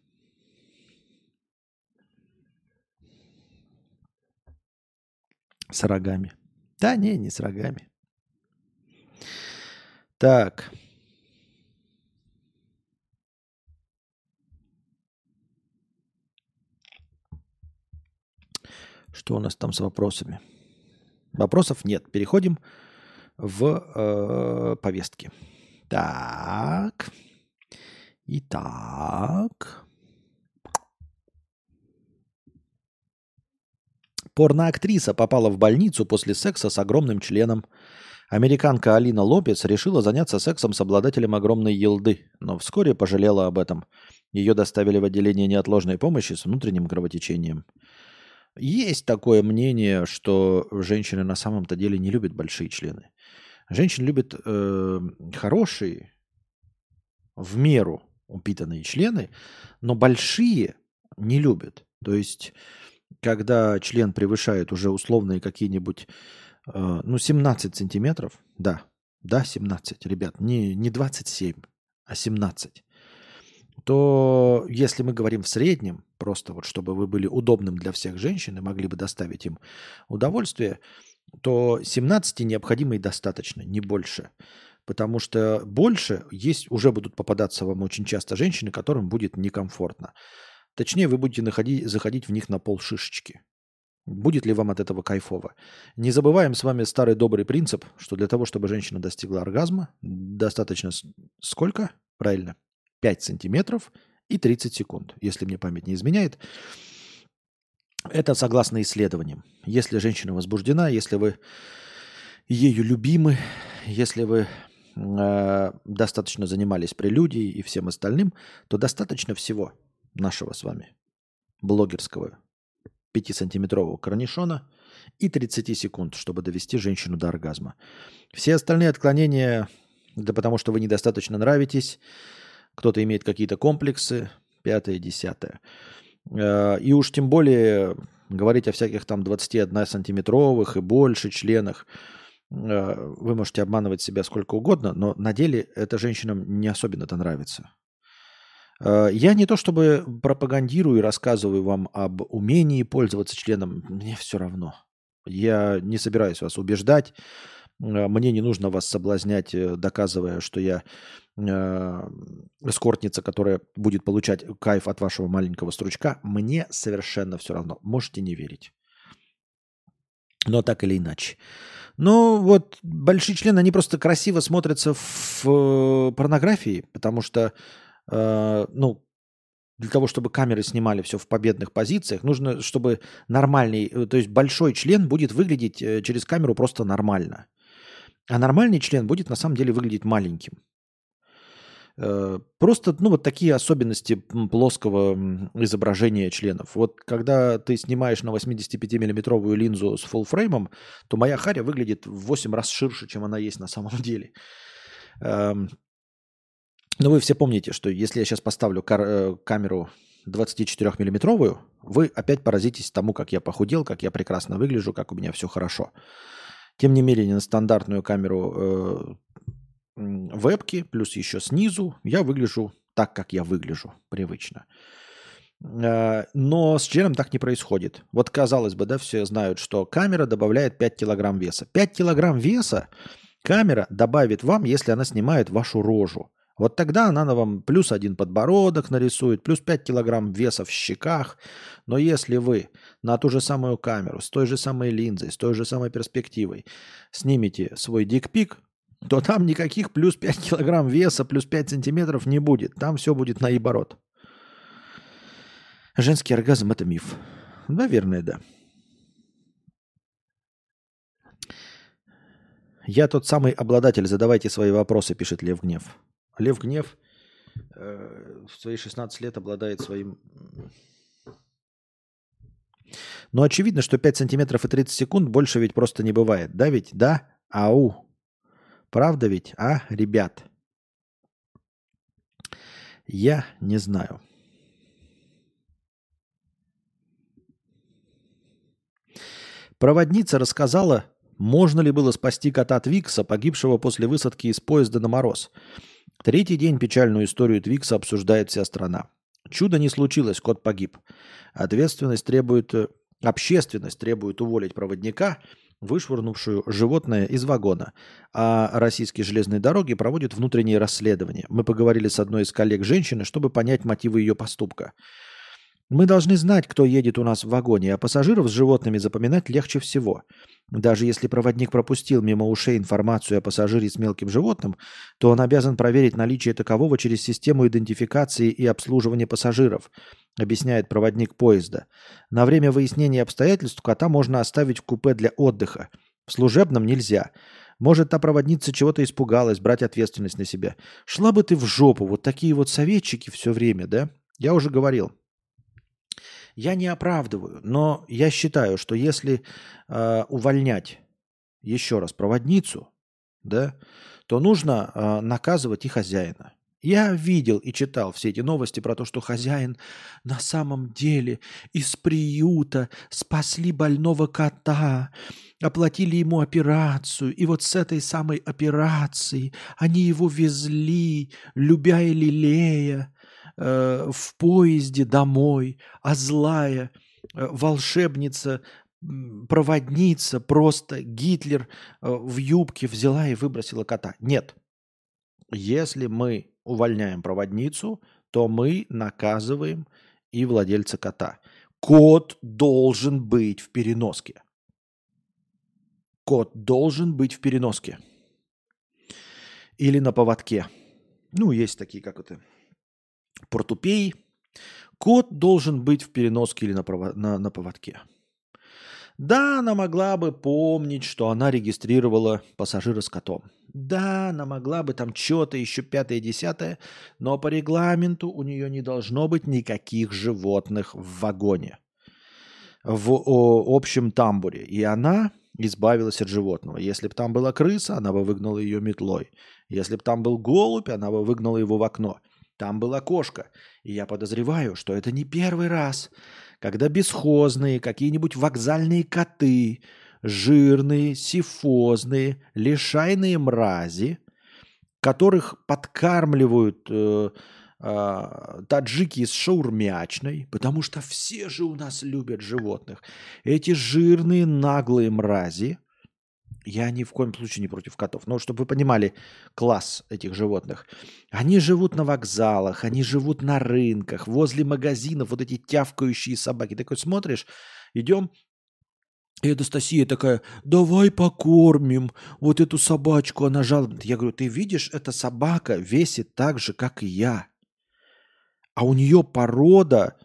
С рогами. Да не, не с рогами. Так. Что у нас там с вопросами? Вопросов нет. Переходим в э, повестки. Так. Итак. Порноактриса попала в больницу после секса с огромным членом. Американка Алина Лопес решила заняться сексом с обладателем огромной елды, но вскоре пожалела об этом. Ее доставили в отделение неотложной помощи с внутренним кровотечением. Есть такое мнение, что женщины на самом-то деле не любят большие члены. Женщины любят э, хорошие, в меру упитанные члены, но большие не любят. То есть, когда член превышает уже условные какие-нибудь, э, ну, 17 сантиметров, да, да, 17, ребят, не, не 27, а 17, то если мы говорим в среднем, просто вот чтобы вы были удобным для всех женщин и могли бы доставить им удовольствие, то 17 необходимо и достаточно, не больше. Потому что больше есть, уже будут попадаться вам очень часто женщины, которым будет некомфортно. Точнее, вы будете находить, заходить в них на пол шишечки. Будет ли вам от этого кайфово? Не забываем с вами старый добрый принцип, что для того, чтобы женщина достигла оргазма, достаточно сколько? Правильно, 5 сантиметров и 30 секунд, если мне память не изменяет. Это согласно исследованиям. Если женщина возбуждена, если вы ею любимы, если вы э, достаточно занимались прелюдией и всем остальным, то достаточно всего нашего с вами блогерского 5-сантиметрового корнишона и 30 секунд, чтобы довести женщину до оргазма. Все остальные отклонения, да потому что вы недостаточно нравитесь, кто-то имеет какие-то комплексы, пятое, десятое. Э, и уж тем более говорить о всяких там 21-сантиметровых и больше членах. Э, вы можете обманывать себя сколько угодно, но на деле это женщинам не особенно-то нравится. Э, я не то чтобы пропагандирую и рассказываю вам об умении пользоваться членом, мне все равно. Я не собираюсь вас убеждать, мне не нужно вас соблазнять, доказывая, что я э, эскортница, которая будет получать кайф от вашего маленького стручка, мне совершенно все равно. Можете не верить. Но так или иначе. Ну, вот большие члены, они просто красиво смотрятся в э, порнографии, потому что, э, ну, для того, чтобы камеры снимали все в победных позициях, нужно, чтобы нормальный, э, то есть большой член будет выглядеть э, через камеру просто нормально. А нормальный член будет на самом деле выглядеть маленьким. Э, просто, ну, вот такие особенности плоского изображения членов. Вот когда ты снимаешь на 85-миллиметровую линзу с фуллфреймом, то моя харя выглядит в 8 раз ширше, чем она есть на самом деле. Эм, но вы все помните, что если я сейчас поставлю э, камеру 24-миллиметровую, вы опять поразитесь тому, как я похудел, как я прекрасно выгляжу, как у меня все хорошо. Тем не менее, на стандартную камеру э, вебки, плюс еще снизу, я выгляжу так, как я выгляжу, привычно. Э, но с членом так не происходит. Вот казалось бы, да, все знают, что камера добавляет 5 килограмм веса. 5 килограмм веса камера добавит вам, если она снимает вашу рожу. Вот тогда она вам плюс один подбородок нарисует, плюс 5 килограмм веса в щеках. Но если вы на ту же самую камеру, с той же самой линзой, с той же самой перспективой снимете свой дикпик, то там никаких плюс 5 килограмм веса, плюс 5 сантиметров не будет. Там все будет наоборот. Женский оргазм – это миф. Наверное, да. Я тот самый обладатель, задавайте свои вопросы, пишет Лев Гнев. Лев Гнев э, в свои 16 лет обладает своим... Но очевидно, что 5 сантиметров и 30 секунд больше ведь просто не бывает. Да ведь? Да? Ау. Правда ведь, а, ребят? Я не знаю. Проводница рассказала, можно ли было спасти кота Твикса, погибшего после высадки из поезда на мороз. Третий день печальную историю Твикса обсуждает вся страна. Чудо не случилось, кот погиб. Ответственность требует, э, общественность требует уволить проводника, вышвырнувшую животное из вагона. А российские железные дороги проводят внутренние расследования. Мы поговорили с одной из коллег женщины, чтобы понять мотивы ее поступка. Мы должны знать, кто едет у нас в вагоне, а пассажиров с животными запоминать легче всего. Даже если проводник пропустил мимо ушей информацию о пассажире с мелким животным, то он обязан проверить наличие такового через систему идентификации и обслуживания пассажиров, объясняет проводник поезда. На время выяснения обстоятельств кота можно оставить в купе для отдыха. В служебном нельзя. Может, та проводница чего-то испугалась, брать ответственность на себя. Шла бы ты в жопу, вот такие вот советчики все время, да? Я уже говорил. Я не оправдываю, но я считаю, что если э, увольнять еще раз проводницу, да, то нужно э, наказывать и хозяина. Я видел и читал все эти новости про то, что хозяин на самом деле из приюта спасли больного кота, оплатили ему операцию, и вот с этой самой операцией они его везли, любя и лелея, э, в поезде домой, а злая э, волшебница, проводница, просто Гитлер э, в юбке взяла и выбросила кота. Нет. Если мы увольняем проводницу, то мы наказываем и владельца кота. Кот должен быть в переноске. Кот должен быть в переноске. Или на поводке. Ну, есть такие, как это, портупей. Кот должен быть в переноске или на, прово- на, на поводке. Да, она могла бы помнить, что она регистрировала пассажира с котом. Да, она могла бы там что-то еще пятое, десятое, но по регламенту у нее не должно быть никаких животных в вагоне, в о, общем тамбуре. И она избавилась от животного. Если бы там была крыса, она бы выгнала ее метлой. Если бы там был голубь, она бы выгнала его в окно. Там была кошка. И я подозреваю, что это не первый раз, когда бесхозные, какие-нибудь вокзальные коты, жирные, сифозные, лишайные мрази, которых подкармливают э, э, таджики из шаурмячной, потому что все же у нас любят животных. Эти жирные, наглые мрази я ни в коем случае не против котов. Но чтобы вы понимали класс этих животных. Они живут на вокзалах, они живут на рынках, возле магазинов, вот эти тявкающие собаки. Такой смотришь, идем, и Анастасия такая, давай покормим вот эту собачку, она жалует. Я говорю, ты видишь, эта собака весит так же, как и я. А у нее порода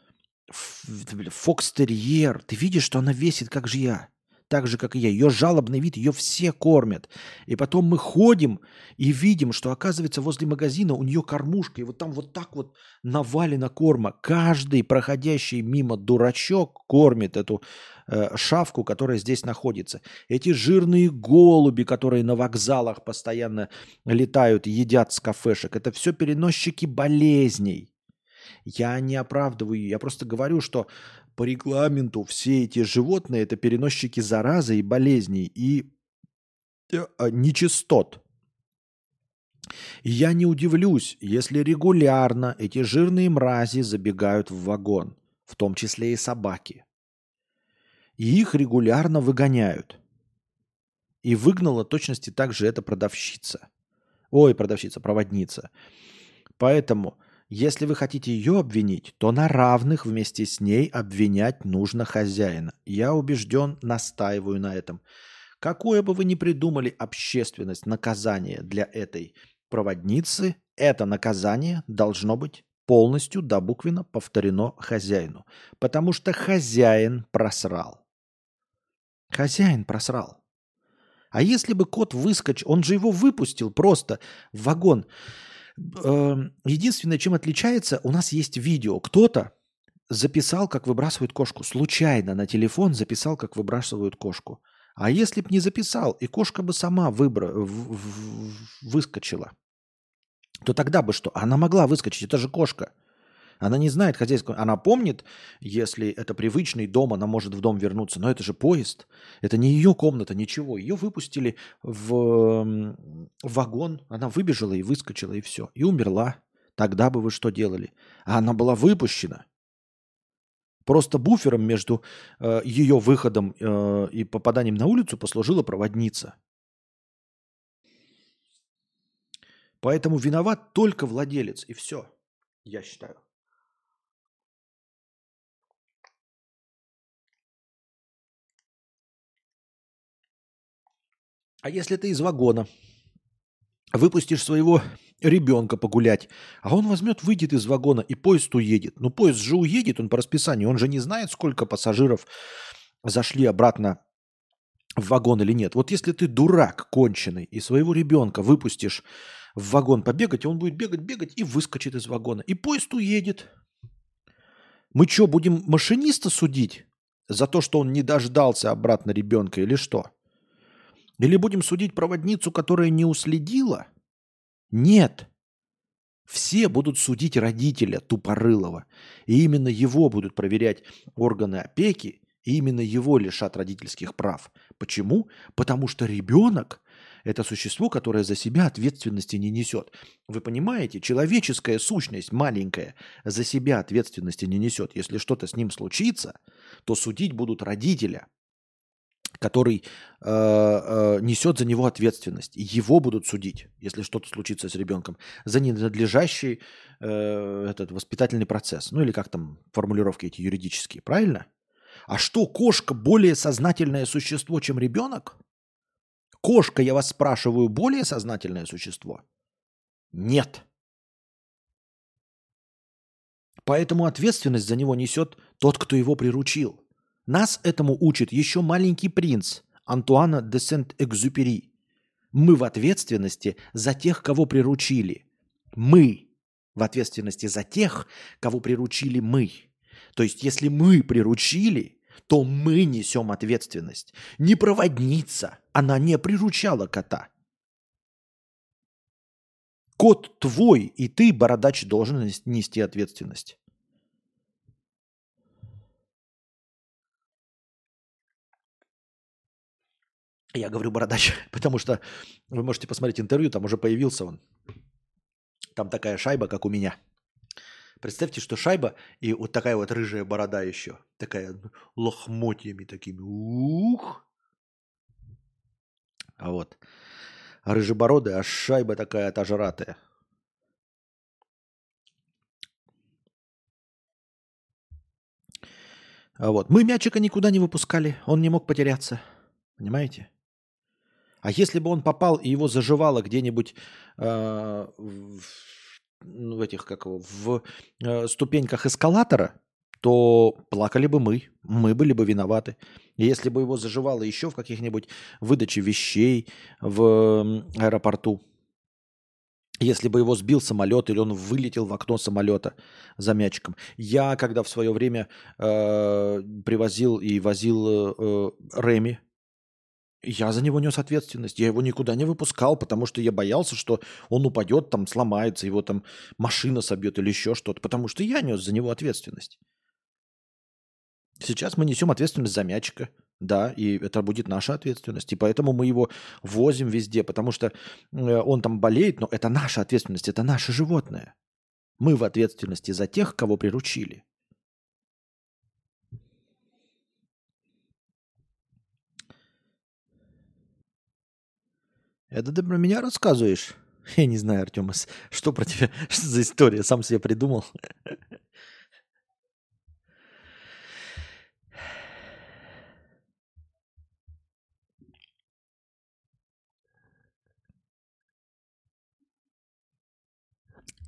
фокстерьер. Ты видишь, что она весит, как же я так же, как и я. Ее жалобный вид, ее все кормят. И потом мы ходим и видим, что, оказывается, возле магазина у нее кормушка, и вот там вот так вот навалено корма. Каждый проходящий мимо дурачок кормит эту э, шавку, которая здесь находится. Эти жирные голуби, которые на вокзалах постоянно летают, едят с кафешек, это все переносчики болезней. Я не оправдываю, я просто говорю, что по регламенту все эти животные это переносчики заразы и болезней и э, а, нечистот. Я не удивлюсь, если регулярно эти жирные мрази забегают в вагон, в том числе и собаки. И их регулярно выгоняют. И выгнала точности также эта продавщица. Ой, продавщица, проводница. Поэтому если вы хотите ее обвинить, то на равных вместе с ней обвинять нужно хозяина. Я убежден, настаиваю на этом. Какое бы вы ни придумали общественность, наказание для этой проводницы, это наказание должно быть полностью до буквенно повторено хозяину. Потому что хозяин просрал. Хозяин просрал. А если бы кот выскочил, он же его выпустил просто в вагон. Эм, единственное, чем отличается, у нас есть видео. Кто-то записал, как выбрасывают кошку. Случайно на телефон записал, как выбрасывают кошку. А если бы не записал, и кошка бы сама выбра... выскочила, то тогда бы что? Она могла выскочить, это же кошка. Она не знает хозяйского. Она помнит, если это привычный дом, она может в дом вернуться. Но это же поезд. Это не ее комната, ничего. Ее выпустили в, вагон. Она выбежала и выскочила, и все. И умерла. Тогда бы вы что делали? А она была выпущена. Просто буфером между э, ее выходом э, и попаданием на улицу послужила проводница. Поэтому виноват только владелец, и все, я считаю. А если ты из вагона выпустишь своего ребенка погулять, а он возьмет, выйдет из вагона, и поезд уедет. Ну, поезд же уедет, он по расписанию, он же не знает, сколько пассажиров зашли обратно в вагон или нет. Вот если ты дурак конченый и своего ребенка выпустишь в вагон побегать, он будет бегать, бегать и выскочит из вагона. И поезд уедет. Мы что, будем машиниста судить за то, что он не дождался обратно ребенка или что? Или будем судить проводницу, которая не уследила? Нет. Все будут судить родителя тупорылого. И именно его будут проверять органы опеки, и именно его лишат родительских прав. Почему? Потому что ребенок – это существо, которое за себя ответственности не несет. Вы понимаете, человеческая сущность маленькая за себя ответственности не несет. Если что-то с ним случится, то судить будут родителя, который э, э, несет за него ответственность. Его будут судить, если что-то случится с ребенком, за ненадлежащий э, этот воспитательный процесс. Ну или как там формулировки эти юридические, правильно? А что, кошка более сознательное существо, чем ребенок? Кошка, я вас спрашиваю, более сознательное существо? Нет. Поэтому ответственность за него несет тот, кто его приручил. Нас этому учит еще маленький принц Антуана де Сент-Экзюпери. Мы в ответственности за тех, кого приручили. Мы в ответственности за тех, кого приручили мы. То есть, если мы приручили, то мы несем ответственность. Не проводница, она не приручала кота. Кот твой, и ты, бородач, должен нести ответственность. Я говорю бородач, потому что вы можете посмотреть интервью, там уже появился он. Там такая шайба, как у меня – Представьте, что шайба и вот такая вот рыжая борода еще. Такая лохмотьями такими. Ух! А вот. Рыжебородая, а шайба такая отожратая. А вот. Мы мячика никуда не выпускали. Он не мог потеряться. Понимаете? А если бы он попал и его заживало где-нибудь э, в в этих, как его, в э, ступеньках эскалатора, то плакали бы мы, мы были бы виноваты. И если бы его заживало еще в каких-нибудь выдаче вещей в аэропорту, если бы его сбил самолет или он вылетел в окно самолета за мячиком. Я, когда в свое время э, привозил и возил э, Реми я за него нес ответственность. Я его никуда не выпускал, потому что я боялся, что он упадет, там сломается, его там машина собьет или еще что-то, потому что я нес за него ответственность. Сейчас мы несем ответственность за мячика, да, и это будет наша ответственность. И поэтому мы его возим везде, потому что э, он там болеет, но это наша ответственность, это наше животное. Мы в ответственности за тех, кого приручили. Это ты про меня рассказываешь? Я не знаю, Артем, что про тебя, что за история? Сам себе придумал.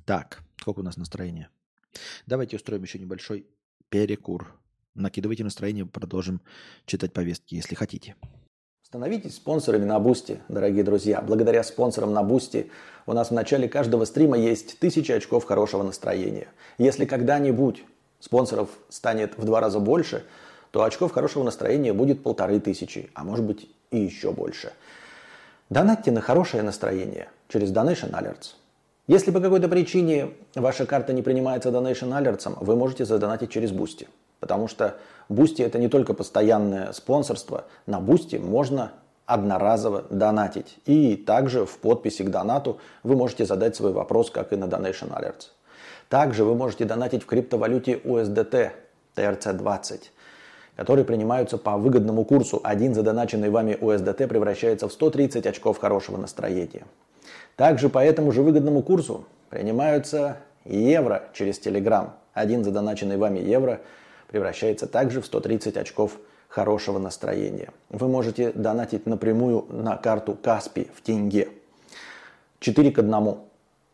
Так, сколько у нас настроения? Давайте устроим еще небольшой перекур. Накидывайте настроение, продолжим читать повестки, если хотите. Становитесь спонсорами на Boosty, дорогие друзья. Благодаря спонсорам на Boosty у нас в начале каждого стрима есть тысячи очков хорошего настроения. Если когда-нибудь спонсоров станет в два раза больше, то очков хорошего настроения будет полторы тысячи, а может быть и еще больше. Донатьте на хорошее настроение через Donation Alerts. Если по какой-то причине ваша карта не принимается Donation Alerts, вы можете задонатить через Boosty. Потому что Boosty это не только постоянное спонсорство. На Boosty можно одноразово донатить. И также в подписи к донату вы можете задать свой вопрос, как и на Donation Alerts. Также вы можете донатить в криптовалюте USDT TRC20, которые принимаются по выгодному курсу. Один задоначенный вами USDT превращается в 130 очков хорошего настроения. Также по этому же выгодному курсу принимаются евро через Telegram. Один задоначенный вами евро – превращается также в 130 очков хорошего настроения. Вы можете донатить напрямую на карту Каспи в тенге. 4 к 1.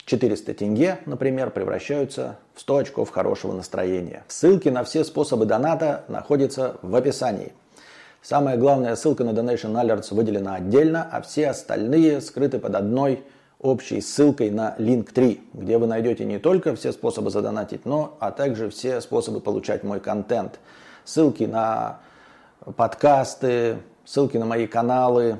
400 тенге, например, превращаются в 100 очков хорошего настроения. Ссылки на все способы доната находятся в описании. Самая главная ссылка на Donation Alerts выделена отдельно, а все остальные скрыты под одной общей ссылкой на Link3, где вы найдете не только все способы задонатить, но а также все способы получать мой контент. Ссылки на подкасты, ссылки на мои каналы,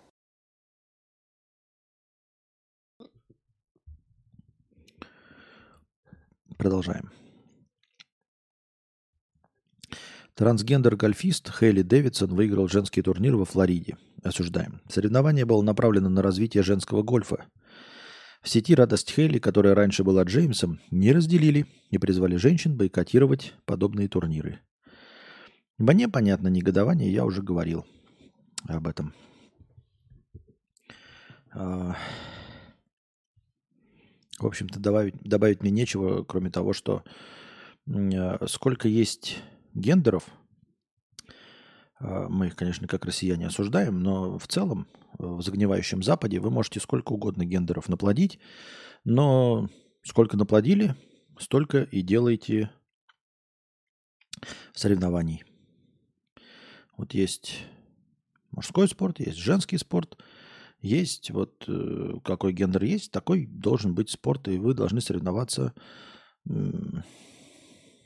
Продолжаем. Трансгендер-гольфист Хейли Дэвидсон выиграл женский турнир во Флориде. Осуждаем. Соревнование было направлено на развитие женского гольфа. В сети «Радость Хейли», которая раньше была Джеймсом, не разделили и призвали женщин бойкотировать подобные турниры. Мне понятно негодование, я уже говорил об этом. А, в общем-то, добавить, добавить мне нечего, кроме того, что э, сколько есть гендеров, э, мы их, конечно, как россияне осуждаем, но в целом в загнивающем Западе вы можете сколько угодно гендеров наплодить, но сколько наплодили, столько и делаете соревнований. Вот есть мужской спорт, есть женский спорт – есть вот э, какой гендер есть, такой должен быть спорт, и вы должны соревноваться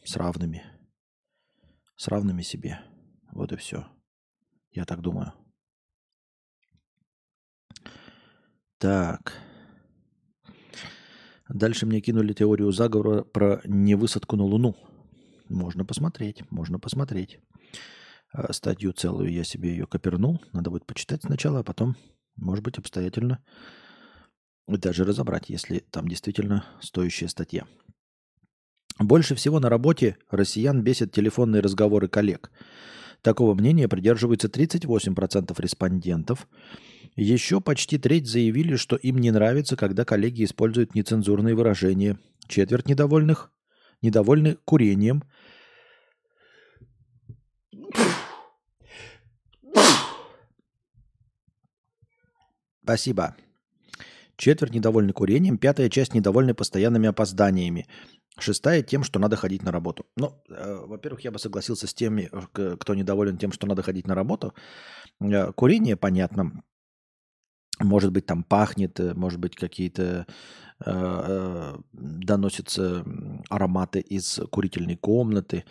с равными. С равными себе. Вот и все. Я так думаю. Так. Дальше мне кинули теорию заговора про невысадку на Луну. Можно посмотреть, можно посмотреть. А, статью целую я себе ее копернул. Надо будет почитать сначала, а потом может быть, обстоятельно даже разобрать, если там действительно стоящая статья. Больше всего на работе россиян бесят телефонные разговоры коллег. Такого мнения придерживаются 38% респондентов. Еще почти треть заявили, что им не нравится, когда коллеги используют нецензурные выражения. Четверть недовольных недовольны курением – Спасибо. Четверть недовольны курением, пятая часть недовольны постоянными опозданиями, шестая тем, что надо ходить на работу. Ну, э, во-первых, я бы согласился с теми, кто недоволен тем, что надо ходить на работу. Э, курение, понятно, может быть, там пахнет, э, может быть, какие-то э, э, доносятся ароматы из курительной комнаты.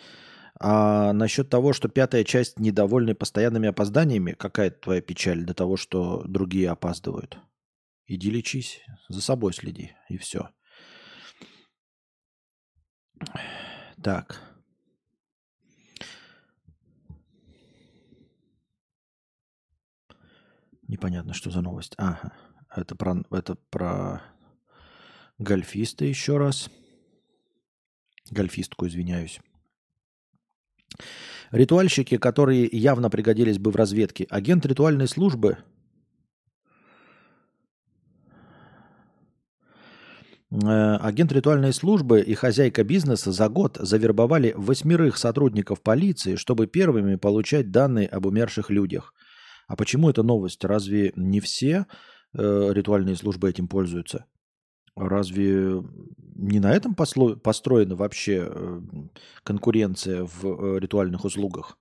А насчет того, что пятая часть недовольны постоянными опозданиями, какая твоя печаль до того, что другие опаздывают? Иди лечись, за собой следи, и все. Так. Непонятно, что за новость. Ага, это про, это про гольфиста еще раз. Гольфистку, извиняюсь. Ритуальщики, которые явно пригодились бы в разведке. Агент ритуальной службы Э, агент ритуальной службы и хозяйка бизнеса за год завербовали восьмерых сотрудников полиции, чтобы первыми получать данные об умерших людях. А почему это новость? Разве не все э, ритуальные службы этим пользуются? Разве не на этом посло- построена вообще э, конкуренция в э, ритуальных услугах?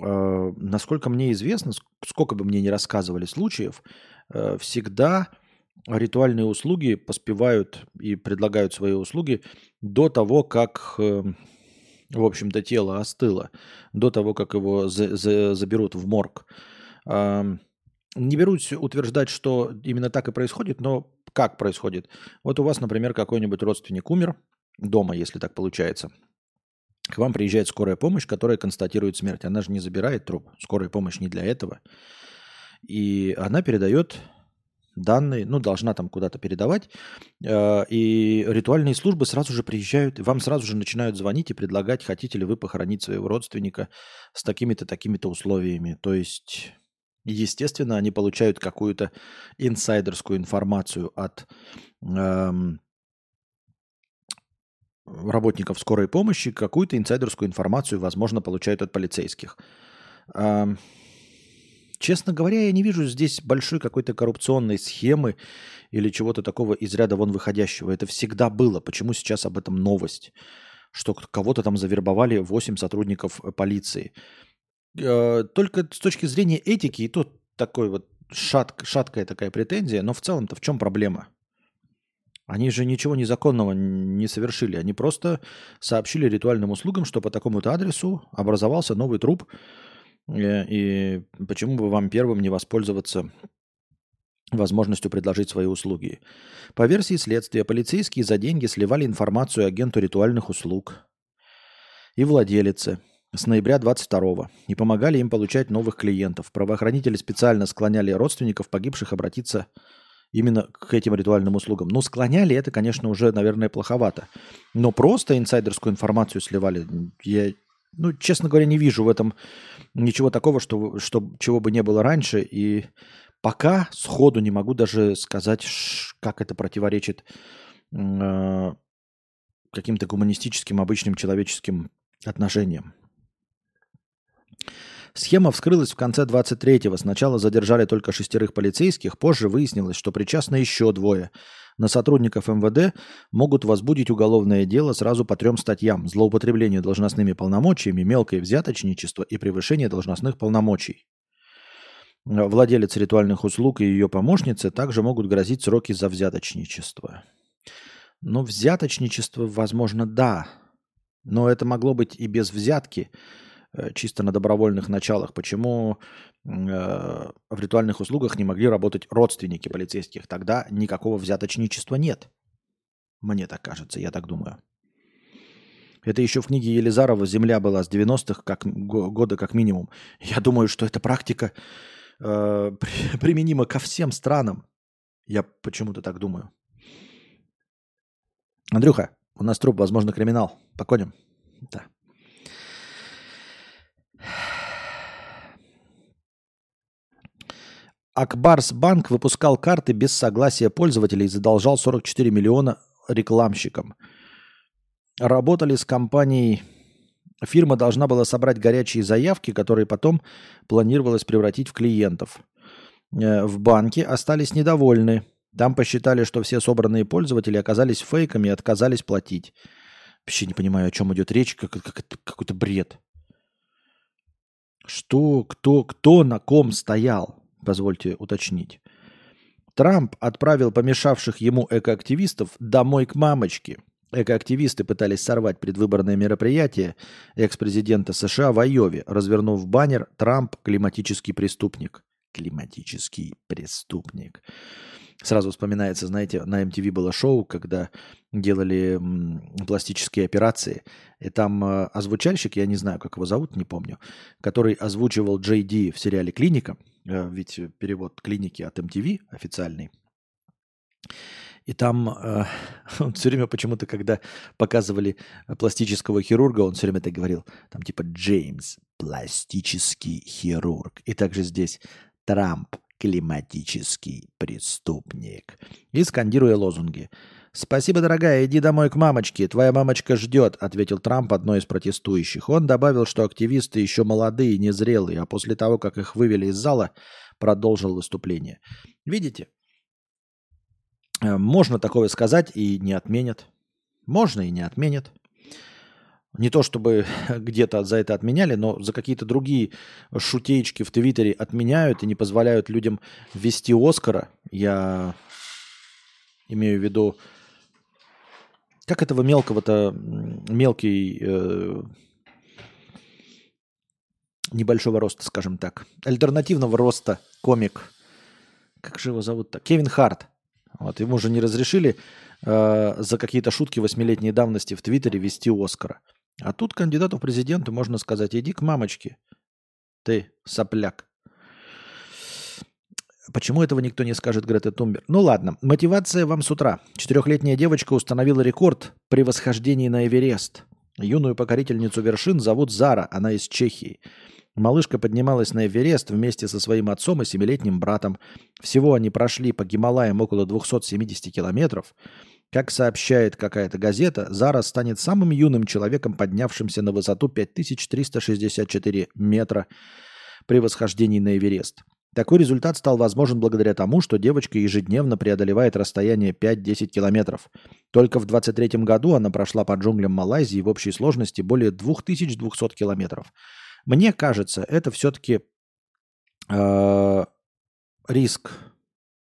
Э, насколько мне известно, сколько бы мне ни рассказывали случаев, всегда ритуальные услуги поспевают и предлагают свои услуги до того, как, в общем-то, тело остыло, до того, как его за, за, заберут в морг. Не берусь утверждать, что именно так и происходит, но как происходит? Вот у вас, например, какой-нибудь родственник умер дома, если так получается. К вам приезжает скорая помощь, которая констатирует смерть. Она же не забирает труп. Скорая помощь не для этого. И она передает данные, ну, должна там куда-то передавать. Э, и ритуальные службы сразу же приезжают, вам сразу же начинают звонить и предлагать, хотите ли вы похоронить своего родственника с такими-то, такими-то условиями. То есть, естественно, они получают какую-то инсайдерскую информацию от эм, работников скорой помощи, какую-то инсайдерскую информацию, возможно, получают от полицейских. Эм, Честно говоря, я не вижу здесь большой какой-то коррупционной схемы или чего-то такого из ряда вон выходящего. Это всегда было. Почему сейчас об этом новость? Что кого-то там завербовали 8 сотрудников э, полиции. Э, только с точки зрения этики, и то такой вот шат, шаткая такая претензия, но в целом-то в чем проблема? Они же ничего незаконного не совершили. Они просто сообщили ритуальным услугам, что по такому-то адресу образовался новый труп Э, и почему бы вам первым не воспользоваться возможностью предложить свои услуги? По версии следствия, полицейские за деньги сливали информацию агенту ритуальных услуг и владелице с ноября 22 и помогали им получать новых клиентов. Правоохранители специально склоняли родственников погибших обратиться именно к этим ритуальным услугам. Ну, склоняли это, конечно, уже, наверное, плоховато. Но просто инсайдерскую информацию сливали. Я ну, честно говоря, не вижу в этом ничего такого, что, что, чего бы не было раньше. И пока сходу не могу даже сказать, как это противоречит э, каким-то гуманистическим, обычным человеческим отношениям. Схема вскрылась в конце 23-го. Сначала задержали только шестерых полицейских, позже выяснилось, что причастны еще двое – на сотрудников МВД могут возбудить уголовное дело сразу по трем статьям. Злоупотребление должностными полномочиями, мелкое взяточничество и превышение должностных полномочий. Владелец ритуальных услуг и ее помощницы также могут грозить сроки за взяточничество. Но взяточничество, возможно, да. Но это могло быть и без взятки, чисто на добровольных началах. Почему Э, в ритуальных услугах не могли работать родственники полицейских. Тогда никакого взяточничества нет. Мне так кажется, я так думаю. Это еще в книге Елизарова «Земля была с 90-х как, года как минимум». Я думаю, что эта практика э, применима ко всем странам. Я почему-то так думаю. Андрюха, у нас труп, возможно, криминал. Походим. Да. Акбарс Банк выпускал карты без согласия пользователей и задолжал 44 миллиона рекламщикам. Работали с компанией... Фирма должна была собрать горячие заявки, которые потом планировалось превратить в клиентов. Э, в банке остались недовольны. Там посчитали, что все собранные пользователи оказались фейками и отказались платить. Вообще не понимаю, о чем идет речь, как, как, какой-то бред. Что, кто, кто на ком стоял? позвольте уточнить. Трамп отправил помешавших ему экоактивистов домой к мамочке. Экоактивисты пытались сорвать предвыборное мероприятие экс-президента США в Айове, развернув баннер «Трамп – климатический преступник». Климатический преступник. Сразу вспоминается, знаете, на MTV было шоу, когда делали пластические операции, и там э, озвучальщик, я не знаю, как его зовут, не помню, который озвучивал Джей Ди в сериале «Клиника», э, ведь перевод «Клиники» от MTV официальный. И там э, он все время почему-то, когда показывали пластического хирурга, он все время так говорил, там типа Джеймс, пластический хирург. И также здесь Трамп, климатический преступник. И скандируя лозунги. Спасибо, дорогая, иди домой к мамочке. Твоя мамочка ждет, ответил Трамп одной из протестующих. Он добавил, что активисты еще молодые незрелые, а после того, как их вывели из зала, продолжил выступление. Видите? Э, можно такое сказать и не отменят. Можно и не отменят. Не то чтобы где-то за это отменяли, но за какие-то другие шутеечки в Твиттере отменяют и не позволяют людям ввести Оскара. Я имею в виду как этого мелкого-то, мелкий, э, небольшого роста, скажем так, альтернативного роста комик, как же его зовут-то? Кевин Харт. Вот, ему же не разрешили э, за какие-то шутки восьмилетней давности в Твиттере вести Оскара. А тут кандидату в президенты можно сказать, иди к мамочке, ты сопляк. Почему этого никто не скажет Грета Тумбер? Ну ладно, мотивация вам с утра. Четырехлетняя девочка установила рекорд при восхождении на Эверест. Юную покорительницу вершин зовут Зара, она из Чехии. Малышка поднималась на Эверест вместе со своим отцом и семилетним братом. Всего они прошли по Гималаям около 270 километров. Как сообщает какая-то газета, Зара станет самым юным человеком, поднявшимся на высоту 5364 метра при восхождении на Эверест. Такой результат стал возможен благодаря тому, что девочка ежедневно преодолевает расстояние 5-10 километров. Только в 23 году она прошла по джунглям Малайзии в общей сложности более 2200 километров. Мне кажется, это все-таки э, риск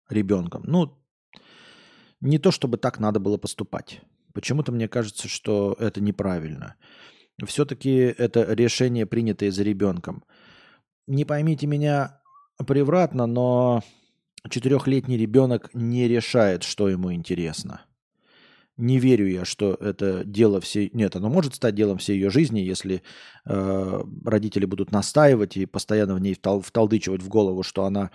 ребенком. Ну, не то чтобы так надо было поступать. Почему-то мне кажется, что это неправильно. Все-таки это решение, принятое за ребенком. Не поймите меня превратно, но четырехлетний ребенок не решает, что ему интересно. Не верю я, что это дело всей... Нет, оно может стать делом всей ее жизни, если э, родители будут настаивать и постоянно в ней втол- вталдычивать в голову, что она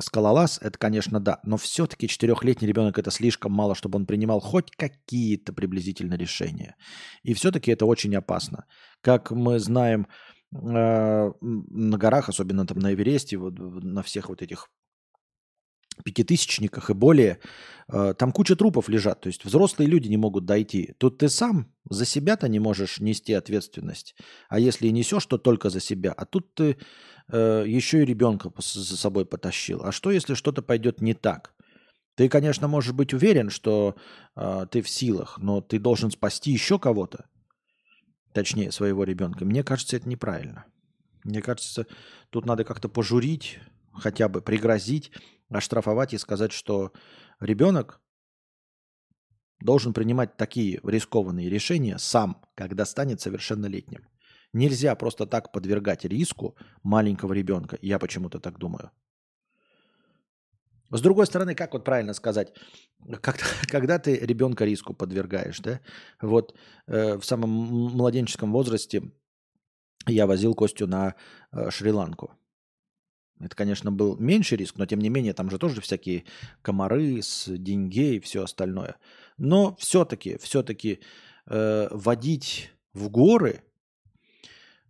скалолаз. Это, конечно, да. Но все-таки четырехлетний ребенок это слишком мало, чтобы он принимал хоть какие-то приблизительно решения. И все-таки это очень опасно. Как мы знаем, а, на горах, особенно там на Эвересте, вот, на всех вот этих пятитысячниках и более, а, там куча трупов лежат, то есть взрослые люди не могут дойти. Тут ты сам за себя-то не можешь нести ответственность, а если несешь, то только за себя. А тут ты э, еще и ребенка за собой потащил. А что, если что-то пойдет не так? Ты, конечно, можешь быть уверен, что э, ты в силах, но ты должен спасти еще кого-то точнее своего ребенка, мне кажется, это неправильно. Мне кажется, тут надо как-то пожурить, хотя бы пригрозить, оштрафовать и сказать, что ребенок должен принимать такие рискованные решения сам, когда станет совершеннолетним. Нельзя просто так подвергать риску маленького ребенка. Я почему-то так думаю. С другой стороны, как вот правильно сказать, когда, когда ты ребенка риску подвергаешь, да, вот э, в самом младенческом возрасте я возил Костю на э, Шри-Ланку. Это, конечно, был меньший риск, но тем не менее там же тоже всякие комары с деньги и все остальное. Но все-таки, все-таки э, водить в горы,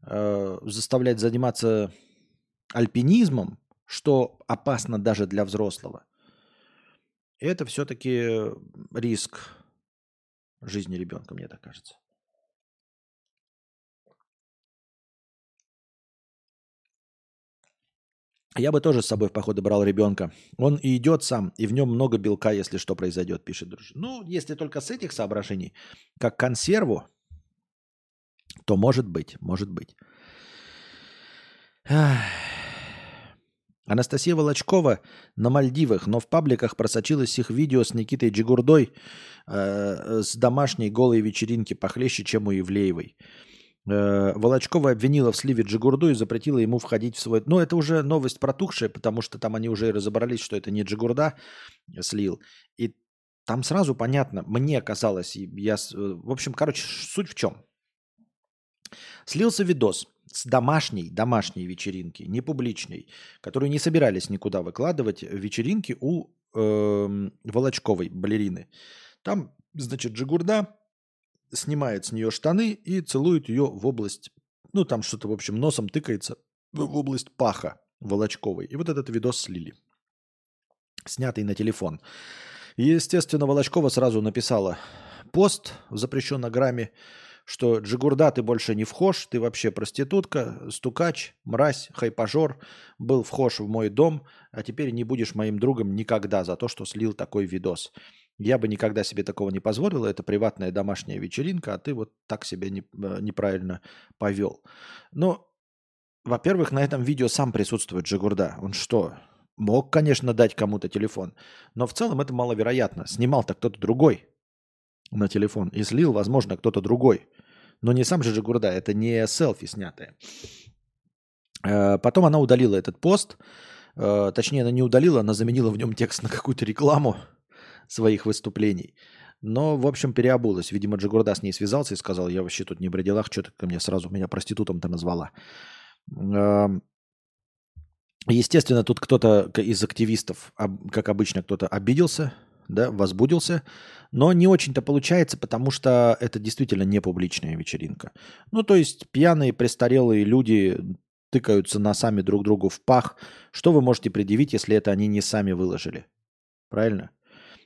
э, заставлять заниматься альпинизмом, что опасно даже для взрослого, это все-таки риск жизни ребенка, мне так кажется. Я бы тоже с собой в походы брал ребенка. Он и идет сам, и в нем много белка, если что произойдет, пишет дружина. Ну, если только с этих соображений, как консерву, то может быть, может быть. Анастасия Волочкова на Мальдивах, но в пабликах просочилось их видео с Никитой Джигурдой э, с домашней голой вечеринки похлеще, чем у Ивлеевой. Э, Волочкова обвинила в сливе Джигурду и запретила ему входить в свой... Ну, это уже новость протухшая, потому что там они уже разобрались, что это не Джигурда слил. И там сразу понятно, мне казалось, я... В общем, короче, суть в чем. Слился видос – с домашней, домашней вечеринки, не публичной, которую не собирались никуда выкладывать, вечеринки у э, Волочковой балерины. Там, значит, Джигурда снимает с нее штаны и целует ее в область, ну там что-то, в общем, носом тыкается в область паха Волочковой. И вот этот видос слили, снятый на телефон. Естественно, Волочкова сразу написала пост в запрещеннограмме, что Джигурда ты больше не вхож, ты вообще проститутка, стукач, мразь, хайпажор, был вхож в мой дом, а теперь не будешь моим другом никогда за то, что слил такой видос. Я бы никогда себе такого не позволила, это приватная домашняя вечеринка, а ты вот так себя не, э, неправильно повел. Но, во-первых, на этом видео сам присутствует Джигурда. Он что, мог, конечно, дать кому-то телефон, но в целом это маловероятно. Снимал-то кто-то другой на телефон и слил, возможно, кто-то другой. Но не сам же Джигурда, это не селфи снятое. Э, потом она удалила этот пост, э, точнее, она не удалила, она заменила в нем текст на какую-то рекламу своих выступлений. Но, в общем, переобулась. Видимо, Джигурда с ней связался и сказал, я вообще тут не при делах, что ты ко мне сразу меня проститутом-то назвала. Эм, естественно, тут кто-то из активистов, как обычно, кто-то обиделся, да, возбудился, но не очень-то получается, потому что это действительно не публичная вечеринка. Ну, то есть пьяные, престарелые люди тыкаются носами друг другу в пах. Что вы можете предъявить, если это они не сами выложили? Правильно?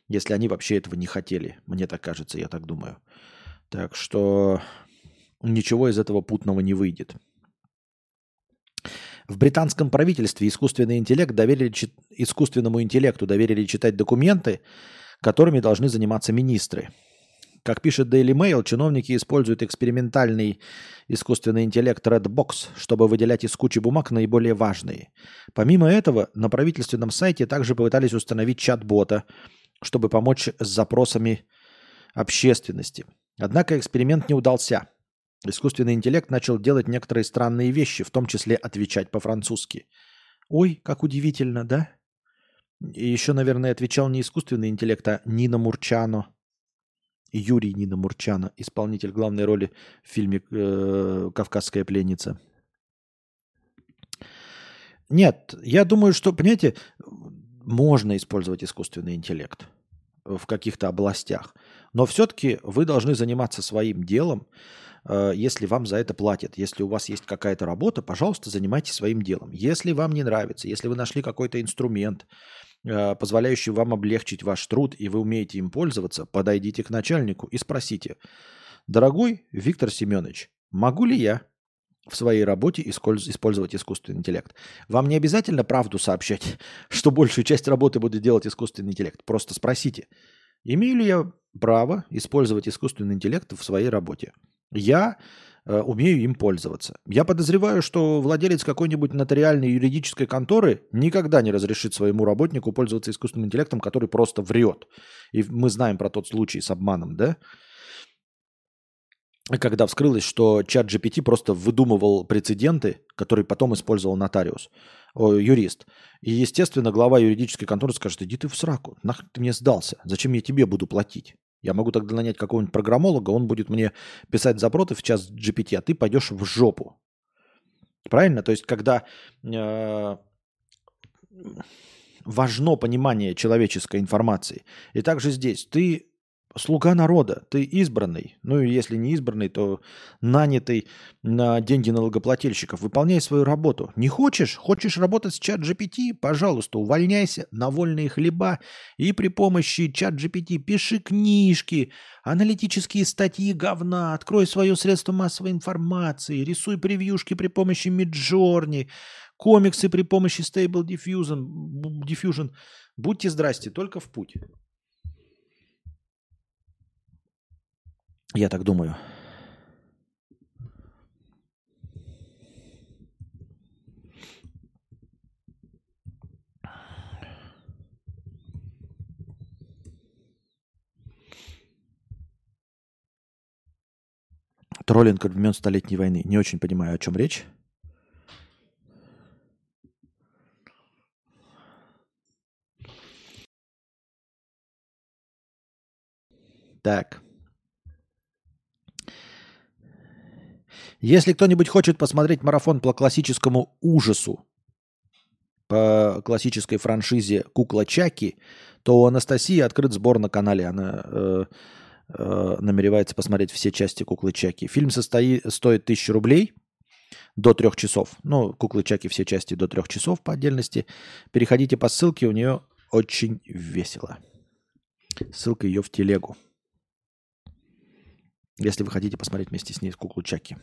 Если они вообще этого не хотели. Мне так кажется, я так думаю. Так что ничего из этого путного не выйдет. В британском правительстве искусственный интеллект доверили, искусственному интеллекту доверили читать документы, которыми должны заниматься министры. Как пишет Daily Mail, чиновники используют экспериментальный искусственный интеллект Redbox, чтобы выделять из кучи бумаг наиболее важные. Помимо этого, на правительственном сайте также попытались установить чат-бота, чтобы помочь с запросами общественности. Однако эксперимент не удался. Искусственный интеллект начал делать некоторые странные вещи, в том числе отвечать по-французски. Ой, как удивительно, да? И еще, наверное, отвечал не искусственный интеллект, а Нина Мурчано. Юрий Нина Мурчано, исполнитель главной роли в фильме э, «Кавказская пленница». Нет, я думаю, что, понимаете, можно использовать искусственный интеллект в каких-то областях. Но все-таки вы должны заниматься своим делом, э, если вам за это платят. Если у вас есть какая-то работа, пожалуйста, занимайтесь своим делом. Если вам не нравится, если вы нашли какой-то инструмент, э, позволяющий вам облегчить ваш труд, и вы умеете им пользоваться, подойдите к начальнику и спросите, дорогой Виктор Семенович, могу ли я в своей работе использовать искусственный интеллект. Вам не обязательно правду сообщать, что большую часть работы будет делать искусственный интеллект. Просто спросите, имею ли я право использовать искусственный интеллект в своей работе? Я э, умею им пользоваться. Я подозреваю, что владелец какой-нибудь нотариальной юридической конторы никогда не разрешит своему работнику пользоваться искусственным интеллектом, который просто врет. И мы знаем про тот случай с обманом, да? когда вскрылось, что чат GPT просто выдумывал прецеденты, которые потом использовал нотариус, о, юрист. И, естественно, глава юридической конторы скажет, иди ты в сраку, нахрен ты мне сдался, зачем я тебе буду платить? Я могу тогда нанять какого-нибудь программолога, он будет мне писать запросы в час GPT, а ты пойдешь в жопу. Правильно? То есть, когда э, важно понимание человеческой информации. И также здесь ты слуга народа, ты избранный, ну и если не избранный, то нанятый на деньги налогоплательщиков. Выполняй свою работу. Не хочешь? Хочешь работать с чат GPT? Пожалуйста, увольняйся на вольные хлеба и при помощи чат GPT пиши книжки, аналитические статьи говна, открой свое средство массовой информации, рисуй превьюшки при помощи Midjourney, комиксы при помощи Stable Diffusion. Diffusion. Будьте здрасте, только в путь. Я так думаю. Троллинг времен Столетней войны. Не очень понимаю, о чем речь. Так. Если кто-нибудь хочет посмотреть марафон по классическому ужасу, по классической франшизе «Кукла Чаки», то у Анастасии открыт сбор на канале. Она э, э, намеревается посмотреть все части «Куклы Чаки». Фильм состоит, стоит 1000 рублей до трех часов. Ну, «Куклы Чаки» все части до трех часов по отдельности. Переходите по ссылке, у нее очень весело. Ссылка ее в телегу. Если вы хотите посмотреть вместе с ней куклу Чаки.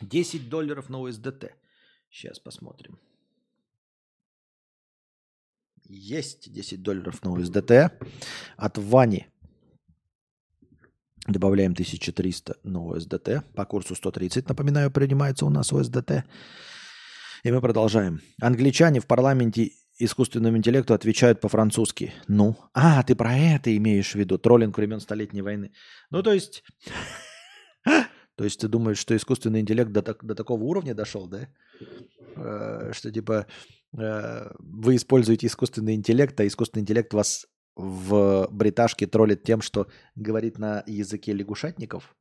10 долларов на USDT. Сейчас посмотрим. Есть 10 долларов на USDT. От Вани добавляем 1300 на USDT. По курсу 130, напоминаю, принимается у нас USDT. И мы продолжаем. Англичане в парламенте искусственному интеллекту отвечают по-французски. Ну, а, ты про это имеешь в виду, троллинг времен Столетней войны. Ну, то есть, то есть ты думаешь, что искусственный интеллект до, до такого уровня дошел, да? Э, что типа э, вы используете искусственный интеллект, а искусственный интеллект вас в бриташке троллит тем, что говорит на языке лягушатников?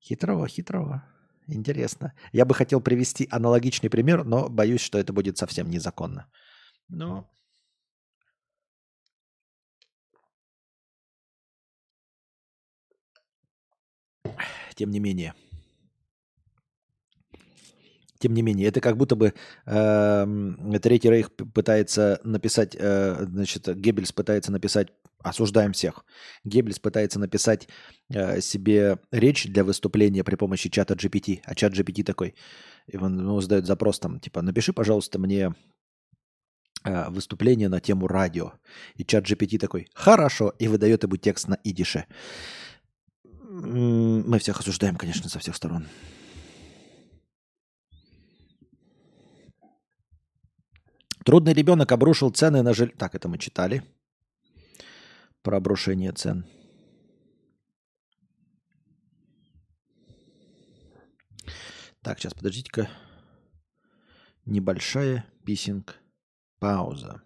Хитрово, хитрово. Интересно. Я бы хотел привести аналогичный пример, но боюсь, что это будет совсем незаконно. Но тем не менее. Тем не менее, это как будто бы э, Третий Рейх пытается написать, э, значит, Геббельс пытается написать осуждаем всех. Геббельс пытается написать э, себе речь для выступления при помощи чата GPT, а чат GPT такой, и он ему задает запрос там, типа, напиши, пожалуйста, мне э, выступление на тему радио. И чат GPT такой, хорошо, и выдает ему текст на идише. Мы всех осуждаем, конечно, со всех сторон. Трудный ребенок обрушил цены на жилье. Так, это мы читали про обрушение цен. Так, сейчас подождите-ка. Небольшая писинг. Пауза.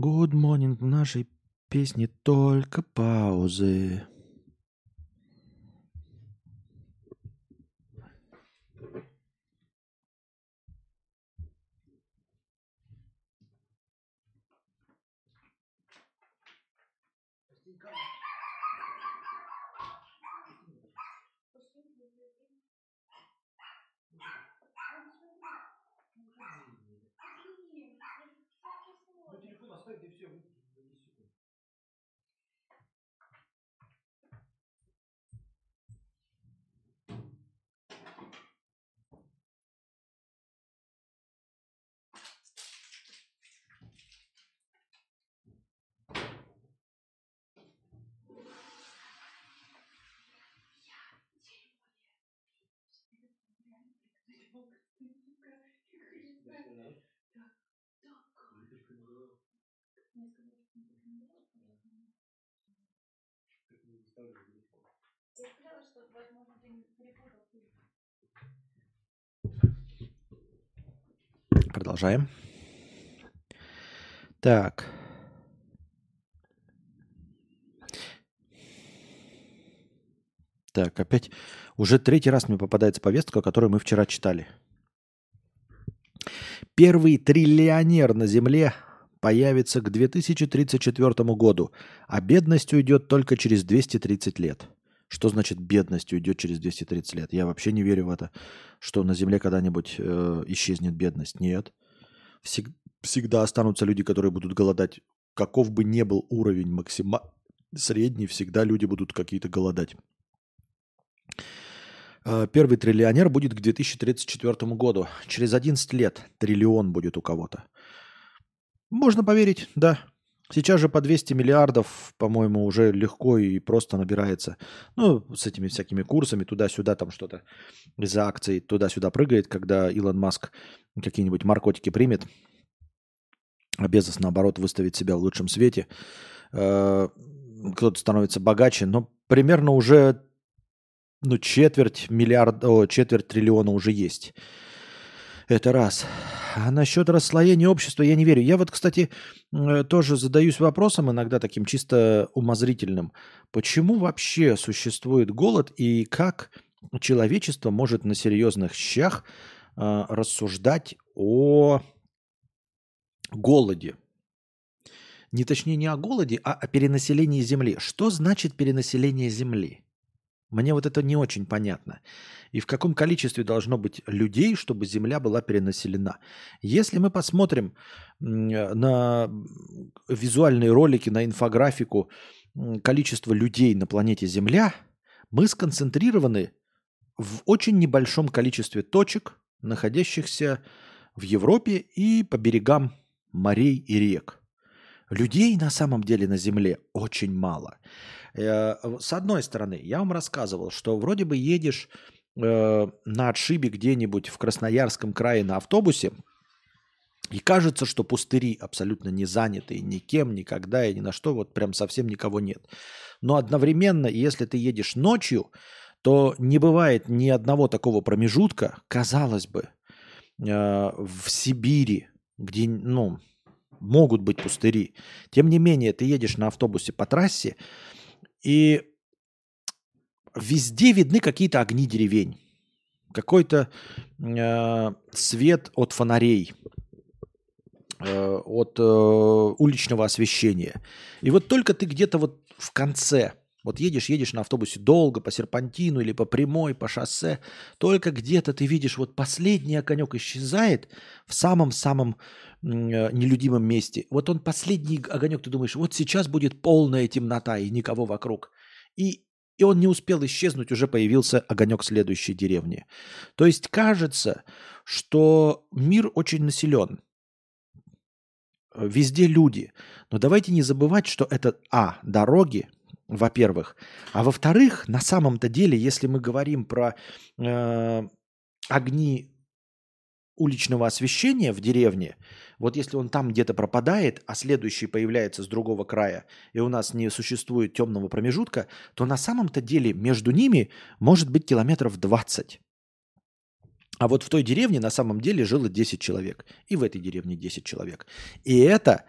Good morning. В нашей песне только паузы. Продолжаем. Так. Так, опять уже третий раз мне попадается повестка, которую мы вчера читали. Первый триллионер на Земле появится к 2034 году, а бедность уйдет только через 230 лет. Что значит бедность уйдет через 230 лет? Я вообще не верю в это, что на Земле когда-нибудь э, исчезнет бедность. Нет. Всег, всегда останутся люди, которые будут голодать. Каков бы ни был уровень максима средний, всегда люди будут какие-то голодать. Э, первый триллионер будет к 2034 году. Через 11 лет триллион будет у кого-то. Можно поверить, да. Сейчас же по 200 миллиардов, по-моему, уже легко и просто набирается. Ну, с этими всякими курсами, туда-сюда там что-то из-за акций туда-сюда прыгает, когда Илон Маск какие-нибудь наркотики примет, а наоборот, выставит себя в лучшем свете. Э, кто-то становится богаче, но примерно уже ну, четверть миллиарда, о, четверть триллиона уже есть. Это раз. А насчет расслоения общества я не верю. Я вот, кстати, э, тоже задаюсь вопросом иногда таким чисто умозрительным. Почему вообще существует голод и как человечество может на серьезных щах э, рассуждать о голоде? Не точнее не о голоде, а о перенаселении Земли. Что значит перенаселение Земли? Мне вот это не очень понятно. И в каком количестве должно быть людей, чтобы Земля была перенаселена. Если мы посмотрим на визуальные ролики, на инфографику количества людей на планете Земля, мы сконцентрированы в очень небольшом количестве точек, находящихся в Европе и по берегам морей и рек. Людей на самом деле на Земле очень мало. Э, с одной стороны, я вам рассказывал, что вроде бы едешь э, на отшибе где-нибудь в Красноярском крае на автобусе, и кажется, что пустыри абсолютно не заняты никем, никогда и ни на что, вот прям совсем никого нет. Но одновременно, если ты едешь ночью, то не бывает ни одного такого промежутка, казалось бы, э, в Сибири, где, ну, могут быть пустыри. Тем не менее, ты едешь на автобусе по трассе, и везде видны какие-то огни деревень. Какой-то э, свет от фонарей, э, от э, уличного освещения. И вот только ты где-то вот в конце, вот едешь, едешь на автобусе долго по серпантину или по прямой, по шоссе, только где-то ты видишь, вот последний огонек исчезает в самом-самом э, нелюдимом месте. Вот он последний огонек, ты думаешь, вот сейчас будет полная темнота и никого вокруг. И, и он не успел исчезнуть, уже появился огонек следующей деревни. То есть кажется, что мир очень населен. Везде люди. Но давайте не забывать, что это, а, дороги, во-первых. А во-вторых, на самом-то деле, если мы говорим про э, огни уличного освещения в деревне, вот если он там где-то пропадает, а следующий появляется с другого края, и у нас не существует темного промежутка, то на самом-то деле между ними может быть километров 20. А вот в той деревне на самом деле жило 10 человек. И в этой деревне 10 человек. И это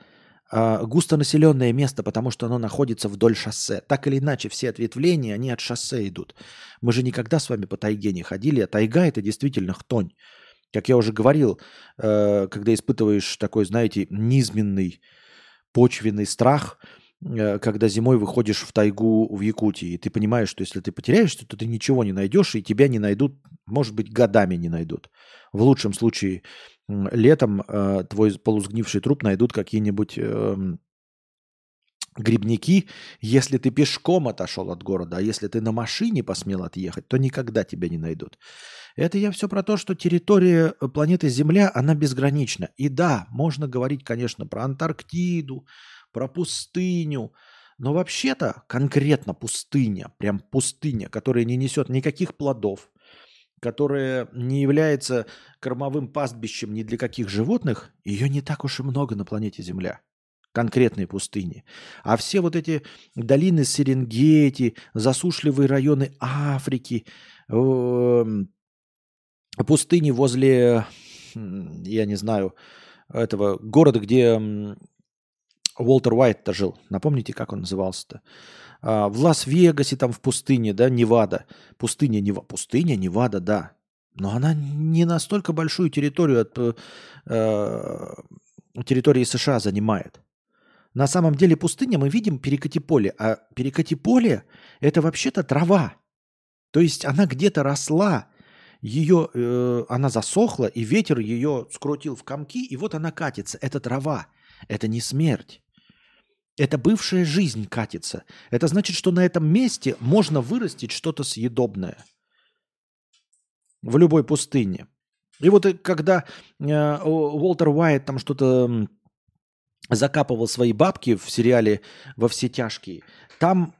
э, густонаселенное место, потому что оно находится вдоль шоссе. Так или иначе, все ответвления, они от шоссе идут. Мы же никогда с вами по тайге не ходили, а тайга это действительно хтонь. Как я уже говорил, э, когда испытываешь такой, знаете, низменный почвенный страх, э, когда зимой выходишь в тайгу в Якутии, и ты понимаешь, что если ты потеряешься, то ты ничего не найдешь, и тебя не найдут, может быть, годами не найдут. В лучшем случае летом э, твой полусгнивший труп найдут какие-нибудь эм, грибники, если ты пешком отошел от города, а если ты на машине посмел отъехать, то никогда тебя не найдут. Это я все про то, что территория э, планеты Земля, она безгранична. И да, можно говорить, конечно, про Антарктиду, про пустыню, но вообще-то конкретно пустыня, прям пустыня, которая не несет никаких плодов, которая не является кормовым пастбищем ни для каких животных, ее не так уж и много на планете Земля конкретной пустыни. А все вот эти долины Серенгети, засушливые районы Африки, эм, пустыни возле, я не знаю, этого города, где Уолтер Уайт-то жил. Напомните, как он назывался-то? А, в Лас-Вегасе, там в пустыне, да, Невада. Пустыня, Нева, пустыня, Невада, да. Но она не настолько большую территорию от э, э территории США занимает. На самом деле пустыня мы видим перекати-поле, а перекати-поле – это вообще-то трава. То есть она где-то росла, ее, э, она засохла, и ветер ее скрутил в комки, и вот она катится. Это трава, это не смерть. Это бывшая жизнь катится. Это значит, что на этом месте можно вырастить что-то съедобное. В любой пустыне. И вот э, когда э, Уолтер Уайт там что-то закапывал свои бабки в сериале «Во все тяжкие», там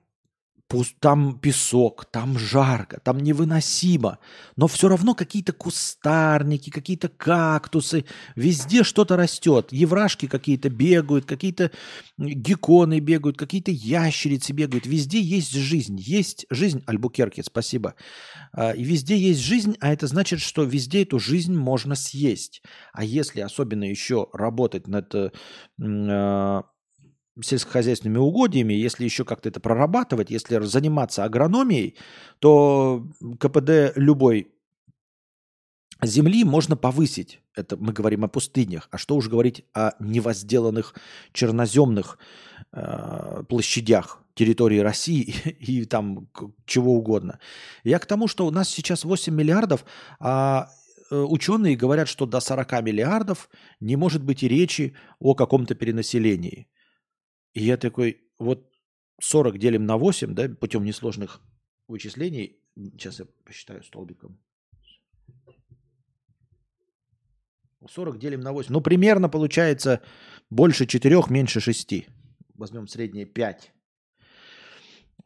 там песок, там жарко, там невыносимо. Но все равно какие-то кустарники, какие-то кактусы, везде что-то растет. Еврашки какие-то бегают, какие-то гекконы бегают, какие-то ящерицы бегают. Везде есть жизнь. Есть жизнь, Альбукерки, спасибо. А, и везде есть жизнь, а это значит, что везде эту жизнь можно съесть. А если особенно еще работать над э, а, сельскохозяйственными угодьями, если еще как-то это прорабатывать, если заниматься агрономией, то КПД любой Земли можно повысить. Это мы говорим о пустынях. А что уж говорить о невозделанных черноземных э, площадях территории России и, и там чего угодно. Я к тому, что у нас сейчас 8 миллиардов, а э, ученые говорят, что до 40 миллиардов не может быть и речи о каком-то перенаселении. И я такой, вот 40 делим на 8, да, путем несложных вычислений. Сейчас я посчитаю столбиком. 40 делим на 8. Ну, примерно получается больше 4, меньше 6. Возьмем среднее 5.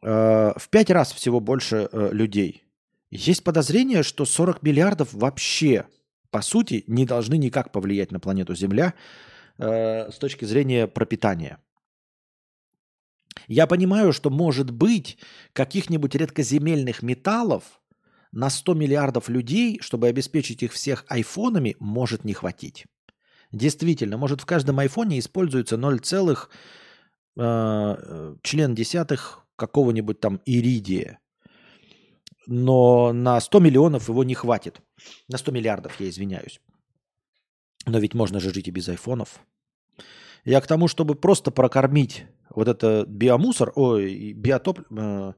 Э, в 5 раз всего больше э, людей. Есть подозрение, что 40 миллиардов вообще, по сути, не должны никак повлиять на планету Земля э, с точки зрения пропитания. Я понимаю, что может быть каких-нибудь редкоземельных металлов на 100 миллиардов людей, чтобы обеспечить их всех айфонами, может не хватить. Действительно, может в каждом айфоне используется 0, э, член десятых какого-нибудь там иридия. Но на 100 миллионов его не хватит. На 100 миллиардов, я извиняюсь. Но ведь можно же жить и без айфонов. Я к тому, чтобы просто прокормить вот это биомусор, ой, биотоп, э,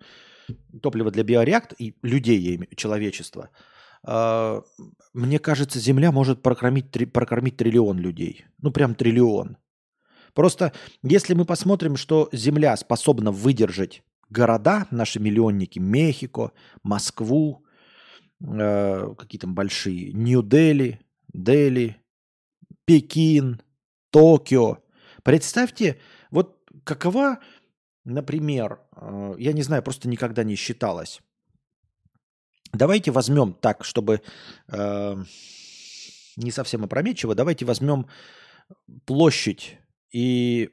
топливо для биореакт и людей, человечества, э, мне кажется, Земля может прокормить, три, прокормить триллион людей. Ну, прям триллион. Просто если мы посмотрим, что Земля способна выдержать города, наши миллионники, Мехико, Москву, э, какие там большие, Нью-Дели, Дели, Пекин, Токио. Представьте, вот какова, например, э, я не знаю, просто никогда не считалось. Давайте возьмем так, чтобы э, не совсем опрометчиво, давайте возьмем площадь и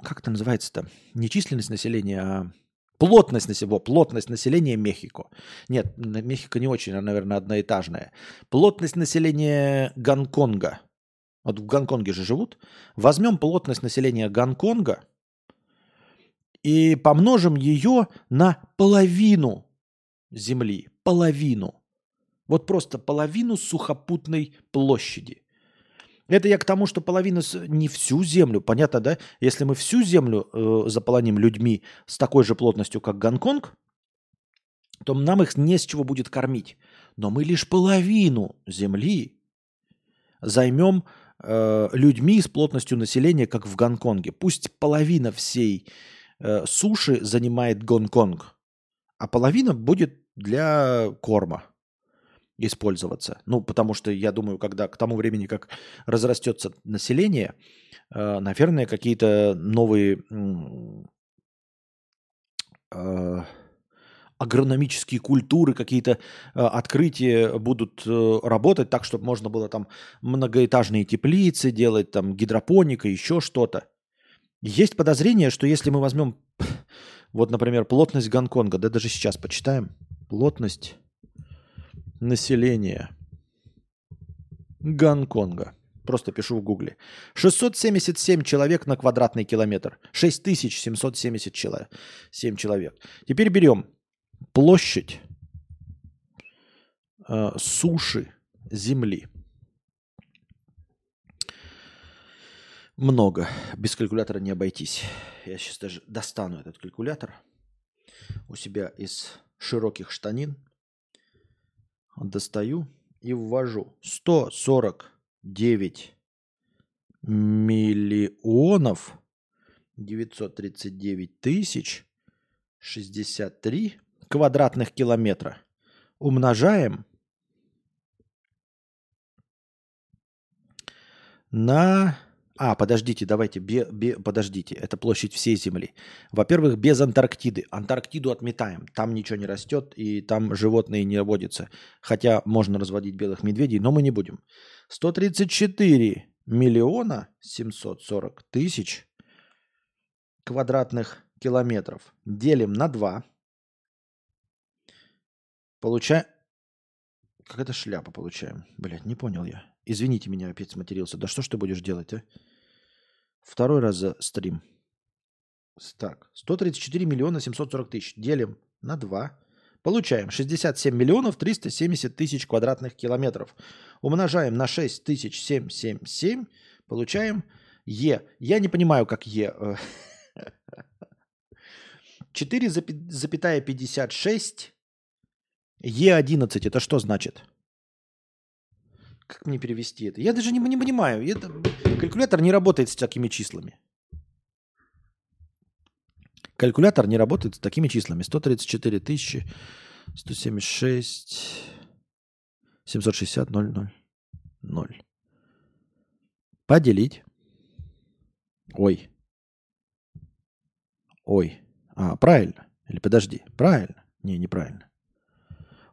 как это называется-то? Не численность населения, а плотность населения, плотность населения Мехико. Нет, Мехико не очень, а, наверное, одноэтажная. Плотность населения Гонконга – вот в Гонконге же живут. Возьмем плотность населения Гонконга и помножим ее на половину земли. Половину. Вот просто половину сухопутной площади. Это я к тому, что половина не всю землю, понятно, да? Если мы всю землю э, заполоним людьми с такой же плотностью, как Гонконг, то нам их не с чего будет кормить. Но мы лишь половину земли займем э, людьми с плотностью населения, как в Гонконге. Пусть половина всей э, суши занимает Гонконг, а половина будет для корма использоваться. Ну, потому что я думаю, когда к тому времени, как разрастется население, э, наверное, какие-то новые э, агрономические культуры, какие-то э, открытия будут э, работать так, чтобы можно было там многоэтажные теплицы делать, там гидропоника, еще что-то. Есть подозрение, что если мы возьмем, вот, например, плотность Гонконга, да даже сейчас почитаем, плотность населения Гонконга. Просто пишу в гугле. 677 человек на квадратный километр. 6770 человек. 7 человек. Теперь берем площадь э, суши Земли. Много. Без калькулятора не обойтись. Я сейчас даже достану этот калькулятор у себя из широких штанин. Достаю и ввожу 149 миллионов 939 тысяч 63 квадратных километра умножаем на... А, подождите, давайте, бе, бе, подождите, это площадь всей Земли. Во-первых, без Антарктиды. Антарктиду отметаем, там ничего не растет, и там животные не водятся. Хотя можно разводить белых медведей, но мы не будем. 134 миллиона 740 тысяч квадратных километров делим на 2 Получаем... Как это шляпа получаем? Блядь, не понял я. Извините меня, опять сматерился. Да что ж ты будешь делать, а? Второй раз за стрим. Так, 134 миллиона 740 тысяч. Делим на 2. Получаем 67 миллионов 370 тысяч квадратных километров. Умножаем на 6777, получаем Е. Я не понимаю, как Е. 4,56 Е11. Это что значит? Как мне перевести это? Я даже не, не понимаю. Это, калькулятор не работает с такими числами. Калькулятор не работает с такими числами. 134 тысячи, 176, 760, 0, 0, 0. Поделить. Ой. Ой. А, правильно. Или подожди. Правильно. Не, неправильно.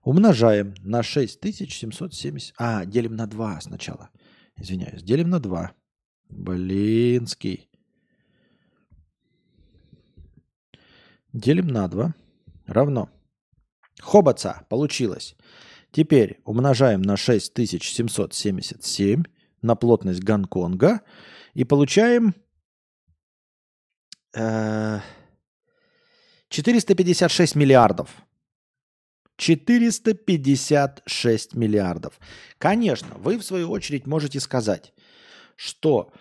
Умножаем на 6770. А, делим на 2 сначала. Извиняюсь. Делим на 2. Блинский. Делим на 2. Равно. Хоботца. Получилось. Теперь умножаем на 6777 на плотность Гонконга и получаем э, 456 миллиардов. 456 миллиардов. Конечно, вы в свою очередь можете сказать, что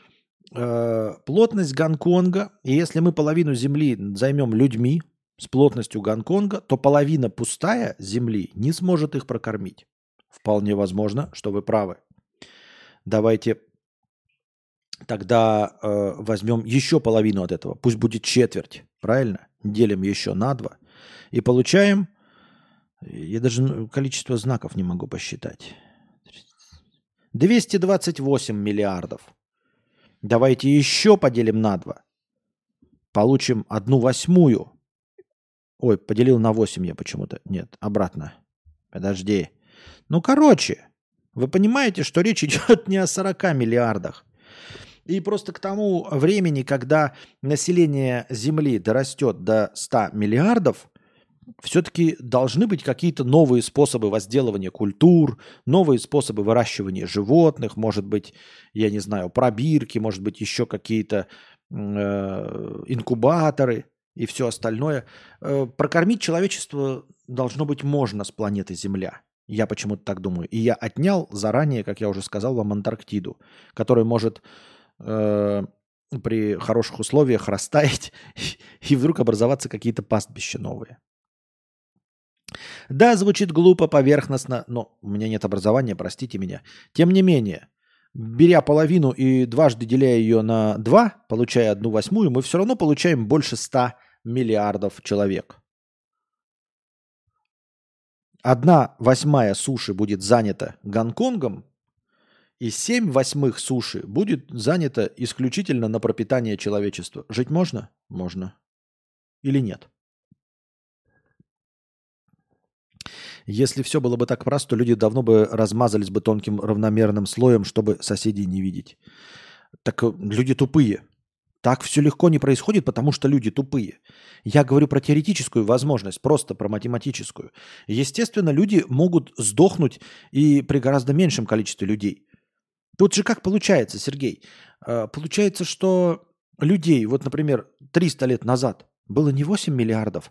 э, плотность Гонконга, и если мы половину Земли займем людьми с плотностью Гонконга, то половина пустая Земли не сможет их прокормить. Вполне возможно, что вы правы. Давайте тогда э, возьмем еще половину от этого. Пусть будет четверть, правильно? Делим еще на два и получаем я даже количество знаков не могу посчитать. 228 миллиардов. Давайте еще поделим на 2. Получим одну восьмую. Ой, поделил на 8 я почему-то. Нет, обратно. Подожди. Ну, короче, вы понимаете, что речь идет не о 40 миллиардах. И просто к тому времени, когда население Земли дорастет до 100 миллиардов, все-таки должны быть какие-то новые способы возделывания культур, новые способы выращивания животных, может быть, я не знаю, пробирки, может быть, еще какие-то э, инкубаторы и все остальное. Э, прокормить человечество должно быть можно с планеты Земля. Я почему-то так думаю. И я отнял заранее, как я уже сказал вам, Антарктиду, которая может э, при хороших условиях растаять и вдруг образоваться какие-то пастбища новые. Да, звучит глупо, поверхностно, но у меня нет образования, простите меня. Тем не менее, беря половину и дважды деляя ее на два, получая одну восьмую, мы все равно получаем больше 100 миллиардов человек. Одна восьмая суши будет занята Гонконгом, и семь восьмых суши будет занято исключительно на пропитание человечества. Жить можно? Можно. Или нет? Если все было бы так просто, люди давно бы размазались бы тонким равномерным слоем, чтобы соседей не видеть. Так э, люди тупые. Так все легко не происходит, потому что люди тупые. Я говорю про теоретическую возможность, просто про математическую. Естественно, люди могут сдохнуть и при гораздо меньшем количестве людей. Тут же как получается, Сергей? Э, получается, что людей, вот, например, 300 лет назад было не 8 миллиардов,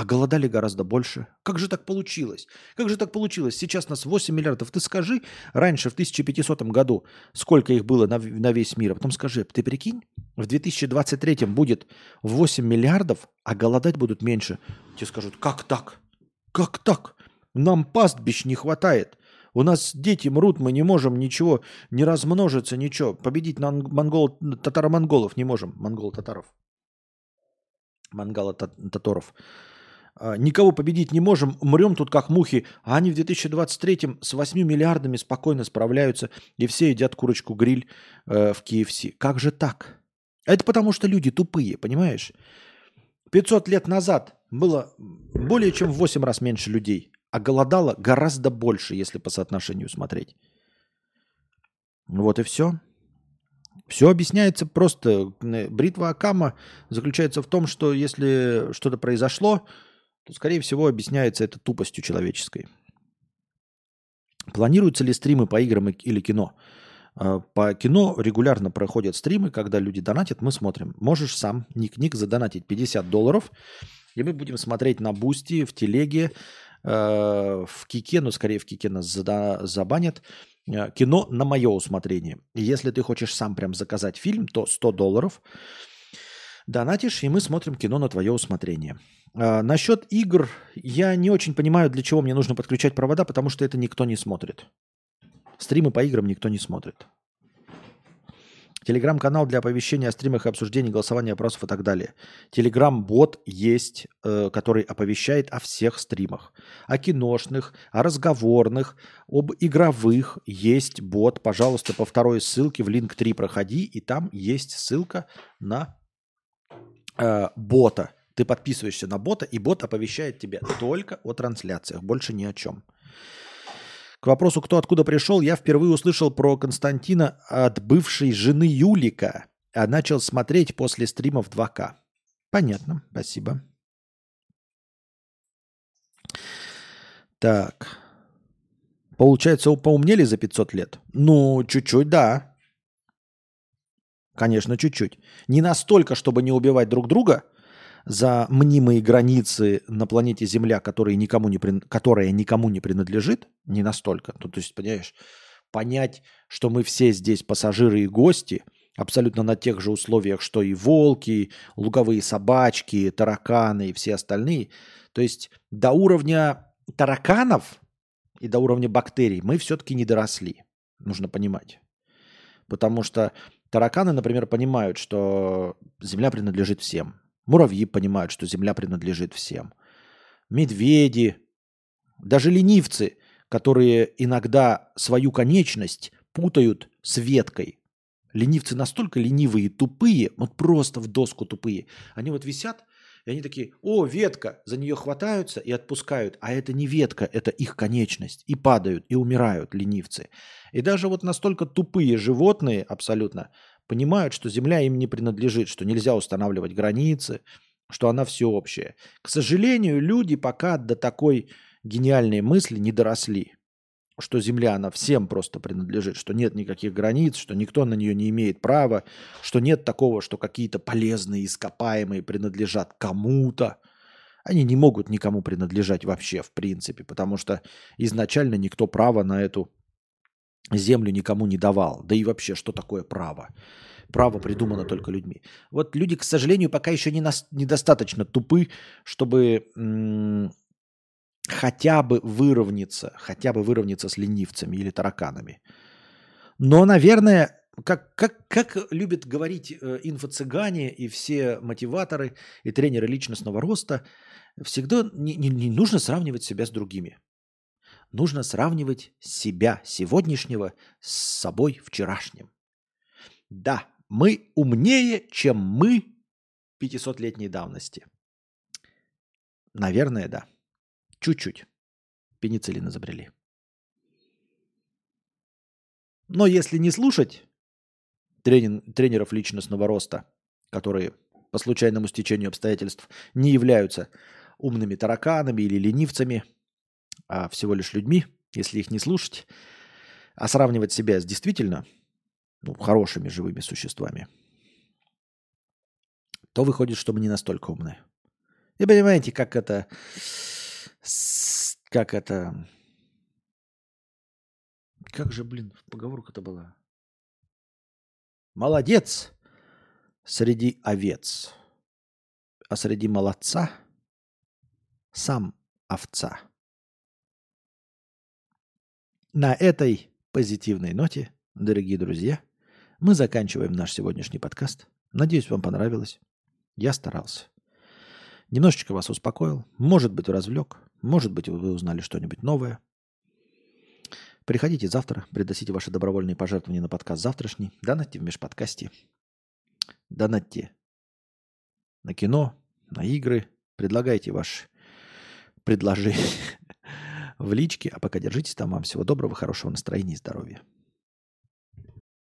а голодали гораздо больше. Как же так получилось? Как же так получилось? Сейчас нас 8 миллиардов. Ты скажи, раньше, в 1500 году, сколько их было на, на весь мир. А потом скажи, ты прикинь, в 2023 будет 8 миллиардов, а голодать будут меньше. Тебе скажут, как так? Как так? Нам пастбищ не хватает. У нас дети мрут, мы не можем ничего, не размножиться, ничего. Победить монгол, татаро-монголов не можем. Монгол-татаров. Мангала-таторов. А, никого победить не можем, умрем тут как мухи, а они в 2023 с 8 миллиардами спокойно справляются, и все едят курочку-гриль э, в KFC. Как же так? Это потому, что люди тупые, понимаешь? 500 лет назад было более чем в 8 раз меньше людей, а голодало гораздо больше, если по соотношению смотреть. Вот и все. Все объясняется просто. Бритва Акама заключается в том, что если что-то произошло, то, скорее всего, объясняется это тупостью человеческой. Планируются ли стримы по играм или кино? А, по кино регулярно проходят стримы, когда люди донатят, мы смотрим. Можешь сам, ник-ник, задонатить 50 долларов, и мы будем смотреть на Boosty, в Телеге, э, в Кике, но скорее в Кике нас зада- забанят, э, кино на мое усмотрение. Если ты хочешь сам прям заказать фильм, то 100 долларов донатишь, и мы смотрим кино на твое усмотрение. А, насчет игр, я не очень понимаю, для чего мне нужно подключать провода, потому что это никто не смотрит. Стримы по играм никто не смотрит. Телеграм-канал для оповещения о стримах и обсуждений, голосования, опросов и так далее. Телеграм-бот есть, э, который оповещает о всех стримах. О киношных, о разговорных, об игровых есть бот. Пожалуйста, по второй ссылке в линк 3 проходи, и там есть ссылка на э, бота. Ты подписываешься на бота, и бот оповещает тебя только о трансляциях, больше ни о чем. К вопросу, кто откуда пришел, я впервые услышал про Константина от бывшей жены Юлика, а начал смотреть после стримов 2К. Понятно, спасибо. Так. Получается, поумнели за 500 лет? Ну, чуть-чуть, да. Конечно, чуть-чуть. Не настолько, чтобы не убивать друг друга за мнимые границы на планете Земля, которые никому не, при... которая никому не принадлежит, не настолько. Ну, то есть, понимаешь, понять, что мы все здесь пассажиры и гости, абсолютно на тех же условиях, что и волки, луговые собачки, тараканы и все остальные. То есть до уровня тараканов и до уровня бактерий мы все-таки не доросли. Нужно понимать. Потому что тараканы, например, понимают, что Земля принадлежит всем. Муравьи понимают, что Земля принадлежит всем. Медведи, даже ленивцы, которые иногда свою конечность путают с веткой. Ленивцы настолько ленивые и тупые, вот просто в доску тупые. Они вот висят, и они такие, о, ветка, за нее хватаются и отпускают. А это не ветка, это их конечность. И падают, и умирают ленивцы. И даже вот настолько тупые животные абсолютно понимают, что земля им не принадлежит, что нельзя устанавливать границы, что она всеобщая. К сожалению, люди пока до такой гениальной мысли не доросли, что земля, она всем просто принадлежит, что нет никаких границ, что никто на нее не имеет права, что нет такого, что какие-то полезные ископаемые принадлежат кому-то. Они не могут никому принадлежать вообще, в принципе, потому что изначально никто права на эту землю никому не давал. Да и вообще, что такое право? Право придумано только людьми. Вот люди, к сожалению, пока еще не нас, недостаточно тупы, чтобы м- хотя бы выровняться, хотя бы выровняться с ленивцами или тараканами. Но, наверное, как, как, как любят говорить э, инфо-цыгане и все мотиваторы и тренеры личностного роста, всегда не, не, не нужно сравнивать себя с другими нужно сравнивать себя сегодняшнего с собой вчерашним. Да, мы умнее, чем мы 500-летней давности. Наверное, да. Чуть-чуть. Пенициллин изобрели. Но если не слушать тренин, тренеров личностного роста, которые по случайному стечению обстоятельств не являются умными тараканами или ленивцами – а всего лишь людьми, если их не слушать, а сравнивать себя с действительно ну, хорошими живыми существами, то выходит, что мы не настолько умные. И понимаете, как это... Как это... Как же, блин, поговорка-то была? Молодец среди овец, а среди молодца сам овца. На этой позитивной ноте, дорогие друзья, мы заканчиваем наш сегодняшний подкаст. Надеюсь, вам понравилось. Я старался. Немножечко вас успокоил, может быть, развлек, может быть, вы узнали что-нибудь новое. Приходите завтра, приносите ваши добровольные пожертвования на подкаст завтрашний, донатьте в межподкасте, донатьте на кино, на игры, предлагайте ваши предложения в личке. А пока держитесь там. Вам всего доброго, хорошего настроения и здоровья.